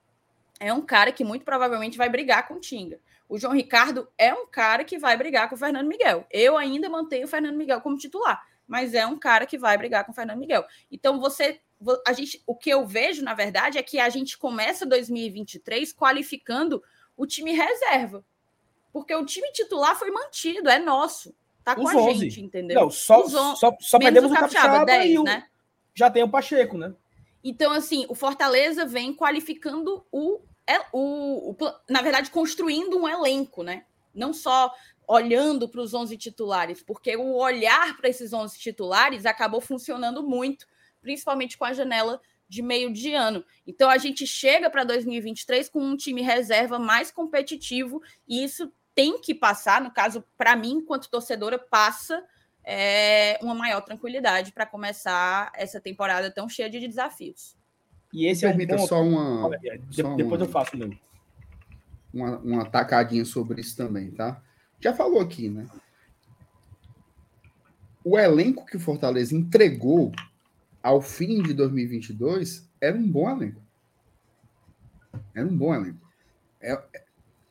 Speaker 4: é um cara que muito provavelmente vai brigar com o Tinga. O João Ricardo é um cara que vai brigar com o Fernando Miguel. Eu ainda mantenho o Fernando Miguel como titular, mas é um cara que vai brigar com o Fernando Miguel. Então você a gente, o que eu vejo, na verdade, é que a gente começa 2023 qualificando o time reserva. Porque o time titular foi mantido, é nosso. Tá com
Speaker 2: Os
Speaker 4: a
Speaker 2: 11.
Speaker 4: gente, entendeu?
Speaker 2: Não, só,
Speaker 4: Os on-
Speaker 2: só, só perdemos
Speaker 4: o
Speaker 2: o
Speaker 4: Capixaba,
Speaker 2: Capixaba
Speaker 4: 10,
Speaker 2: o,
Speaker 4: né?
Speaker 2: já tem o Pacheco, né?
Speaker 4: Então, assim, o Fortaleza vem qualificando o, é, o, o pla- na verdade, construindo um elenco, né? Não só olhando para os 11 titulares, porque o olhar para esses 11 titulares acabou funcionando muito, principalmente com a janela de meio de ano. Então, a gente chega para 2023 com um time reserva mais competitivo e isso tem que passar, no caso, para mim, enquanto torcedora, passa é, uma maior tranquilidade para começar essa temporada tão cheia de desafios.
Speaker 2: E esse é um
Speaker 3: Permita
Speaker 2: ponto.
Speaker 3: só uma,
Speaker 2: Olha,
Speaker 3: só
Speaker 2: depois
Speaker 3: uma-
Speaker 2: eu faço mesmo.
Speaker 3: uma, uma tacadinha sobre isso também, tá? Já falou aqui, né? O elenco que o Fortaleza entregou ao fim de 2022 era um bom elenco. Era um bom elenco. É- é-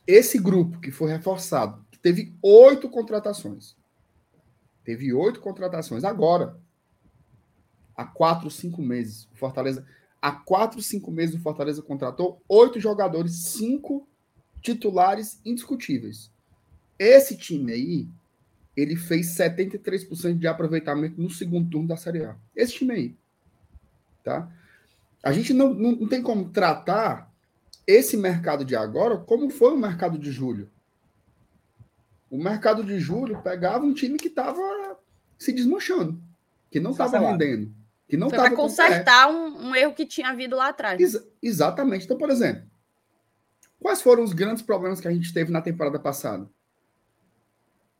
Speaker 3: esse grupo que foi reforçado, que teve oito contratações. Teve oito contratações agora. Há quatro, cinco meses. O Fortaleza. Há quatro, cinco meses o Fortaleza contratou oito jogadores, cinco titulares indiscutíveis. Esse time aí, ele fez 73% de aproveitamento no segundo turno da Série A. Esse time aí. Tá? A gente não, não, não tem como tratar esse mercado de agora como foi o mercado de julho. O mercado de julho pegava um time que estava se desmanchando, que não estava rendendo, que não
Speaker 4: Foi para
Speaker 3: estava
Speaker 4: consertar um, um erro que tinha havido lá atrás.
Speaker 3: Exa- exatamente. Então, por exemplo, quais foram os grandes problemas que a gente teve na temporada passada?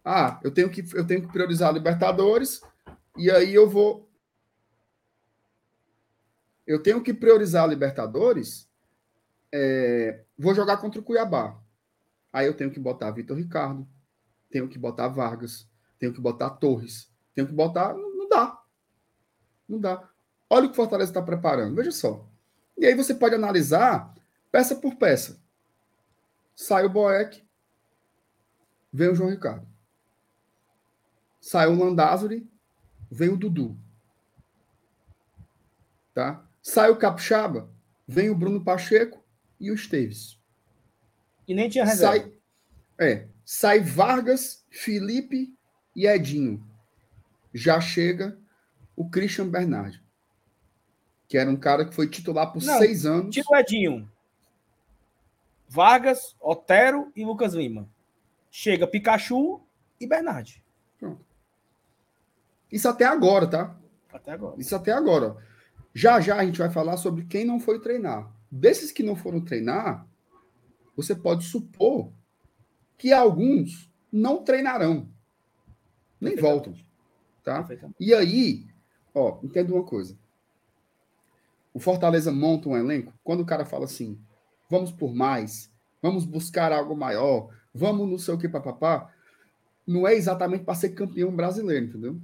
Speaker 3: Ah, eu tenho que, eu tenho que priorizar a Libertadores e aí eu vou. Eu tenho que priorizar a Libertadores, é, vou jogar contra o Cuiabá. Aí eu tenho que botar Vitor Ricardo, tenho que botar Vargas, tenho que botar Torres, tenho que botar. Não, não dá. Não dá. Olha o que o Fortaleza está preparando, veja só. E aí você pode analisar peça por peça. Sai o Boeck, vem o João Ricardo. Sai o Landázuri, vem o Dudu. Tá? Sai o Capixaba, vem o Bruno Pacheco e o Esteves.
Speaker 2: E nem tinha reserva.
Speaker 3: Sai, é, sai Vargas, Felipe e Edinho. Já chega o Christian Bernardi, que era um cara que foi titular por
Speaker 2: Não,
Speaker 3: seis anos.
Speaker 2: Tira o Edinho. Vargas, Otero e Lucas Lima. Chega Pikachu e Bernardi.
Speaker 3: Isso até agora, tá?
Speaker 2: Até agora.
Speaker 3: Isso até agora. Já já a gente vai falar sobre quem não foi treinar. Desses que não foram treinar, você pode supor que alguns não treinarão. Nem voltam. Tá? E aí, ó, entenda uma coisa. O Fortaleza monta um elenco, quando o cara fala assim, vamos por mais, vamos buscar algo maior, vamos não sei o que, papapá, não é exatamente para ser campeão brasileiro, entendeu?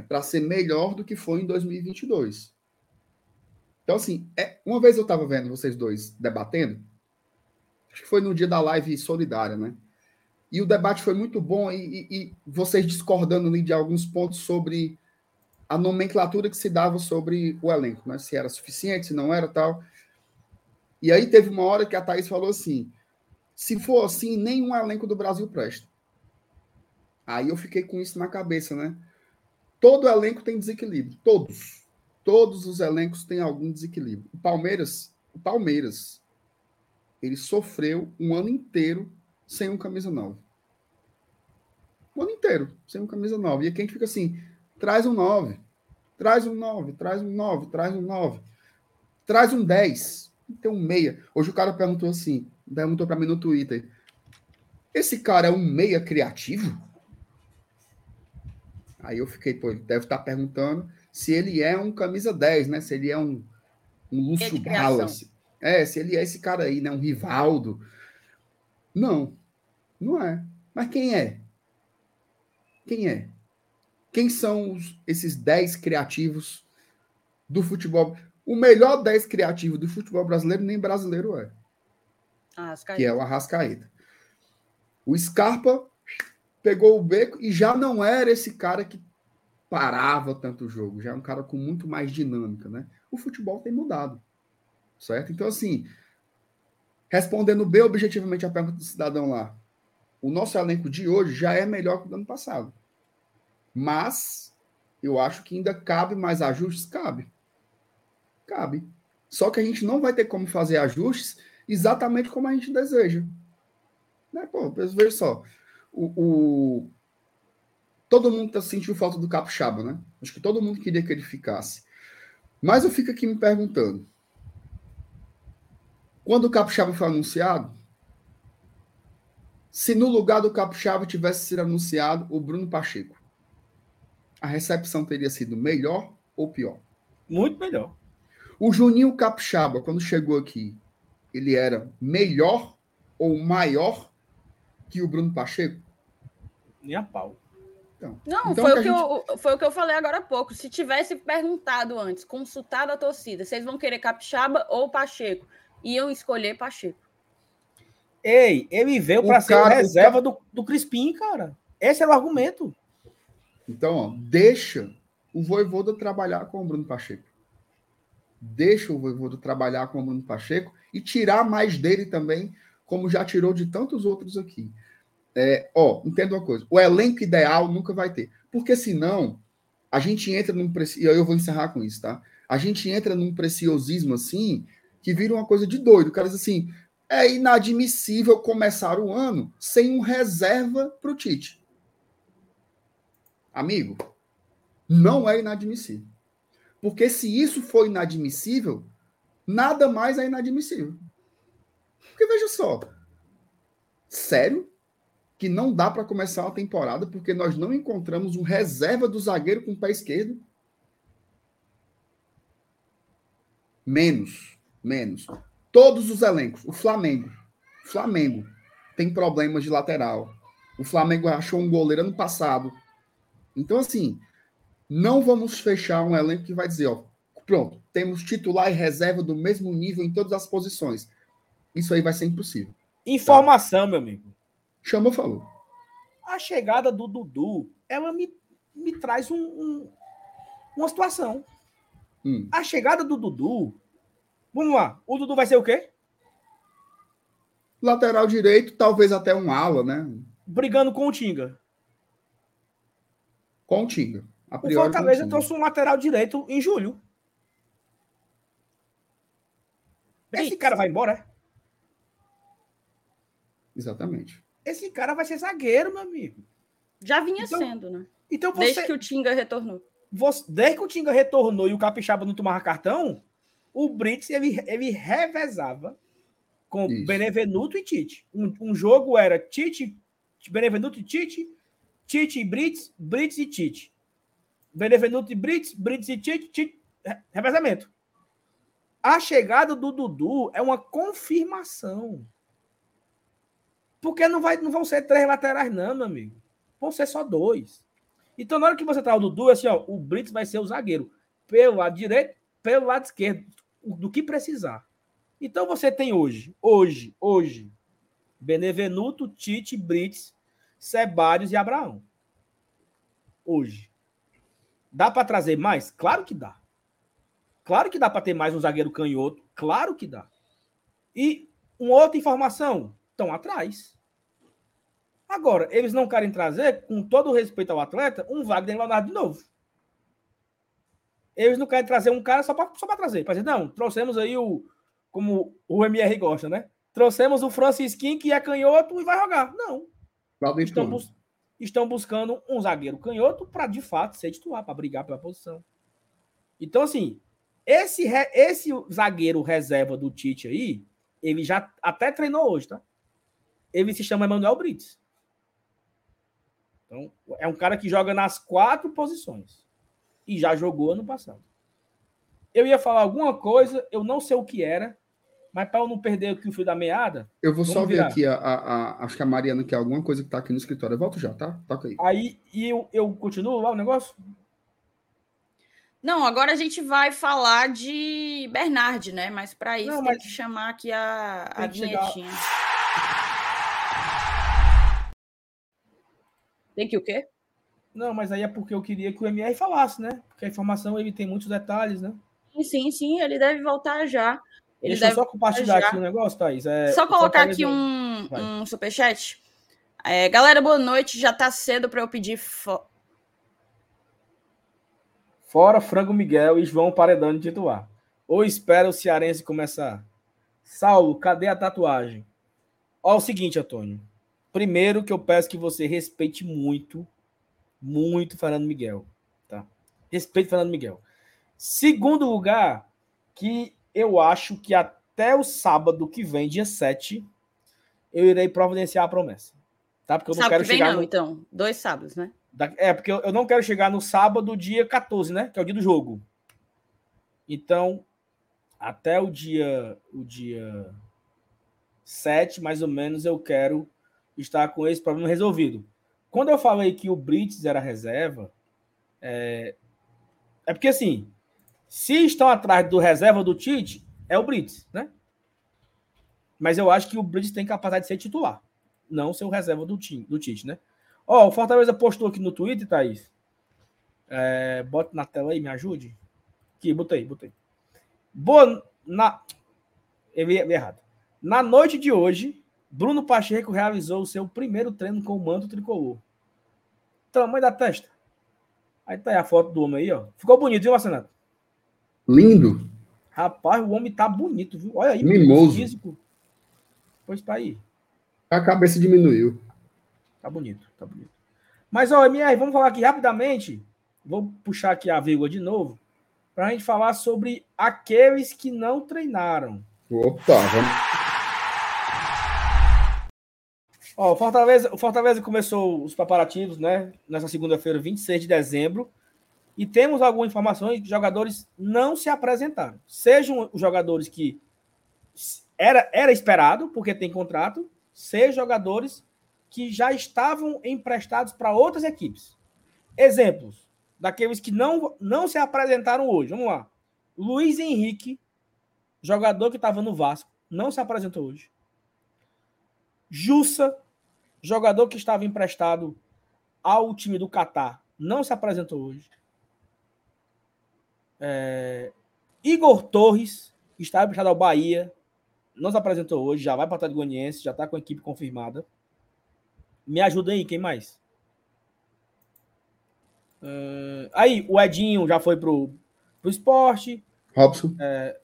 Speaker 3: É para ser melhor do que foi em 2022. Então, assim, é, uma vez eu estava vendo vocês dois debatendo, acho que foi no dia da live solidária, né? E o debate foi muito bom, e, e- e vocês discordando de alguns pontos sobre a nomenclatura que se dava sobre o elenco, né? Se era suficiente, se não era tal. E aí teve uma hora que a Thaís falou assim: se for assim, nenhum elenco do Brasil presta. Aí eu fiquei com isso na cabeça, né? Todo elenco tem desequilíbrio. Todos. Todos os elencos têm algum desequilíbrio. O Palmeiras, o Palmeiras, ele sofreu um ano inteiro sem um camisa nova. O ano inteiro, sem um camisa nova. E aqui a gente fica assim: traz um 9, traz um 9, traz um 9, traz um 9, traz um 10, tem um meia. Hoje o cara perguntou assim, perguntou para mim no Twitter: esse cara é um meia criativo? Aí eu fiquei, pô, ele deve estar perguntando se ele é um camisa 10, né? Se ele é um, um
Speaker 4: Meia
Speaker 3: Lúcio se- É, se ele é esse cara aí, né? Um Rivaldo. Não, não é. Mas quem é? Quem é? Quem são os- esses 10 criativos do futebol? O melhor 10 criativo do futebol brasileiro nem brasileiro é,
Speaker 4: as
Speaker 3: que é o Arrascaeta. O Scarpa pegou o beco e já não era esse cara que parava tanto o jogo, já é um cara com muito mais dinâmica, né? O futebol tem mudado, certo? Então, assim, respondendo bem objetivamente a pergunta do cidadão lá, o nosso elenco de hoje já é melhor que o do ano passado. Mas eu acho que ainda cabe mais ajustes? Cabe. Cabe. Só que a gente não vai ter como fazer ajustes exatamente como a gente deseja. Né? Pô, veja só. O, o- Todo mundo tá sentindo falta do Capixaba, né? Acho que todo mundo queria que ele ficasse. Mas eu fico aqui me perguntando. Quando o Capixaba foi anunciado, se no lugar do Capixaba tivesse sido anunciado o Bruno Pacheco, a recepção teria sido melhor ou pior?
Speaker 2: Muito melhor.
Speaker 3: O Juninho Capixaba, quando chegou aqui, ele era melhor ou maior que o Bruno Pacheco?
Speaker 2: Nem a pau.
Speaker 4: Não,
Speaker 3: Então,
Speaker 4: foi,
Speaker 3: que
Speaker 4: o que
Speaker 3: a
Speaker 4: eu, foi o que eu falei agora há pouco. Se tivesse perguntado antes, consultado a torcida, vocês vão querer Capixaba ou Pacheco? Iam escolher Pacheco.
Speaker 2: Ei, ele veio para ser
Speaker 3: cara- o
Speaker 2: reserva do, do Crispim, cara. Esse era o argumento.
Speaker 3: Então, ó, deixa o Voivoda trabalhar com o Bruno Pacheco. Deixa o Voivoda trabalhar com o Bruno Pacheco e tirar mais dele também, como já tirou de tantos outros aqui. É, ó, entenda uma coisa: o elenco ideal nunca vai ter. Porque senão, a gente entra num. E eu vou encerrar com isso, tá? A gente entra num preciosismo assim, que vira uma coisa de doido. O cara diz assim: é inadmissível começar o ano sem um reserva para o Tite. Amigo, não é inadmissível. Porque se isso for inadmissível, nada mais é inadmissível. Porque veja só, sério que não dá para começar uma temporada porque nós não encontramos um reserva do zagueiro com o pé esquerdo? Menos, menos. Todos os elencos, o Flamengo, Flamengo tem problemas de lateral. O Flamengo achou um goleiro ano passado. Então, assim, não vamos fechar um elenco que vai dizer, ó, pronto, temos titular e reserva do mesmo nível em todas as posições. Isso aí vai ser impossível.
Speaker 2: Informação, meu amigo.
Speaker 3: Chamou, falou.
Speaker 2: A chegada do Dudu, ela me, me traz um, um- uma situação.
Speaker 3: Hum.
Speaker 2: A chegada do Dudu. Vamos lá. O Dudu vai ser o quê?
Speaker 3: Lateral direito, talvez até um ala, né?
Speaker 2: Brigando com o Tinga.
Speaker 3: Com o Tinga. A
Speaker 2: O
Speaker 3: priori, com o
Speaker 2: Fortaleza
Speaker 3: Tinga.
Speaker 2: trouxe um lateral direito em julho. Esse cara vai embora, é?
Speaker 3: Exatamente.
Speaker 2: Esse cara vai ser zagueiro, meu amigo.
Speaker 4: Já vinha
Speaker 2: Então,
Speaker 4: sendo, né?
Speaker 2: Então você,
Speaker 4: Desde que o Tinga retornou.
Speaker 2: você- desde que o Tinga retornou e o Capixaba não tomava cartão, o Brits ele, ele revezava com
Speaker 3: Isso.
Speaker 2: Benevenuto e Tite. Um, um jogo era Tite, Benevenuto e Tite, Tite e Brits, Brits e Tite. Benevenuto e Brits, Brits e Tite, Tite, re- revezamento. A chegada do Dudu é uma confirmação. Porque não, vai, não vão ser três laterais, não, meu amigo. Vão ser só dois. Então, na hora que você tá o Dudu, assim, ó, o Brits vai ser o zagueiro. Pelo lado direito, pelo lado esquerdo, do que precisar. Então, você tem hoje, hoje, hoje, Benevenuto, Tite, Brits, Sebários e Abraão. Hoje. Dá para trazer mais? Claro que dá. Claro que dá para ter mais um zagueiro canhoto. Claro que dá. E uma outra informação: estão atrás. Agora, eles não querem trazer, com todo o respeito ao atleta, um Wagner Leonardo de novo. Eles não querem trazer um cara só para só trazer. Para dizer, não, trouxemos aí o. Como o MR gosta, né? Trouxemos o Francisquinho, que é canhoto, e vai jogar. Não. Estão, bus estão buscando um zagueiro canhoto para, de fato, ser titular, para brigar pela posição. Então, assim, esse, esse zagueiro reserva do Tite aí, ele já até treinou hoje, tá? Ele se chama Emanuel Brits. Então, é um cara que joga nas quatro posições. E já jogou ano passado. Eu ia falar alguma coisa, eu não sei o que era, mas para eu não perder o fio da meada.
Speaker 3: Eu vou só ver aqui, a, a, a, acho que a Mariana quer alguma coisa que está aqui no escritório. Eu volto já, tá? Toca aí.
Speaker 2: Aí e eu, eu continuo lá o negócio?
Speaker 4: Não, agora a gente vai falar de Bernard, né? Mas para isso não, mas... tem que chamar aqui a, a vinhetinha. Chegar... Tem que o quê?
Speaker 2: Não, mas aí é porque eu queria que o MR falasse, né? Porque a informação ele tem muitos detalhes, né?
Speaker 4: Sim, sim, ele deve voltar já. Ele
Speaker 2: Deixa eu só compartilhar aqui um negócio, Thaís. É,
Speaker 4: só colocar aqui um, um superchat. É, galera, boa noite. Já tá cedo para eu pedir. Fo...
Speaker 2: Fora Frango Miguel e João Paredão de titular. Ou espera o Cearense começar? Saulo, cadê a tatuagem? Ó, o seguinte, Antônio. Primeiro que eu peço que você respeite muito, muito Fernando Miguel. Tá? Respeite Fernando Miguel. Segundo lugar, que eu acho que até o sábado que vem, dia 7, eu irei providenciar a promessa. Tá? Porque eu não sábado quero que vem chegar. Não, no...
Speaker 4: então. Dois sábados, né?
Speaker 2: É, porque eu não quero chegar no sábado, dia 14, né? Que é o dia do jogo. Então, até o dia, o dia 7, mais ou menos, eu quero estar com esse problema resolvido. Quando eu falei que o Brits era reserva, é, é porque assim, se estão atrás do reserva do Tite, é o Brits, né? Mas eu acho que o Brits tem capacidade de ser titular, não ser o reserva do, time, do Tite, né? Ó, o Fortaleza postou aqui no Twitter, Thaís. É, bota na tela aí, me ajude. Aqui, botei, botei. Boa. Na... Eu errado. Na noite de hoje, Bruno Pacheco realizou o seu primeiro treino com o manto tricolor. Tamanho da testa. Aí tá aí a foto do homem aí, ó. Ficou bonito, viu, Marcenato?
Speaker 3: Lindo.
Speaker 2: Rapaz, o homem tá bonito, viu? Olha aí.
Speaker 3: Mimoso. Físico.
Speaker 2: Pois tá aí.
Speaker 3: A cabeça diminuiu.
Speaker 2: Tá bonito, tá bonito. Mas, ó, MR, vamos falar aqui rapidamente. Vou puxar aqui a vírgula de novo. Para a gente falar sobre aqueles que não treinaram.
Speaker 3: Opa, vamos.
Speaker 2: Ó, o Fortaleza, o Fortaleza começou os preparativos, né? Nessa segunda-feira, 26 de dezembro e temos algumas informações de jogadores não se apresentaram. Sejam os jogadores que era, era esperado, porque tem contrato, sejam jogadores que já estavam emprestados para outras equipes. Exemplos daqueles que não, não se apresentaram hoje. Vamos lá. Luiz Henrique, jogador que estava no Vasco, não se apresentou hoje. Jussa, jogador que estava emprestado ao time do Catar, não se apresentou hoje. É... Igor Torres está emprestado ao Bahia, não se apresentou hoje, já vai para o Atlético Goianiense, já está com a equipe confirmada. Me ajuda aí, quem mais? Uh, aí, o Edinho já foi pro, pro esporte.
Speaker 3: Robson.
Speaker 2: É,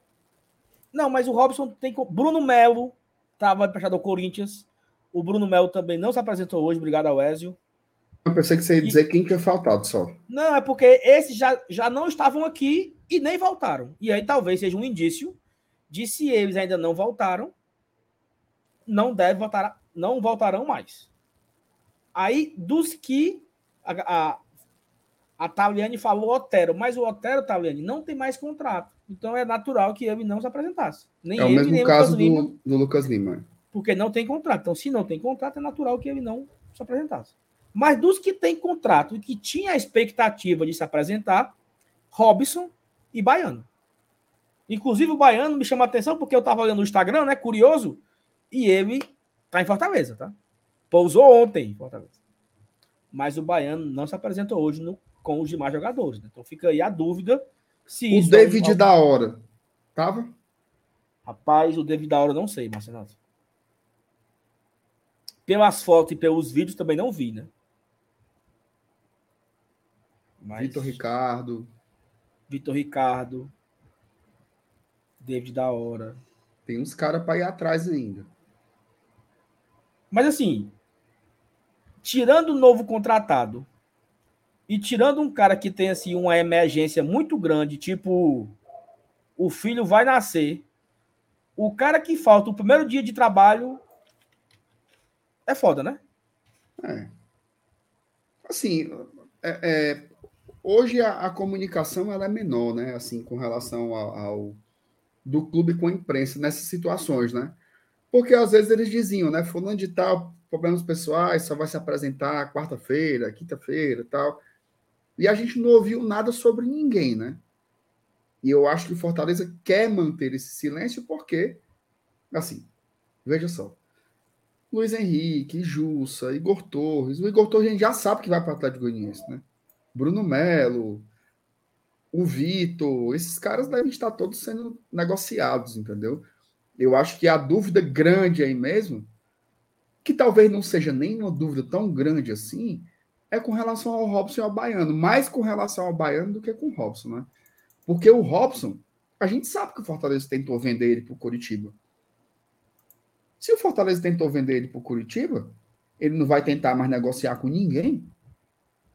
Speaker 2: não, mas o Robson tem. Bruno Melo estava emprestado ao Corinthians. O Bruno Melo também não se apresentou hoje, obrigado ao Ezio.
Speaker 3: Eu pensei que você ia dizer e... quem tinha faltado só.
Speaker 2: Não, é porque esses já, já não estavam aqui e nem voltaram. E aí talvez seja um indício de se eles ainda não voltaram, não deve voltar, não voltarão mais. Aí, dos que a, a, a Taliane falou Otero, mas o Otero, Taliane, não tem mais contrato. Então é natural que ele não se apresentasse.
Speaker 3: Nem é o ele, mesmo caso do, do Lucas Lima.
Speaker 2: Porque não tem contrato. Então, se não tem contrato, é natural que ele não se apresentasse. Mas dos que têm contrato e que tinha a expectativa de se apresentar, Robson e Baiano. Inclusive o Baiano me chama a atenção porque eu estava olhando no Instagram, né? Curioso. E ele tá em Fortaleza, tá? Pousou ontem em Fortaleza. mas o Baiano não se apresentou hoje no- com os demais jogadores. né? Então fica aí a dúvida se
Speaker 3: O
Speaker 2: isso.
Speaker 3: David
Speaker 2: é
Speaker 3: da hora. Tava?
Speaker 2: Rapaz, o David da hora eu não sei, Marcelo. Pelas fotos e pelos vídeos também não vi, né? Mas...
Speaker 3: Vitor Ricardo.
Speaker 2: Vitor Ricardo. David da hora.
Speaker 3: Tem uns caras para ir atrás ainda.
Speaker 2: Mas assim, tirando o novo contratado e tirando um cara que tem assim uma emergência muito grande, tipo o filho vai nascer, o cara que falta o primeiro dia de trabalho é foda, né?
Speaker 3: É. Assim, é- é, hoje a, a comunicação ela é menor, né? Assim, com relação ao, ao- do clube com a imprensa nessas situações, né? Porque às vezes eles diziam, né? Fulano de tal, problemas pessoais, só vai se apresentar quarta-feira, quinta-feira, tal. E a gente não ouviu nada sobre ninguém, né? E eu acho que o Fortaleza quer manter esse silêncio porque, assim, veja só. Luiz Henrique, Jussa, Igor Torres. O Igor Torres a gente já sabe que vai para o Atlético Goianiense, né? Bruno Melo, o Vitor, esses caras devem estar todos sendo negociados, entendeu? Eu acho que a dúvida grande aí mesmo, que talvez não seja nem uma dúvida tão grande assim, é com relação ao Robson e ao Baiano. Mais com relação ao Baiano do que com o Robson, né? Porque o Robson, a gente sabe que o Fortaleza tentou vender ele para o Curitiba. Se o Fortaleza tentou vender ele para o Curitiba, ele não vai tentar mais negociar com ninguém?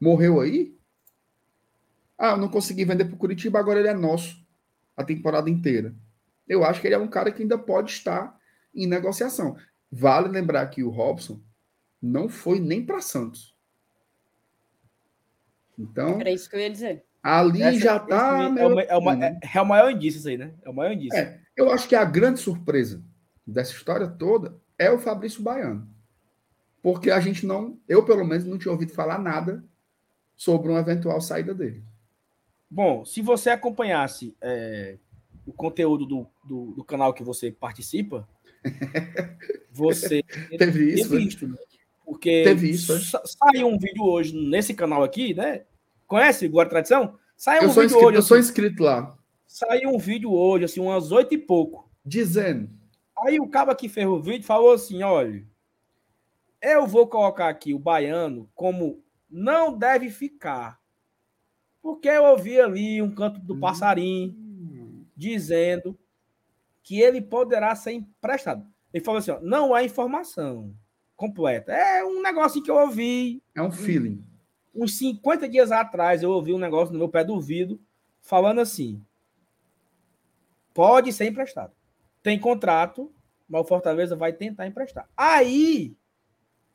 Speaker 3: Morreu aí? Ah, eu não consegui vender para o Curitiba, agora ele é nosso a temporada inteira. Eu acho que ele é um cara que ainda pode estar em negociação. Vale lembrar que o Robson não foi nem para Santos. Então,
Speaker 4: Era isso que eu ia dizer.
Speaker 3: ali
Speaker 2: Essa-
Speaker 3: já está.
Speaker 2: é, o, é, o, é, é o maior indício isso aí, né? É o maior indício.
Speaker 3: É, eu acho que a grande surpresa dessa história toda é o Fabrício Baiano. Porque a gente não, eu pelo menos não tinha ouvido falar nada sobre uma eventual saída dele.
Speaker 2: Bom, se você acompanhasse é, o conteúdo do, do, do canal que você participa, você
Speaker 3: Teve isso,
Speaker 2: teria
Speaker 3: né?
Speaker 2: visto, né? Porque
Speaker 3: Teve isso, né?
Speaker 2: sa- saiu um vídeo hoje nesse canal aqui, né? Conhece Guarda Tradição? Saiu
Speaker 3: Eu
Speaker 2: um
Speaker 3: sou,
Speaker 2: vídeo
Speaker 3: inscrito,
Speaker 2: hoje.
Speaker 3: eu sou
Speaker 2: assim,
Speaker 3: inscrito lá,
Speaker 2: saiu um vídeo hoje, assim, umas oito e pouco.
Speaker 3: dizendo.
Speaker 2: Aí o cabo que fez o vídeo falou assim: olha, eu vou colocar aqui o baiano como não deve ficar. Porque eu ouvi ali um canto do passarinho dizendo que ele poderá ser emprestado. Ele falou assim: ó, não é informação completa. É um negócio que eu ouvi
Speaker 3: É um feeling.
Speaker 2: uns 50 dias atrás. Eu ouvi um negócio no meu pé do ouvido falando assim: pode ser emprestado. Tem contrato, mas o Fortaleza vai tentar emprestar. Aí,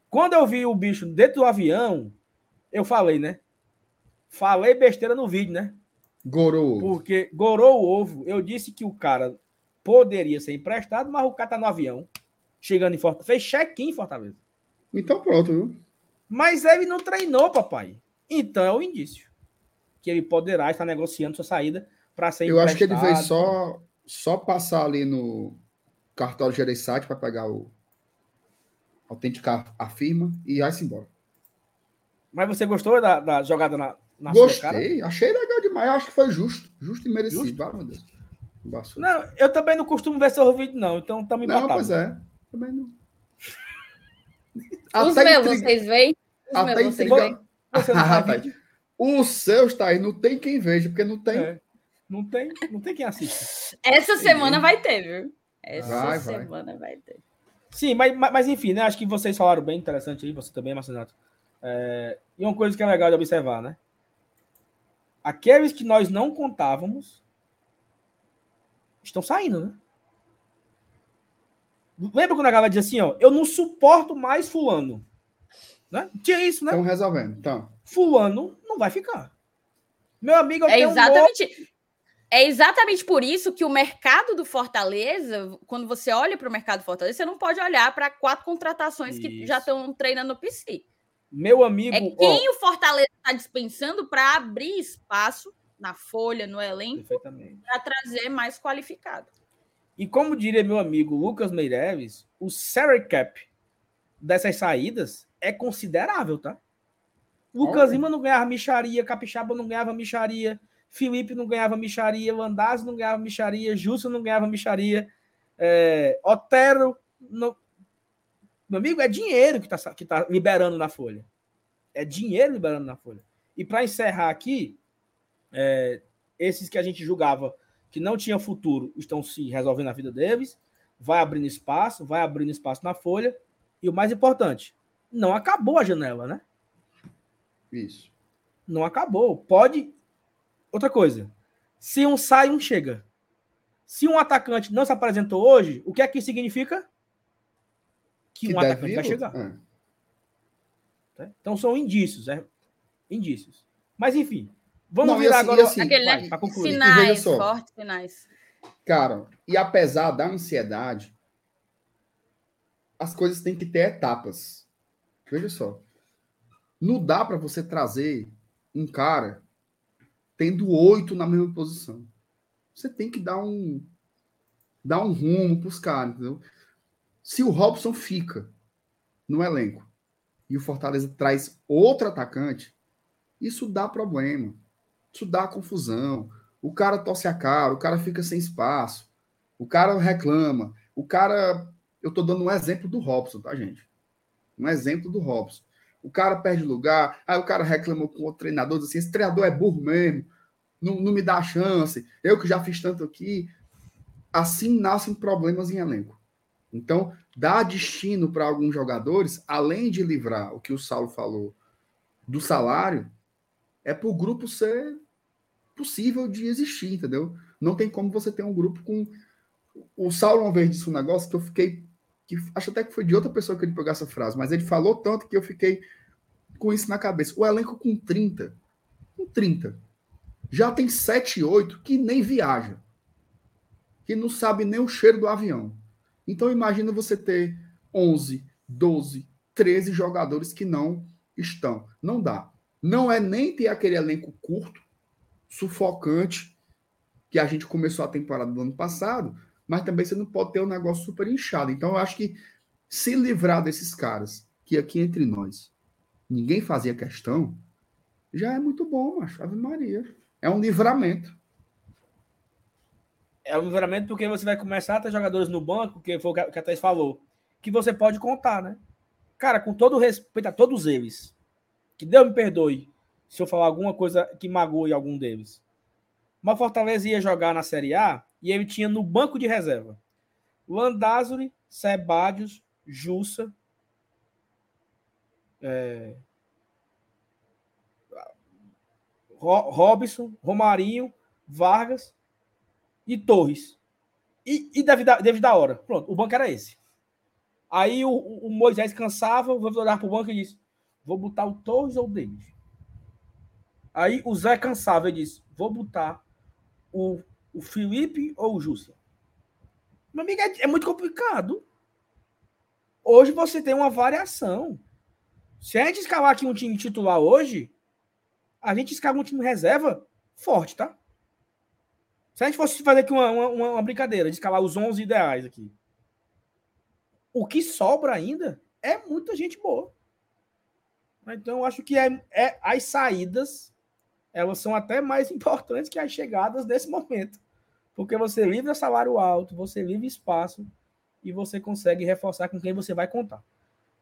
Speaker 2: quando eu vi o bicho dentro do avião, eu falei, né? Falei besteira no vídeo, né?
Speaker 3: Gorou.
Speaker 2: Porque gorou o ovo. Eu disse que o cara poderia ser emprestado, mas o cara tá no avião, chegando em Fortaleza. Fez check-in em Fortaleza.
Speaker 3: Então pronto, viu?
Speaker 2: Mas ele não treinou, papai. Então é o indício. Que ele poderá estar negociando sua saída para ser
Speaker 3: Eu acho que ele veio
Speaker 2: emprestado.
Speaker 3: só, só passar ali no cartório Gereissati para pegar o autenticar a firma e vai-se embora.
Speaker 2: Mas você gostou da, da jogada na, na sua cara?
Speaker 3: Gostei, achei legal demais. Acho que foi justo, justo e merecido.
Speaker 2: Justo?
Speaker 3: Ah, meu Deus. Embaçou.
Speaker 2: Não, eu também não costumo ver seu vídeo, não. Então tá me
Speaker 3: Não, pois é. Também não.
Speaker 4: Os meus,
Speaker 3: intriga-
Speaker 4: vocês veem? Os
Speaker 3: até
Speaker 4: meus, vocês
Speaker 3: intriga-
Speaker 4: veem?
Speaker 2: Você
Speaker 3: Ah? O seu está aí, não tem quem veja, porque não tem.
Speaker 2: É. Não tem, não tem quem assista.
Speaker 4: Essa semana vai ter, viu? Essa
Speaker 3: Vai, vai.
Speaker 4: semana vai ter.
Speaker 2: Sim, mas, mas, mas enfim, né? Acho que vocês falaram bem interessante aí, você também, Marcelo. É, e uma coisa que é legal de observar, né? Aqueles que nós não contávamos estão saindo, né? Lembra quando a galera dizia assim, ó, eu não suporto mais fulano. Né? Tinha isso, né?
Speaker 3: Estão resolvendo. Então,
Speaker 2: Fulano não vai ficar. Meu amigo, eu
Speaker 4: É
Speaker 2: tenho um
Speaker 4: exatamente, é exatamente por isso que o mercado do Fortaleza, quando você olha para o mercado do Fortaleza, você não pode olhar para quatro contratações que
Speaker 2: Isso.
Speaker 4: já estão treinando no PC.
Speaker 2: Meu amigo,
Speaker 4: É
Speaker 2: ó,
Speaker 4: quem o Fortaleza está dispensando para abrir espaço na folha, no elenco, para trazer mais qualificado.
Speaker 2: E como diria meu amigo Lucas Meireles, o salary cap dessas saídas é considerável, tá? Lucas Lima não ganhava micharia, Capixaba não ganhava micharia, Felipe não ganhava micharia, Landazzi não ganhava micharia, Justo não ganhava micharia, é, Otero. Não... Meu amigo, é dinheiro que está que tá liberando na folha. É dinheiro liberando na folha. E para encerrar aqui, é, esses que a gente julgava que não tinham futuro estão se resolvendo a vida deles, vai abrindo espaço, vai abrindo espaço na folha. E o mais importante, não acabou a janela, né?
Speaker 3: Isso.
Speaker 2: Não acabou. Pode. Outra coisa. Se um sai, um chega. Se um atacante não se apresentou hoje, o que é que significa? Que, que um atacante vai chegar. É. Tá? Então são indícios, é? Indícios. Mas enfim, vamos não, virar assim, agora
Speaker 4: assim, Aquele, vai, né? Sinais, fortes sinais.
Speaker 3: Cara, e apesar da ansiedade, as coisas têm que ter etapas. Veja só. Não dá para você trazer um cara tendo oito na mesma posição. Você tem que dar um dar um rumo para os caras, entendeu? Se o Robson fica no elenco e o Fortaleza traz outro atacante, isso dá problema. Isso dá confusão. O cara torce a cara, o cara fica sem espaço, o cara reclama, o cara. Eu tô dando um exemplo do Robson, tá, gente? Um exemplo do Robson. O cara perde lugar, aí o cara reclama com o treinador, assim: esse treinador é burro mesmo, não, não me dá chance, eu que já fiz tanto aqui. Assim nascem problemas em elenco. Então, dar destino para alguns jogadores, além de livrar o que o Saulo falou do salário, é para o grupo ser possível de existir, entendeu? Não tem como você ter um grupo com. O Saulo uma vez disse um negócio que eu fiquei. Que acho até que foi de outra pessoa que ele pegou essa frase, mas ele falou tanto que eu fiquei com isso na cabeça. O elenco com 30. Com 30. Já tem 7, 8 que nem viaja. Que não sabe nem o cheiro do avião. Então imagina você ter 11, 12, 13 jogadores que não estão. Não dá. Não é nem ter aquele elenco curto, sufocante, que a gente começou a temporada do ano passado, mas também você não pode ter um negócio super inchado. Então eu acho que se livrar desses caras, que aqui entre nós ninguém fazia questão, já é muito bom, macho. Ave Maria. É um livramento.
Speaker 2: É um livramento porque você vai começar a ter jogadores no banco, que foi o que a Thais falou, que você pode contar, né? Cara, com todo respeito a todos eles, que Deus me perdoe se eu falar alguma coisa que magoe algum deles. Mas Fortaleza ia jogar na Série A e ele tinha no banco de reserva Landázuri, Sebadios, Jussa, é, Robson, Romarinho, Vargas e Torres. E, e David, David da hora. Pronto, o banco era esse. Aí o, o Moisés cansava, vou olhar para o banco e disse: Vou botar o Torres ou o David? Aí o Zé cansava e disse: Vou botar o, o Felipe ou o Jussa? Meu amigo, é, é muito complicado. Hoje você tem uma variação. Se a gente escalar aqui um time titular hoje, a gente escala um time reserva forte, tá? Se a gente fosse fazer aqui uma, uma, uma brincadeira de escalar os 11 ideais aqui, o que sobra ainda é muita gente boa. Então, eu acho que é, é, as saídas elas são até mais importantes que as chegadas nesse momento. Porque você livra salário alto, você livra espaço e você consegue reforçar com quem você vai contar.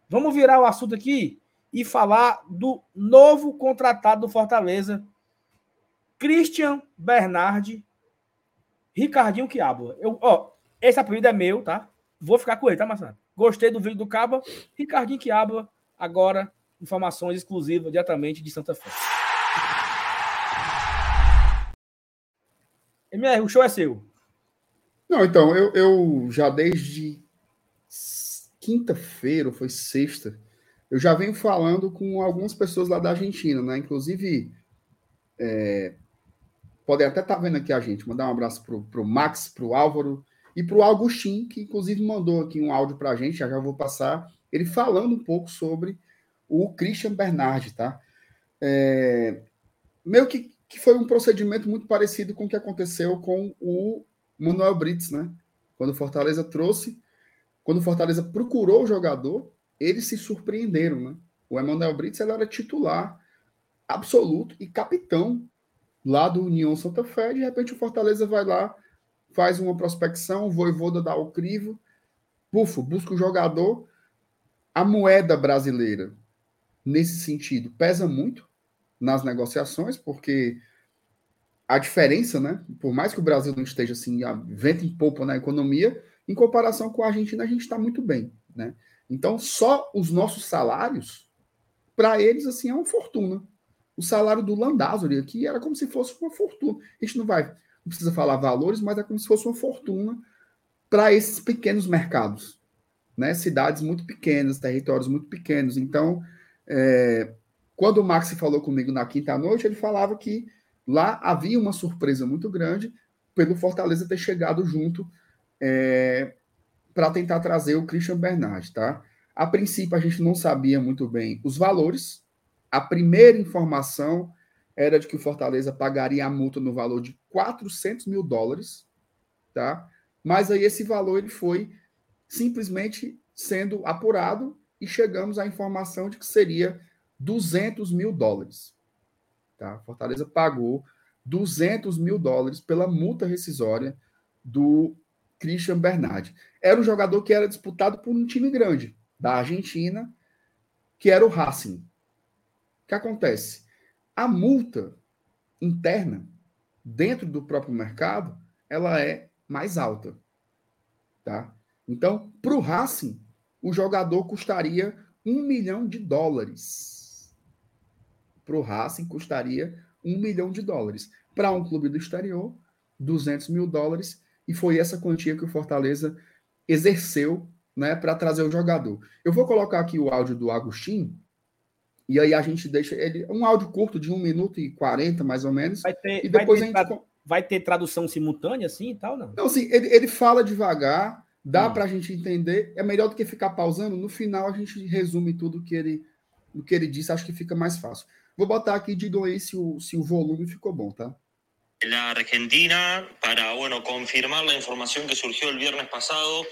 Speaker 2: Vamos virar o assunto aqui e falar do novo contratado do Fortaleza, Christian Bernardi, Ricardinho Quiabo. Eu, ó, esse apelido é meu, tá? Vou ficar com ele, tá, Marcelo? Gostei do vídeo do Cabo. Ricardinho Quiabo, agora informações exclusivas diretamente de Santa Fé. MR, o show é seu.
Speaker 3: Não, então, eu, eu já desde quinta-feira, foi sexta, eu já venho falando com algumas pessoas lá da Argentina, né? Inclusive, é, podem até estar tá vendo aqui a gente. Mandar um abraço para o Max, para o Álvaro e para o Augustin, que inclusive mandou aqui um áudio para a gente, já já vou passar, ele falando um pouco sobre o Christian Bernardi, tá? É, meio que que foi um procedimento muito parecido com o que aconteceu com o Manuel Brits, né? Quando o Fortaleza trouxe, quando o Fortaleza procurou o jogador, eles se surpreenderam, né? O Emanuel Brits ele era titular absoluto e capitão lá do União Santa Fé. De repente o Fortaleza vai lá, faz uma prospecção, o Voivoda dá o crivo, pufo, busca o jogador. A moeda brasileira, nesse sentido, pesa muito nas negociações, porque a diferença, né? Por mais que o Brasil não esteja assim, a vento em popa na economia, em comparação com a Argentina, a gente está muito bem, né? Então, só os nossos salários, para eles, assim, é uma fortuna. O salário do Landázuri aqui era como se fosse uma fortuna. A gente não vai, não precisa falar valores, mas é como se fosse uma fortuna para esses pequenos mercados, né? Cidades muito pequenas, territórios muito pequenos. Então, é, quando o Max falou comigo na quinta noite, ele falava que lá havia uma surpresa muito grande pelo Fortaleza ter chegado junto é, para tentar trazer o Christian Bernard, tá? A princípio, a gente não sabia muito bem os valores. A primeira informação era de que o Fortaleza pagaria a multa no valor de 400 mil dólares, tá? Mas aí esse valor ele foi simplesmente sendo apurado e chegamos à informação de que seria 200 mil dólares. Tá? Fortaleza pagou 200 mil dólares pela multa rescisória do Christian Bernardi. Era um jogador que era disputado por um time grande da Argentina, que era o Racing. O que acontece? A multa interna dentro do próprio mercado, ela é mais alta. Tá? Então, para o Racing, o jogador custaria um milhão de dólares. Para o Racing, custaria um milhão de dólares. Para um clube do exterior, 200 mil dólares e foi essa quantia que o Fortaleza exerceu né, para trazer o jogador. Eu vou colocar aqui o áudio do Agostinho, e aí a gente deixa ele. Um áudio curto de 1 minuto e 40, mais ou menos.
Speaker 2: Vai ter,
Speaker 3: e depois
Speaker 2: vai ter,
Speaker 3: a gente.
Speaker 2: Vai ter tradução simultânea, assim e tal, não?
Speaker 3: Não, assim, ele, ele fala devagar, dá
Speaker 2: Hum.
Speaker 3: para a gente entender. É melhor do que ficar pausando. No final, a gente resume tudo que ele, o que ele disse, acho que fica mais fácil. Vou botar aqui, digam aí se o, se o volume ficou bom, tá?
Speaker 10: La Argentina para bueno confirmar la información que surgió el viernes pasado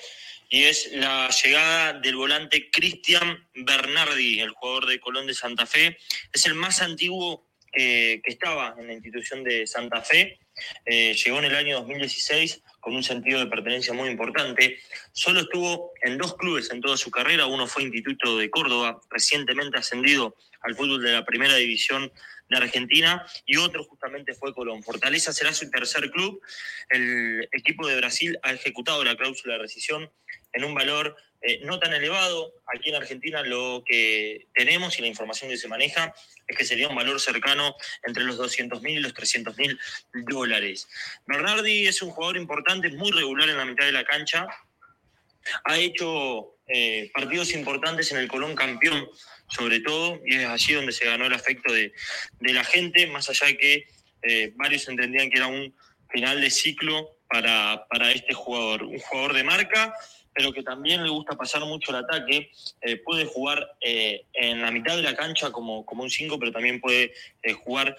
Speaker 10: y es la llegada del volante Cristian Bernardi, el jugador de Colón de Santa Fe. Es el más antiguo eh, que estaba en la institución de Santa Fe. Eh, llegó en el año 2016 con un sentido de pertenencia muy importante. Solo estuvo en dos clubes en toda su carrera. Uno fue Instituto de Córdoba, recientemente ascendido al fútbol de la primera división de Argentina, y otro justamente fue Colón. Fortaleza será su tercer club. El equipo de Brasil ha ejecutado la cláusula de rescisión en un valor eh, no tan elevado. Aquí en Argentina lo que tenemos y la información que se maneja es que sería un valor cercano entre los 200 mil y los 300 mil dólares. Bernardi es un jugador importante, muy regular en la mitad de la cancha. Ha hecho eh, partidos importantes en el Colón campeón, sobre todo, y es allí donde se ganó el afecto de, de la gente, más allá de que eh, varios entendían que era un final de ciclo para, para este jugador. Un jugador de marca, pero que también le gusta pasar mucho el ataque. Eh, puede jugar eh, en la mitad de la cancha como, como un 5, pero también puede eh, jugar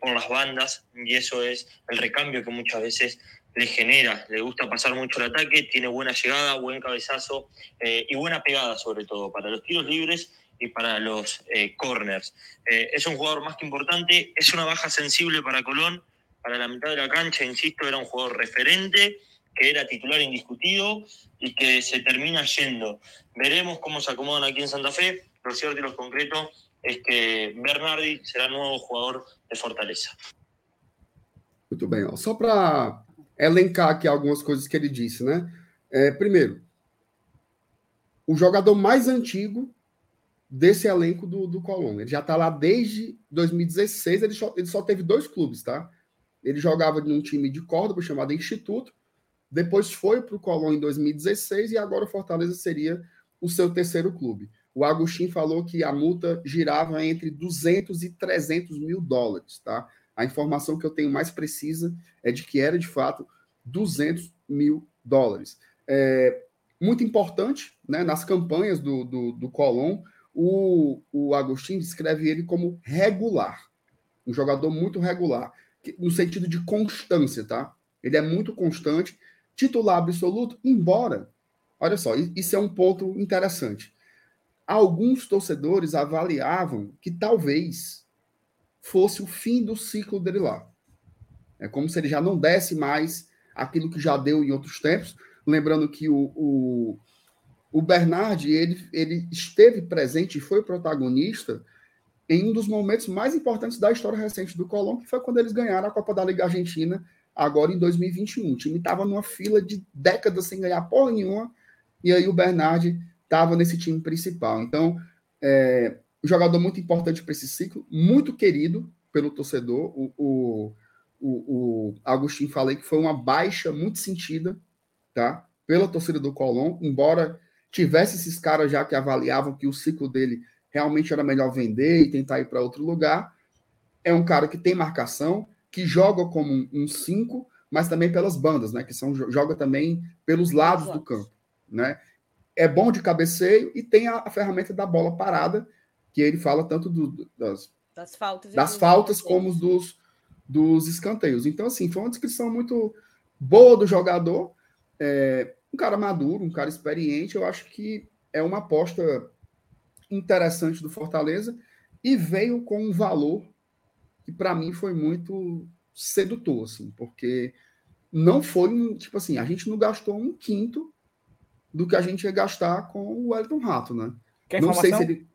Speaker 10: por las bandas, y eso es el recambio que muchas veces le genera. Le gusta pasar mucho el ataque, tiene buena llegada, buen cabezazo eh, y buena pegada, sobre todo, para los tiros libres y para los eh, corners. Eh, es un jugador más que importante, es una baja sensible para Colón, para la mitad de la cancha, insisto, era un jugador referente, que era titular indiscutido y que se termina yendo. Veremos cómo se acomodan aquí en Santa Fe. Lo cierto y lo concreto es que Bernardi será nuevo jugador de Fortaleza.
Speaker 3: Muito bem, ó. só para elencar aqui algumas coisas que ele disse, né? É, primeiro, o jogador mais antigo desse elenco do, do Colônia. Ele já está lá desde 2016, ele só, ele só teve dois clubes, tá? Ele jogava num time de Córdoba chamado Instituto, depois foi para o Colón em 2016 e agora o Fortaleza seria o seu terceiro clube. O Agostinho falou que a multa girava entre 200 e 300 mil dólares, tá? A informação que eu tenho mais precisa é de que era de fato 200 mil dólares. É, muito importante, né? Nas campanhas do, do, do Colón, o, o Agostinho descreve ele como regular, um jogador muito regular, no sentido de constância, tá? Ele é muito constante, titular absoluto, embora, olha só, isso é um ponto interessante. Alguns torcedores avaliavam que talvez fosse o fim do ciclo dele lá. É como se ele já não desse mais aquilo que já deu em outros tempos. Lembrando que o, o, o Bernardi ele, ele esteve presente e foi protagonista em um dos momentos mais importantes da história recente do Colón, que foi quando eles ganharam a Copa da Liga Argentina, agora em 2021. O time estava numa fila de décadas sem ganhar porra nenhuma, e aí o Bernardi estava nesse time principal. Então, é, jogador muito importante para esse ciclo, muito querido pelo torcedor. O, o, o, o Agostinho falei que foi uma baixa muito sentida, tá? Pela torcida do Colón, embora tivesse esses caras já que avaliavam que o ciclo dele realmente era melhor vender e tentar ir para outro lugar. É um cara que tem marcação, que joga como um 5, mas também pelas bandas, né? Que são joga também pelos lados do campo, né? É bom de cabeceio e tem a, a ferramenta da bola parada, que ele fala tanto do, das,
Speaker 4: das faltas,
Speaker 3: das faltas como dos, dos escanteios. Então, assim, foi uma descrição muito boa do jogador. É, um cara maduro, um cara experiente. Eu acho que é uma aposta interessante do Fortaleza e veio com um valor que para mim foi muito sedutor, assim, porque não foi um, tipo assim, a gente não gastou um quinto do que a gente ia gastar com o Wellington Rato, né?
Speaker 2: Quer
Speaker 3: não sei
Speaker 2: informação?
Speaker 3: se ele.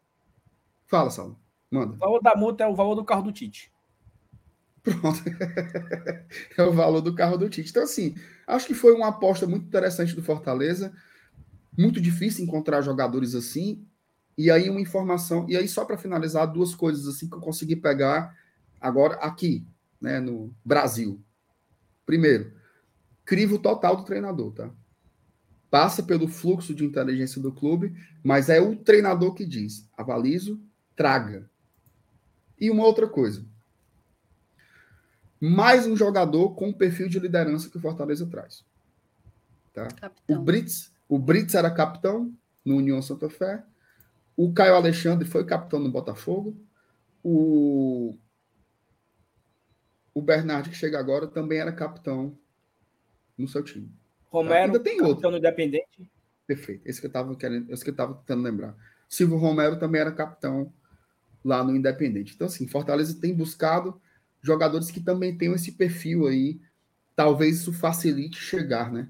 Speaker 3: Fala, Saulo. Manda.
Speaker 2: O valor da multa é o valor do carro do Tite.
Speaker 3: Pronto. é o valor do carro do Tite. Então, assim, acho que foi uma aposta muito interessante do Fortaleza. Muito difícil encontrar jogadores assim. E aí, uma informação. E aí, só para finalizar, duas coisas assim que eu consegui pegar agora aqui, né, no Brasil. Primeiro, crivo total do treinador, tá? Passa pelo fluxo de inteligência do clube, mas é o treinador que diz: avalizo, traga. E uma outra coisa mais um jogador com o perfil de liderança que o Fortaleza traz. Tá? O Brits, o Brits era capitão no União Santa Fé. O Caio Alexandre foi capitão no Botafogo. O o Bernardo que chega agora também era capitão no seu time.
Speaker 2: Romero,
Speaker 3: tá? ainda tem
Speaker 2: capitão
Speaker 3: outro.
Speaker 2: no Independente.
Speaker 3: Perfeito. Esse que eu estava querendo, esse que eu estava tentando lembrar. Silvio Romero também era capitão lá no Independente. Então assim, Fortaleza tem buscado jogadores que também tenham esse perfil aí. Talvez isso facilite chegar, né?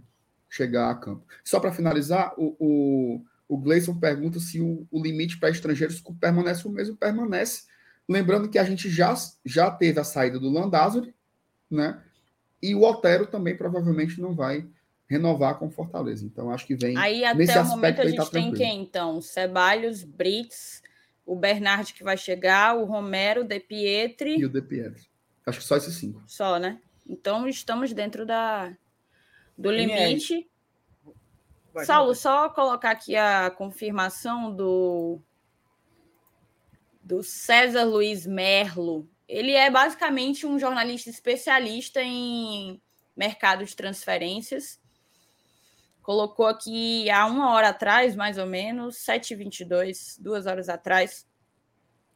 Speaker 3: Chegar a campo. Só para finalizar, o, o, o Gleison pergunta se o, o limite para estrangeiros permanece o mesmo. Permanece. Lembrando que a gente já, já teve a saída do Landázuri, né? E o Otero também provavelmente não vai renovar com Fortaleza. Então, acho que vem
Speaker 4: Aí até
Speaker 3: nesse
Speaker 4: o momento a
Speaker 3: aí
Speaker 4: gente
Speaker 3: tá
Speaker 4: tem quem, então? Ceballos, Brits, o Bernard que vai chegar, o Romero, De Pietri,
Speaker 3: E o De Pietri. Acho que só esses cinco.
Speaker 4: só, né? Então estamos dentro da, do
Speaker 2: é?
Speaker 4: limite.
Speaker 2: Vai,
Speaker 4: Saulo, só colocar aqui a confirmação do do César Luiz Merlo. Ele é basicamente um jornalista especialista em mercado de transferências. Colocou aqui há uma hora atrás, mais ou menos, 7h22, duas horas atrás,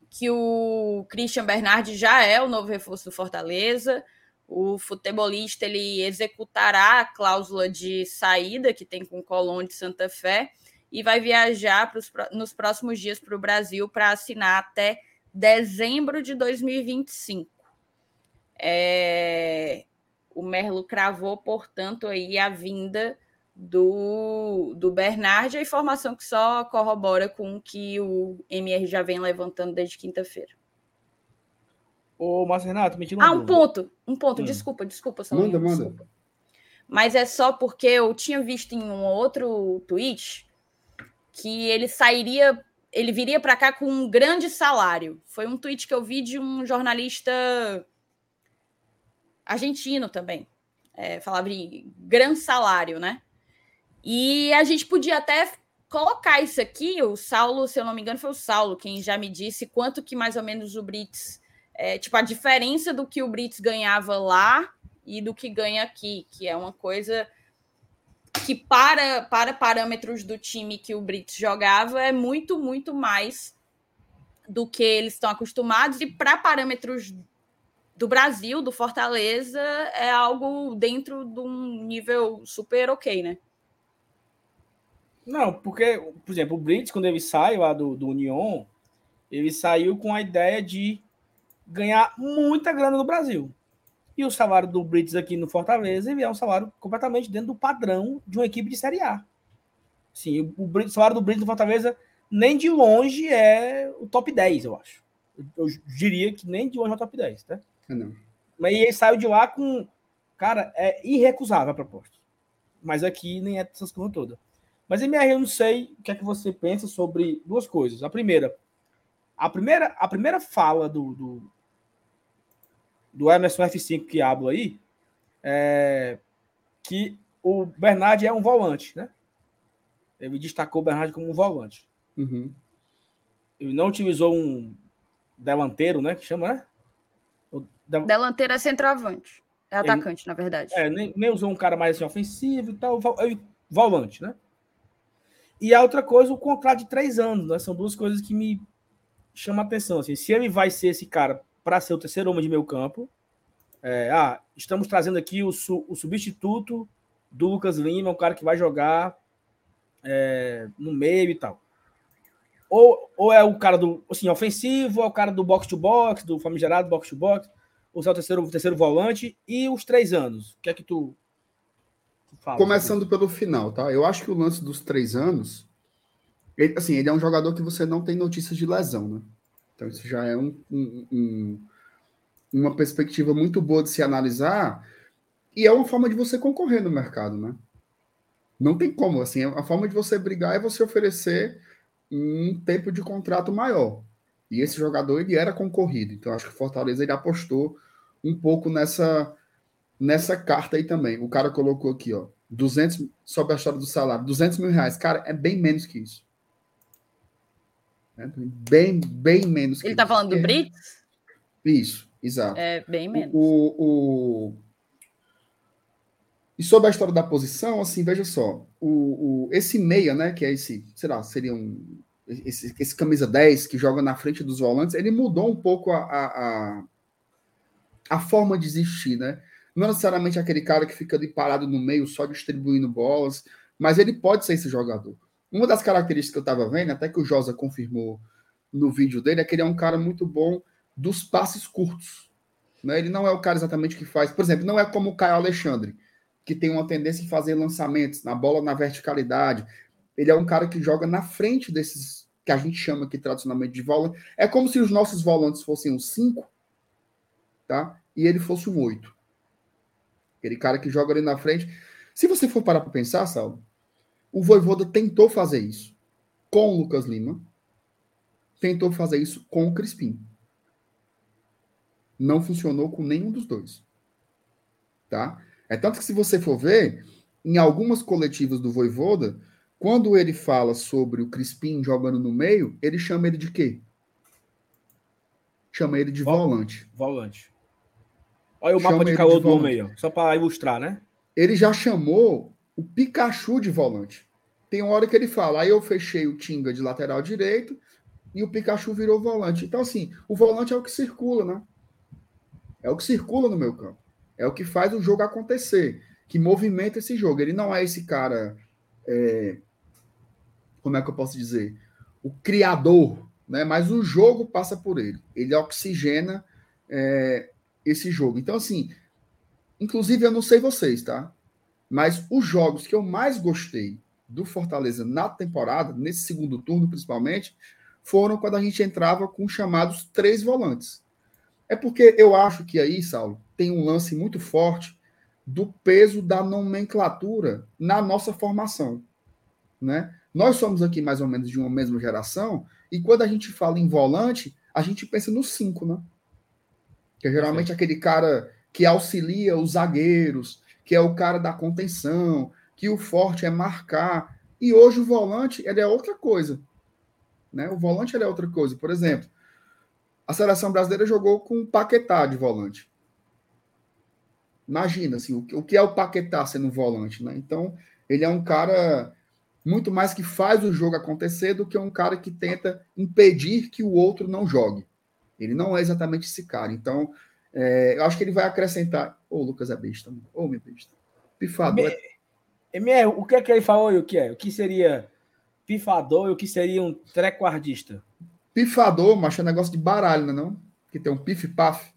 Speaker 4: que o Christian Bernardi já é o novo reforço do Fortaleza. O futebolista ele executará a cláusula de saída que tem com o Colón de Santa Fé e vai viajar pros, nos próximos dias para o Brasil para assinar até dezembro de 2025. É, o Merlo cravou, portanto, aí a vinda do, do Bernard, a informação que só corrobora com o que o MR já vem levantando desde quinta-feira.
Speaker 2: Ô, Márcio Renato, me tira uma
Speaker 4: Ah, um
Speaker 2: dúvida.
Speaker 4: ponto, um ponto,
Speaker 2: Hum.
Speaker 4: desculpa, desculpa, Saulinho,
Speaker 3: Manda, manda.
Speaker 4: desculpa. Mas é só porque eu tinha visto em um outro tweet que ele sairia, ele viria para cá com um grande salário. Foi um tweet que eu vi de um jornalista argentino também. É, falava de gran salário, né? E a gente podia até colocar isso aqui. O Saulo, se eu não me engano, foi o Saulo quem já me disse quanto que mais ou menos o Brits, é, tipo, a diferença do que o Brits ganhava lá e do que ganha aqui, que é uma coisa que para, para parâmetros do time que o Brits jogava é muito, muito mais do que eles estão acostumados, e para parâmetros do Brasil, do Fortaleza, é algo dentro de um nível super ok, né?
Speaker 2: Não, porque, por exemplo, o Brits, quando ele sai lá do, do Union, ele saiu com a ideia de ganhar muita grana no Brasil. E o salário do Brits aqui no Fortaleza ele é um salário completamente dentro do padrão de uma equipe de Série A. Sim, o, o salário do Brits no Fortaleza nem de longe é o top 10, eu acho. Eu, eu diria que nem de longe é o top 10, tá?
Speaker 3: Não.
Speaker 2: Mas ele saiu de lá com. Cara, é irrecusável a proposta. Mas aqui nem é essas coisas todas. Mas MR, eu não sei o que é que você pensa sobre duas coisas. A primeira, a primeira, a primeira fala do, do, do Emerson F5 que hablo aí é que o Bernard é um volante, né? Ele destacou o Bernard como um volante.
Speaker 3: Uhum.
Speaker 2: Ele não utilizou um delanteiro, né? Que chama, né? O de-
Speaker 4: Delanteiro é centroavante. É
Speaker 2: Ele-
Speaker 4: atacante, na verdade.
Speaker 2: É, nem, nem usou um cara mais assim, ofensivo e tal, vo- ele- volante, né? E a outra coisa, o contrato de três anos, né? São duas coisas que me chamam a atenção. Assim, se ele vai ser esse cara para ser o terceiro homem de meio campo, é, ah, estamos trazendo aqui o, su- o substituto do Lucas Lima, um cara que vai jogar é, no meio e tal. Ou, ou é o cara do assim, ofensivo, ou é o cara do box-to-box, do famigerado box-to-box, ou é o terceiro, o terceiro volante, e os três anos. O que é que tu fala?
Speaker 3: Começando pelo final, tá? Eu acho que o lance dos três anos, ele, assim, ele é um jogador que você não tem notícias de lesão, né? Então isso já é um, um- um- uma perspectiva muito boa de se analisar e é uma forma de você concorrer no mercado, né? Não tem como, assim, a forma de você brigar é você oferecer um tempo de contrato maior. E esse jogador, ele era concorrido, então acho que o Fortaleza, ele apostou um pouco nessa nessa carta aí também. O cara colocou aqui, ó, 200, sobre a história do salário, 200 mil reais. Cara, é bem menos que isso. É bem, bem menos que
Speaker 4: Ele tá falando do Brits?
Speaker 3: Isso, exato.
Speaker 4: É bem menos.
Speaker 3: O, o- E sobre a história da posição, assim, veja só. O, o- esse meia, né, que é esse, sei lá, seria um. Esse, esse camisa 10 que joga na frente dos volantes, ele mudou um pouco a, a, a, a forma de existir, né? Não necessariamente aquele cara que fica ali parado no meio só distribuindo bolas, mas ele pode ser esse jogador. Uma das características que eu estava vendo, até que o Josa confirmou no vídeo dele, é que ele é um cara muito bom dos passes curtos. Né? Ele não é o cara exatamente que faz. Por exemplo, não é como o Caio Alexandre, que tem uma tendência em fazer lançamentos na bola na verticalidade. Ele é um cara que joga na frente desses que a gente chama aqui tradicionalmente de volante. É como se os nossos volantes fossem um 5, tá? E ele fosse um 8. Aquele cara que joga ali na frente. Se você for parar para pensar, Saulo, o Voivoda tentou fazer isso com o Lucas Lima, tentou fazer isso com o Crispim. Não funcionou com nenhum dos dois. Tá? É tanto que se você for ver, em algumas coletivas do Voivoda, quando ele fala sobre o Crispim jogando no meio, ele chama ele de quê? Chama ele de volante.
Speaker 2: Volante. Olha o mapa de
Speaker 3: de
Speaker 2: do homem aí, ó. Só para ilustrar, né?
Speaker 3: Ele já chamou o Pikachu de volante. Tem uma hora que ele fala, aí eu fechei o Tinga de lateral direito e o Pikachu virou volante. Então, assim, o volante é o que circula, né? É o que circula no meu campo. É o que faz o jogo acontecer, que movimenta esse jogo. Ele não é esse cara. é, como é que eu posso dizer? O criador, né? Mas o jogo passa por ele. Ele oxigena é, esse jogo. Então, assim, inclusive, eu não sei vocês, tá? Mas os jogos que eu mais gostei do Fortaleza na temporada, nesse segundo turno principalmente, foram quando a gente entrava com os chamados três volantes. É porque eu acho que aí, Saulo, tem um lance muito forte do peso da nomenclatura na nossa formação, né? Nós somos aqui mais ou menos de uma mesma geração e quando a gente fala em volante, a gente pensa no cinco, né? Que é geralmente aquele cara que auxilia os zagueiros, que é o cara da contenção, que o forte é marcar. E hoje o volante ele é outra coisa. Né? O volante ele é outra coisa. Por exemplo, a seleção brasileira jogou com o Paquetá de volante. Imagina assim, o que- o que é o Paquetá sendo um volante, né? Então, ele é um cara muito mais que faz o jogo acontecer do que um cara que tenta impedir que o outro não jogue. Ele não é exatamente esse cara. Então, é, eu acho que ele vai acrescentar. Ô, Lucas é besta. mano. Ô, meu besta. Pifado. é
Speaker 2: MR, o que é que ele falou e o que é? O que seria pifador e o que seria um trequardista?
Speaker 3: Pifador, macho, é negócio de baralho, né? Não? que tem um pif-paf?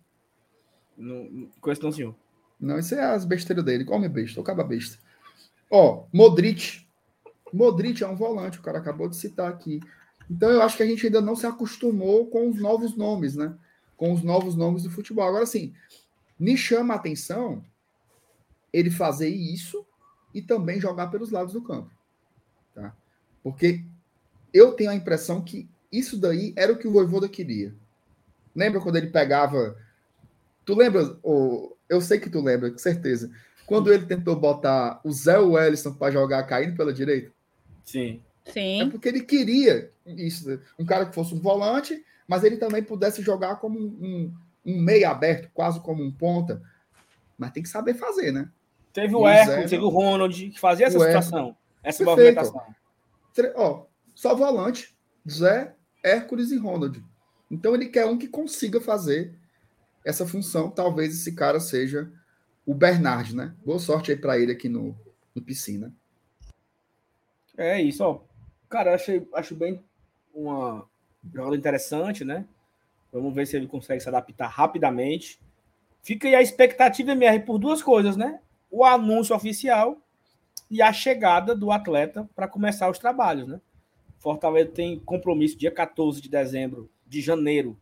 Speaker 2: Não, não conheço não, senhor.
Speaker 3: Não, isso é as besteiras dele. Come besta, ou acaba besta. Ó, Modric. Modric é um volante, o cara acabou de citar aqui. Então eu acho que a gente ainda não se acostumou com os novos nomes, né? Com os novos nomes do futebol. Agora, sim, me chama a atenção ele fazer isso e também jogar pelos lados do campo. Tá? Porque eu tenho a impressão que isso daí era o que o Voivoda queria. Lembra quando ele pegava. Tu lembra? Eu sei que tu lembra, com certeza. Quando ele tentou botar o Zé Wellison para jogar caindo pela direita?
Speaker 2: Sim.
Speaker 4: Sim.
Speaker 3: É porque ele queria isso, um cara que fosse um volante, mas ele também pudesse jogar como um, um, um meio aberto, quase como um ponta. Mas tem que saber fazer, né?
Speaker 2: Teve o Erco, teve o Ronald, que fazia essa situação, essa Perfeito. movimentação.
Speaker 3: Ó, só volante, Zé, Hércules e Ronald. Então ele quer um que consiga fazer essa função. Talvez esse cara seja o Bernard, né? Boa sorte aí para ele aqui no, no piscina.
Speaker 2: É isso, ó. Cara, achei, acho bem uma jogada interessante, né? Vamos ver se ele consegue se adaptar rapidamente. Fica aí a expectativa, MR, por duas coisas, né? O anúncio oficial e a chegada do atleta para começar os trabalhos, né? Fortaleza tem compromisso dia 14 de dezembro, de janeiro,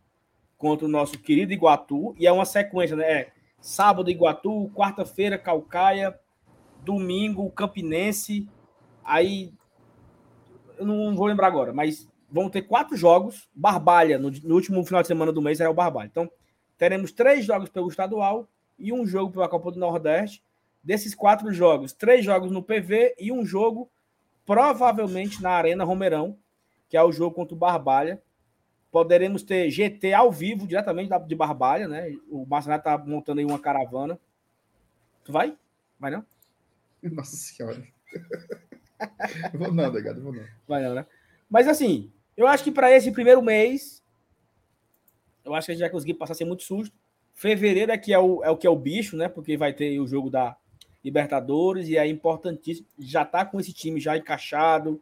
Speaker 2: contra o nosso querido Iguatu, e é uma sequência, né? É sábado Iguatu, quarta-feira Calcaia, domingo Campinense, aí eu não vou lembrar agora, mas vão ter quatro jogos. Barbalha, no, no, último final de semana do mês, é o Barbalha. Então, teremos três jogos pelo estadual e um jogo pela Copa do Nordeste. Desses quatro jogos, três jogos no PV e um jogo provavelmente na Arena Romeirão, que é o jogo contra o Barbalha. Poderemos ter GT ao vivo, diretamente de Barbalha, né? O Marcelo tá montando aí uma caravana. Tu vai? Vai não?
Speaker 3: Nossa Senhora. Vou não, negado, vou não.
Speaker 2: Vai não, né? Mas assim, eu acho que para esse primeiro mês, eu acho que a gente vai conseguir passar sem muito susto. Fevereiro é que é o, é o que é o bicho, né? Porque vai ter o jogo da Libertadores e é importantíssimo. Já tá com esse time já encaixado,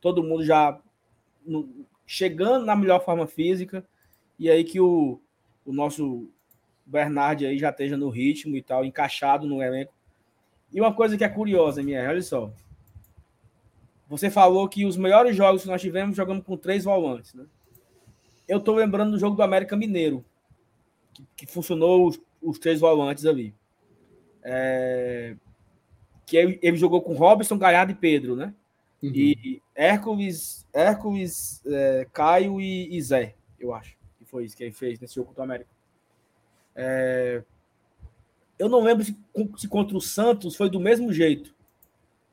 Speaker 2: todo mundo já no, chegando na melhor forma física. E aí que o, o nosso Bernard aí já esteja no ritmo e tal, encaixado no elenco. E uma coisa que é curiosa, minha, olha só. Você falou que os melhores jogos que nós tivemos jogamos com três volantes, né? Eu estou lembrando do jogo do América Mineiro, que, que funcionou os, os, três volantes ali. É, que ele, ele, jogou com Robson, Galhardo e Pedro, né? Uhum. E Hércules, Hércules é, Caio e, e, Zé, eu acho. Que foi isso que ele fez nesse jogo do América. É, eu não lembro se, se contra o Santos foi do mesmo jeito.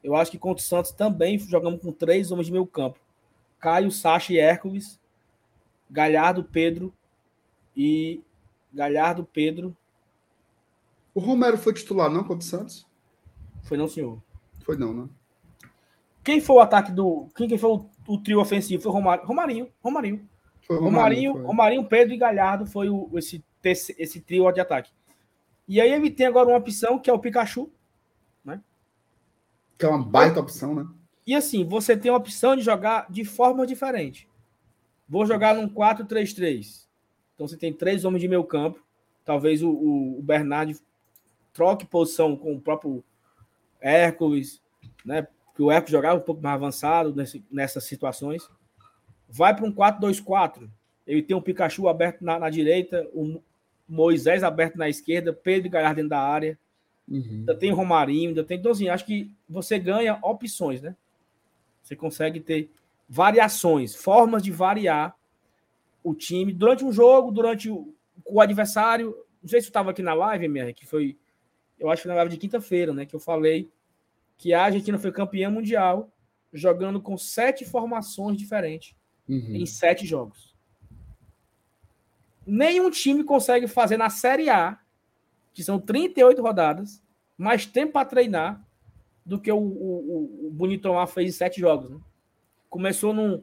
Speaker 2: Eu acho que contra o Santos também jogamos com três homens de meio campo. Caio, Sacha e Hércules. Galhardo, Pedro e Galhardo, Pedro.
Speaker 3: O Romero foi titular não contra o Santos?
Speaker 2: Foi não, senhor.
Speaker 3: Foi não, né?
Speaker 2: Quem foi o ataque do. Quem, quem foi o, o trio ofensivo? Foi o Romarinho. Romarinho. Romarinho. Foi Romarinho, Romarinho. Romarinho, Pedro e Galhardo foi o, esse, esse trio de ataque. E aí ele tem agora uma opção que é o Pikachu,
Speaker 3: que é uma baita opção, né?
Speaker 2: E assim, você tem a opção de jogar de forma diferente. Vou jogar num 4-3-3. Então você tem três homens de meio campo. Talvez o, o, o Bernard troque posição com o próprio Hércules, né? Que o Hércules jogava um pouco mais avançado nesse, nessas situações. Vai para um 4-2-4. Ele tem um Pikachu aberto na, na direita, o Moisés aberto na esquerda, Pedro Galhardo dentro da área. Uhum. Ainda tem Romarinho, ainda tem. Então, assim, acho que você ganha opções, né? Você consegue ter variações, formas de variar o time durante um jogo, durante o, o adversário. Não sei se estava aqui na live, minha, que foi. Eu acho que na live de quinta-feira, né? Que eu falei que a Argentina foi campeã mundial jogando com sete formações diferentes uhum. em sete jogos. Nenhum time consegue fazer na Série A que são 38 rodadas, mais tempo para treinar do que o, o, o Bonitão fez em sete jogos. Né? Começou num,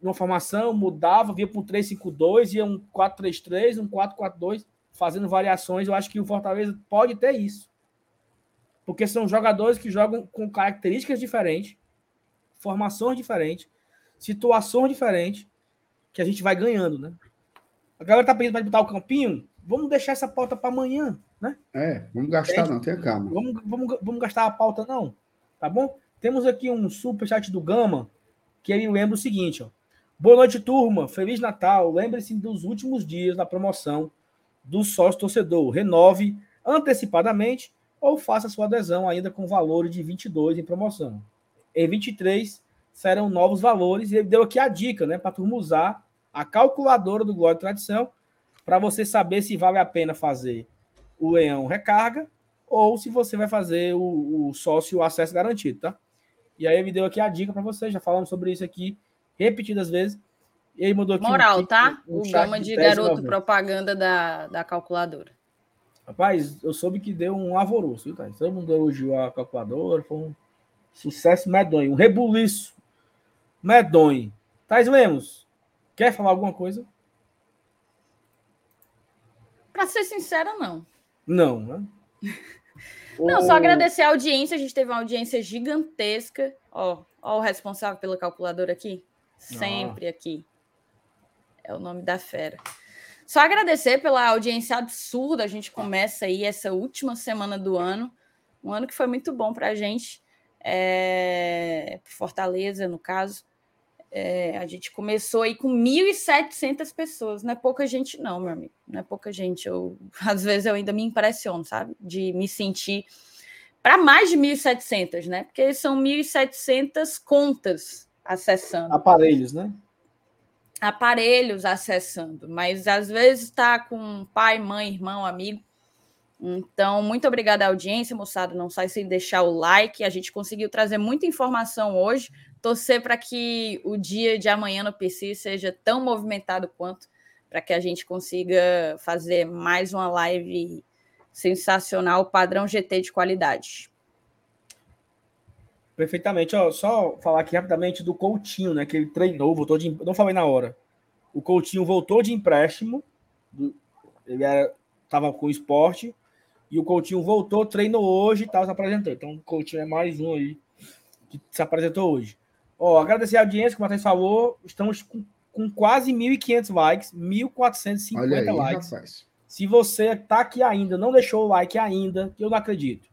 Speaker 2: numa formação, mudava, via para um 3-5-2, ia um 4-3-3, um 4-4-2, fazendo variações. Eu acho que o Fortaleza pode ter isso. Porque são jogadores que jogam com características diferentes, formações diferentes, situações diferentes, que a gente vai ganhando, né? A galera tá pedindo para botar o campinho. Vamos deixar essa pauta para amanhã, né?
Speaker 3: É, vamos gastar, não, tenha calma.
Speaker 2: Vamos, vamos, vamos gastar a pauta, não. Tá bom? Temos aqui um superchat do Gama, que ele lembra o seguinte, ó. Boa noite, turma. Feliz Natal. Lembre-se dos últimos dias da promoção do sócio torcedor. Renove antecipadamente ou faça sua adesão ainda com valor de 22 em promoção. Em 23 serão novos valores e ele deu aqui a dica, né, para turma usar a calculadora do Glória e Tradição para você saber se vale a pena fazer o leão recarga ou se você vai fazer o, o sócio acesso garantido, tá? E aí ele deu aqui a dica para você, já falamos sobre isso aqui repetidas vezes. E aí mudou aqui
Speaker 4: Moral,
Speaker 2: um,
Speaker 4: tá?
Speaker 2: um
Speaker 4: o gama
Speaker 2: de
Speaker 4: de
Speaker 2: 10
Speaker 4: garoto
Speaker 2: novembro.
Speaker 4: propaganda da, da calculadora.
Speaker 2: Rapaz, eu soube que deu um alvoroço, viu, Thaís? Todo mundo elogiou a calculadora, foi um sucesso medonho, um rebuliço medonho. Thais Lemos, quer falar alguma coisa?
Speaker 4: Pra ser sincera, não.
Speaker 2: Não, né?
Speaker 4: Não, só agradecer a audiência. A gente teve uma audiência gigantesca. Ó, ó o responsável pela calculadora aqui. Sempre aqui. É o nome da fera. Só agradecer pela audiência absurda. A gente começa aí essa última semana do ano. Um ano que foi muito bom para a gente. É... Fortaleza, no caso. É, a gente começou aí com 1.700 pessoas. Não é pouca gente, não, meu amigo. Não é pouca gente. Eu, às vezes eu ainda me impressiono, sabe? De me sentir para mais de 1.700, né? Porque são 1.700 contas acessando,
Speaker 2: Aparelhos, né?
Speaker 4: aparelhos acessando, mas às vezes está com pai, mãe, irmão, amigo. Então, muito obrigada à audiência, moçada. Não sai sem deixar o like. A gente conseguiu trazer muita informação hoje. Torcer para que o dia de amanhã no PC seja tão movimentado quanto, para que a gente consiga fazer mais uma live sensacional, padrão GT de qualidade.
Speaker 2: Perfeitamente. Ó, só falar aqui rapidamente do Coutinho, né? Que ele treinou, voltou de. Não falei na hora. O Coutinho voltou de empréstimo. Ele era, tava com o esporte. E o Coutinho voltou, treinou hoje e tal, se apresentou. Então, o Coutinho é mais um aí que se apresentou hoje. Ó, agradecer a audiência, como a Thaís falou. Estamos com, com quase 1.500 likes, 1.450
Speaker 3: Olha aí,
Speaker 2: likes.
Speaker 3: rapaz.
Speaker 2: Se você tá aqui ainda, não deixou o like ainda, eu não acredito.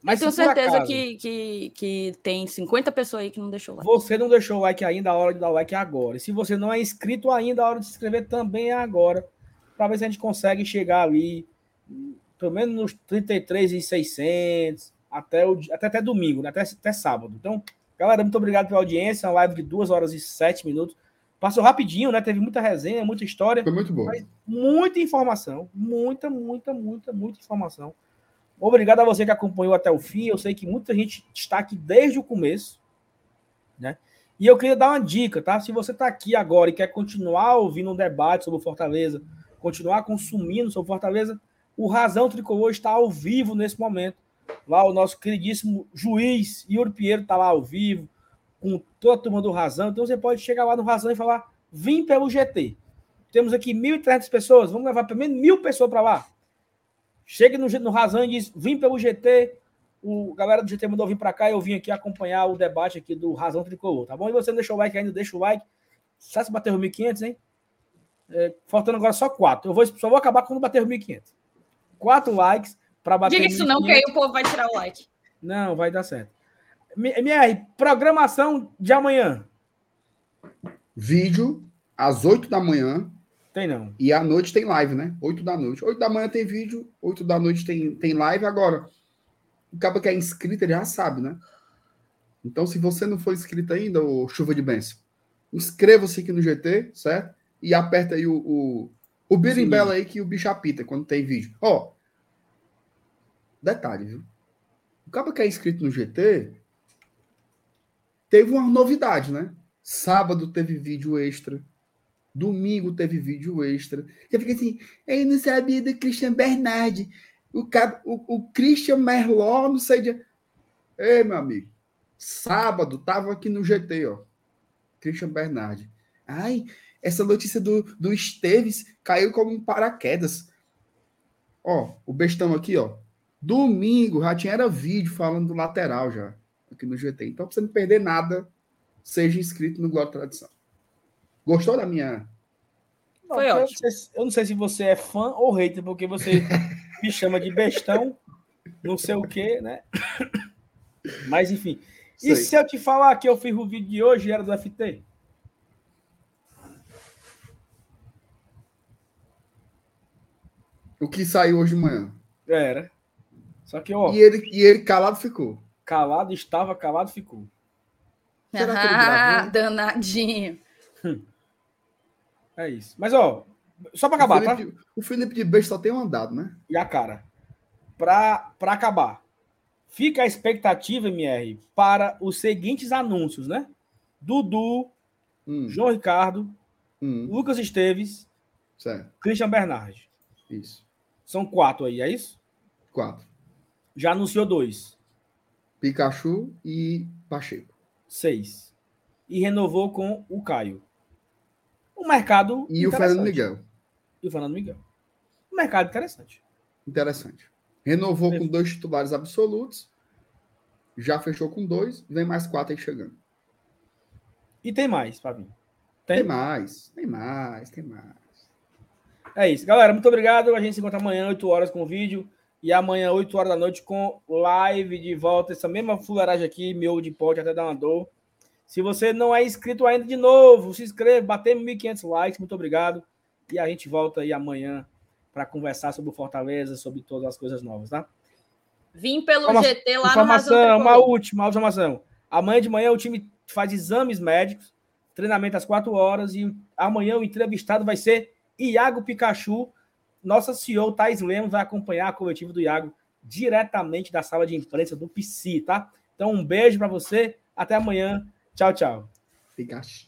Speaker 4: Mas tenho
Speaker 2: se por
Speaker 4: certeza
Speaker 2: acaso
Speaker 4: que, que, que tem 50 pessoas aí que não deixou like.
Speaker 2: Você não deixou o like ainda, a hora de dar o like é agora. E se você não é inscrito ainda, a hora de se inscrever também é agora. Para ver se a gente consegue chegar ali, pelo menos nos 33,600, até, o, até, até domingo, né? até, até sábado. Então, galera, muito obrigado pela audiência. Uma live de 2 horas e 7 minutos. Passou rapidinho, né? Teve muita resenha, muita história.
Speaker 3: Foi muito bom.
Speaker 2: Muita informação. Muita, muita, muita, muita informação. Obrigado a você que acompanhou até o fim. Eu sei que muita gente está aqui desde o começo, né? E eu queria dar uma dica, tá? Se você está aqui agora e quer continuar ouvindo um debate sobre o Fortaleza, continuar consumindo sobre o Fortaleza, o Razão Tricolor está ao vivo nesse momento. Lá o nosso queridíssimo juiz Yuri Pinheiro está lá ao vivo, com toda a turma do Razão. Então você pode chegar lá no Razão e falar: vim pelo GT. Temos aqui 1.300 pessoas, vamos levar pelo menos mil pessoas para lá. Chegue no, no Razão e diz: vim pelo GT. O galera do GT mandou vir para cá e eu vim aqui acompanhar o debate aqui do Razão Tricolor, tá bom? E você não deixou o like ainda, deixa o like. Só se bater os 1.500, hein? É, faltando agora só quatro. Eu vou, só vou acabar quando bater os 1.500. Quatro likes para bater
Speaker 4: Diga isso não, que aí o povo vai tirar o like.
Speaker 2: Não, vai dar certo. MR, programação de amanhã.
Speaker 3: Vídeo às 8 da manhã
Speaker 2: Tem não.
Speaker 3: e à noite tem live, né? 8 da noite. 8 da manhã tem vídeo, 8 da noite tem, tem live. Agora, o cara que é inscrito, ele já sabe, né? Então, se você não for inscrito ainda, ô chuva de bênção, inscreva-se aqui no GT, certo? E aperta aí o, o, o birimbela aí que o bicho apita quando tem vídeo. Ó, detalhe, viu? O cara que é inscrito no GT teve uma novidade, né? Sábado teve vídeo extra. Domingo teve vídeo extra. Você fica assim, eu não sabia do Christian Bernardi. O, cab- o, o Christian Merlot, não sei de. Ei, meu amigo. Sábado tava aqui no GT, ó. Christian Bernardi. Ai, essa notícia do, do Esteves caiu como um paraquedas. Ó, o bestão aqui, ó. Domingo já tinha era vídeo falando do lateral já, aqui no GT. Então, pra você não perder nada, seja inscrito no e Tradição. Gostou da minha
Speaker 2: Não,
Speaker 4: Foi
Speaker 2: eu, não
Speaker 4: ótimo.
Speaker 2: sei se, eu não sei se você é fã ou hater, porque você me chama de bestão, não sei o quê, né? Mas enfim.
Speaker 3: Sei.
Speaker 2: E se eu te falar que eu fiz o vídeo de hoje era do FT?
Speaker 3: O que saiu hoje de manhã.
Speaker 2: Era. Só que, ó,
Speaker 3: E ele, e ele calado ficou.
Speaker 2: calado estava, calado ficou.
Speaker 3: Será que ele
Speaker 4: Ah,
Speaker 3: gravou?
Speaker 4: danadinho.
Speaker 2: É isso. Mas, ó, só para acabar,
Speaker 3: o,
Speaker 2: tá?
Speaker 3: Felipe, o Felipe de Beijo só tem um andado, né?
Speaker 2: E a cara. Para acabar. Fica a expectativa, MR, para os seguintes anúncios, né? Dudu,
Speaker 3: Hum,
Speaker 2: João Ricardo,
Speaker 3: hum,
Speaker 2: Lucas Esteves,
Speaker 3: certo.
Speaker 2: Christian Bernardi.
Speaker 3: Isso.
Speaker 2: São quatro aí, é isso?
Speaker 3: Quatro.
Speaker 2: Já anunciou dois.
Speaker 3: Pikachu e Pacheco.
Speaker 2: Seis. E renovou com o Caio. O mercado.
Speaker 3: E o Fernando. Miguel.
Speaker 2: E o Fernando Miguel. Um mercado interessante.
Speaker 3: Interessante. Renovou
Speaker 2: Isso.
Speaker 3: com dois titulares absolutos. Já fechou com dois. Vem mais quatro aí chegando.
Speaker 2: E tem mais, Fabinho.
Speaker 3: Tem
Speaker 2: Tem?
Speaker 3: mais, tem mais, tem mais.
Speaker 2: É isso. Galera, muito obrigado. A gente se encontra amanhã, 8 horas, com vídeo. E amanhã, 8 horas da noite, com live de volta. Essa mesma fuleiragem aqui, meu de pote até dar uma dor. Se você não é inscrito ainda de novo, se inscreva, batemos 1.500 likes. Muito obrigado. E a gente volta aí amanhã para conversar sobre o Fortaleza, sobre todas as coisas novas, tá?
Speaker 4: Vim pelo
Speaker 2: Informa-
Speaker 4: GT lá no
Speaker 2: informação, uma última uma informação. Amanhã de manhã o time faz exames médicos, treinamento às 4 horas e amanhã o entrevistado vai ser Iago Pikachu. Nossa CEO Thais Lemos vai acompanhar a coletiva do Iago diretamente da sala de imprensa do PC, tá? Então um beijo para você, até amanhã. Tchau, tchau.
Speaker 3: Pikachu.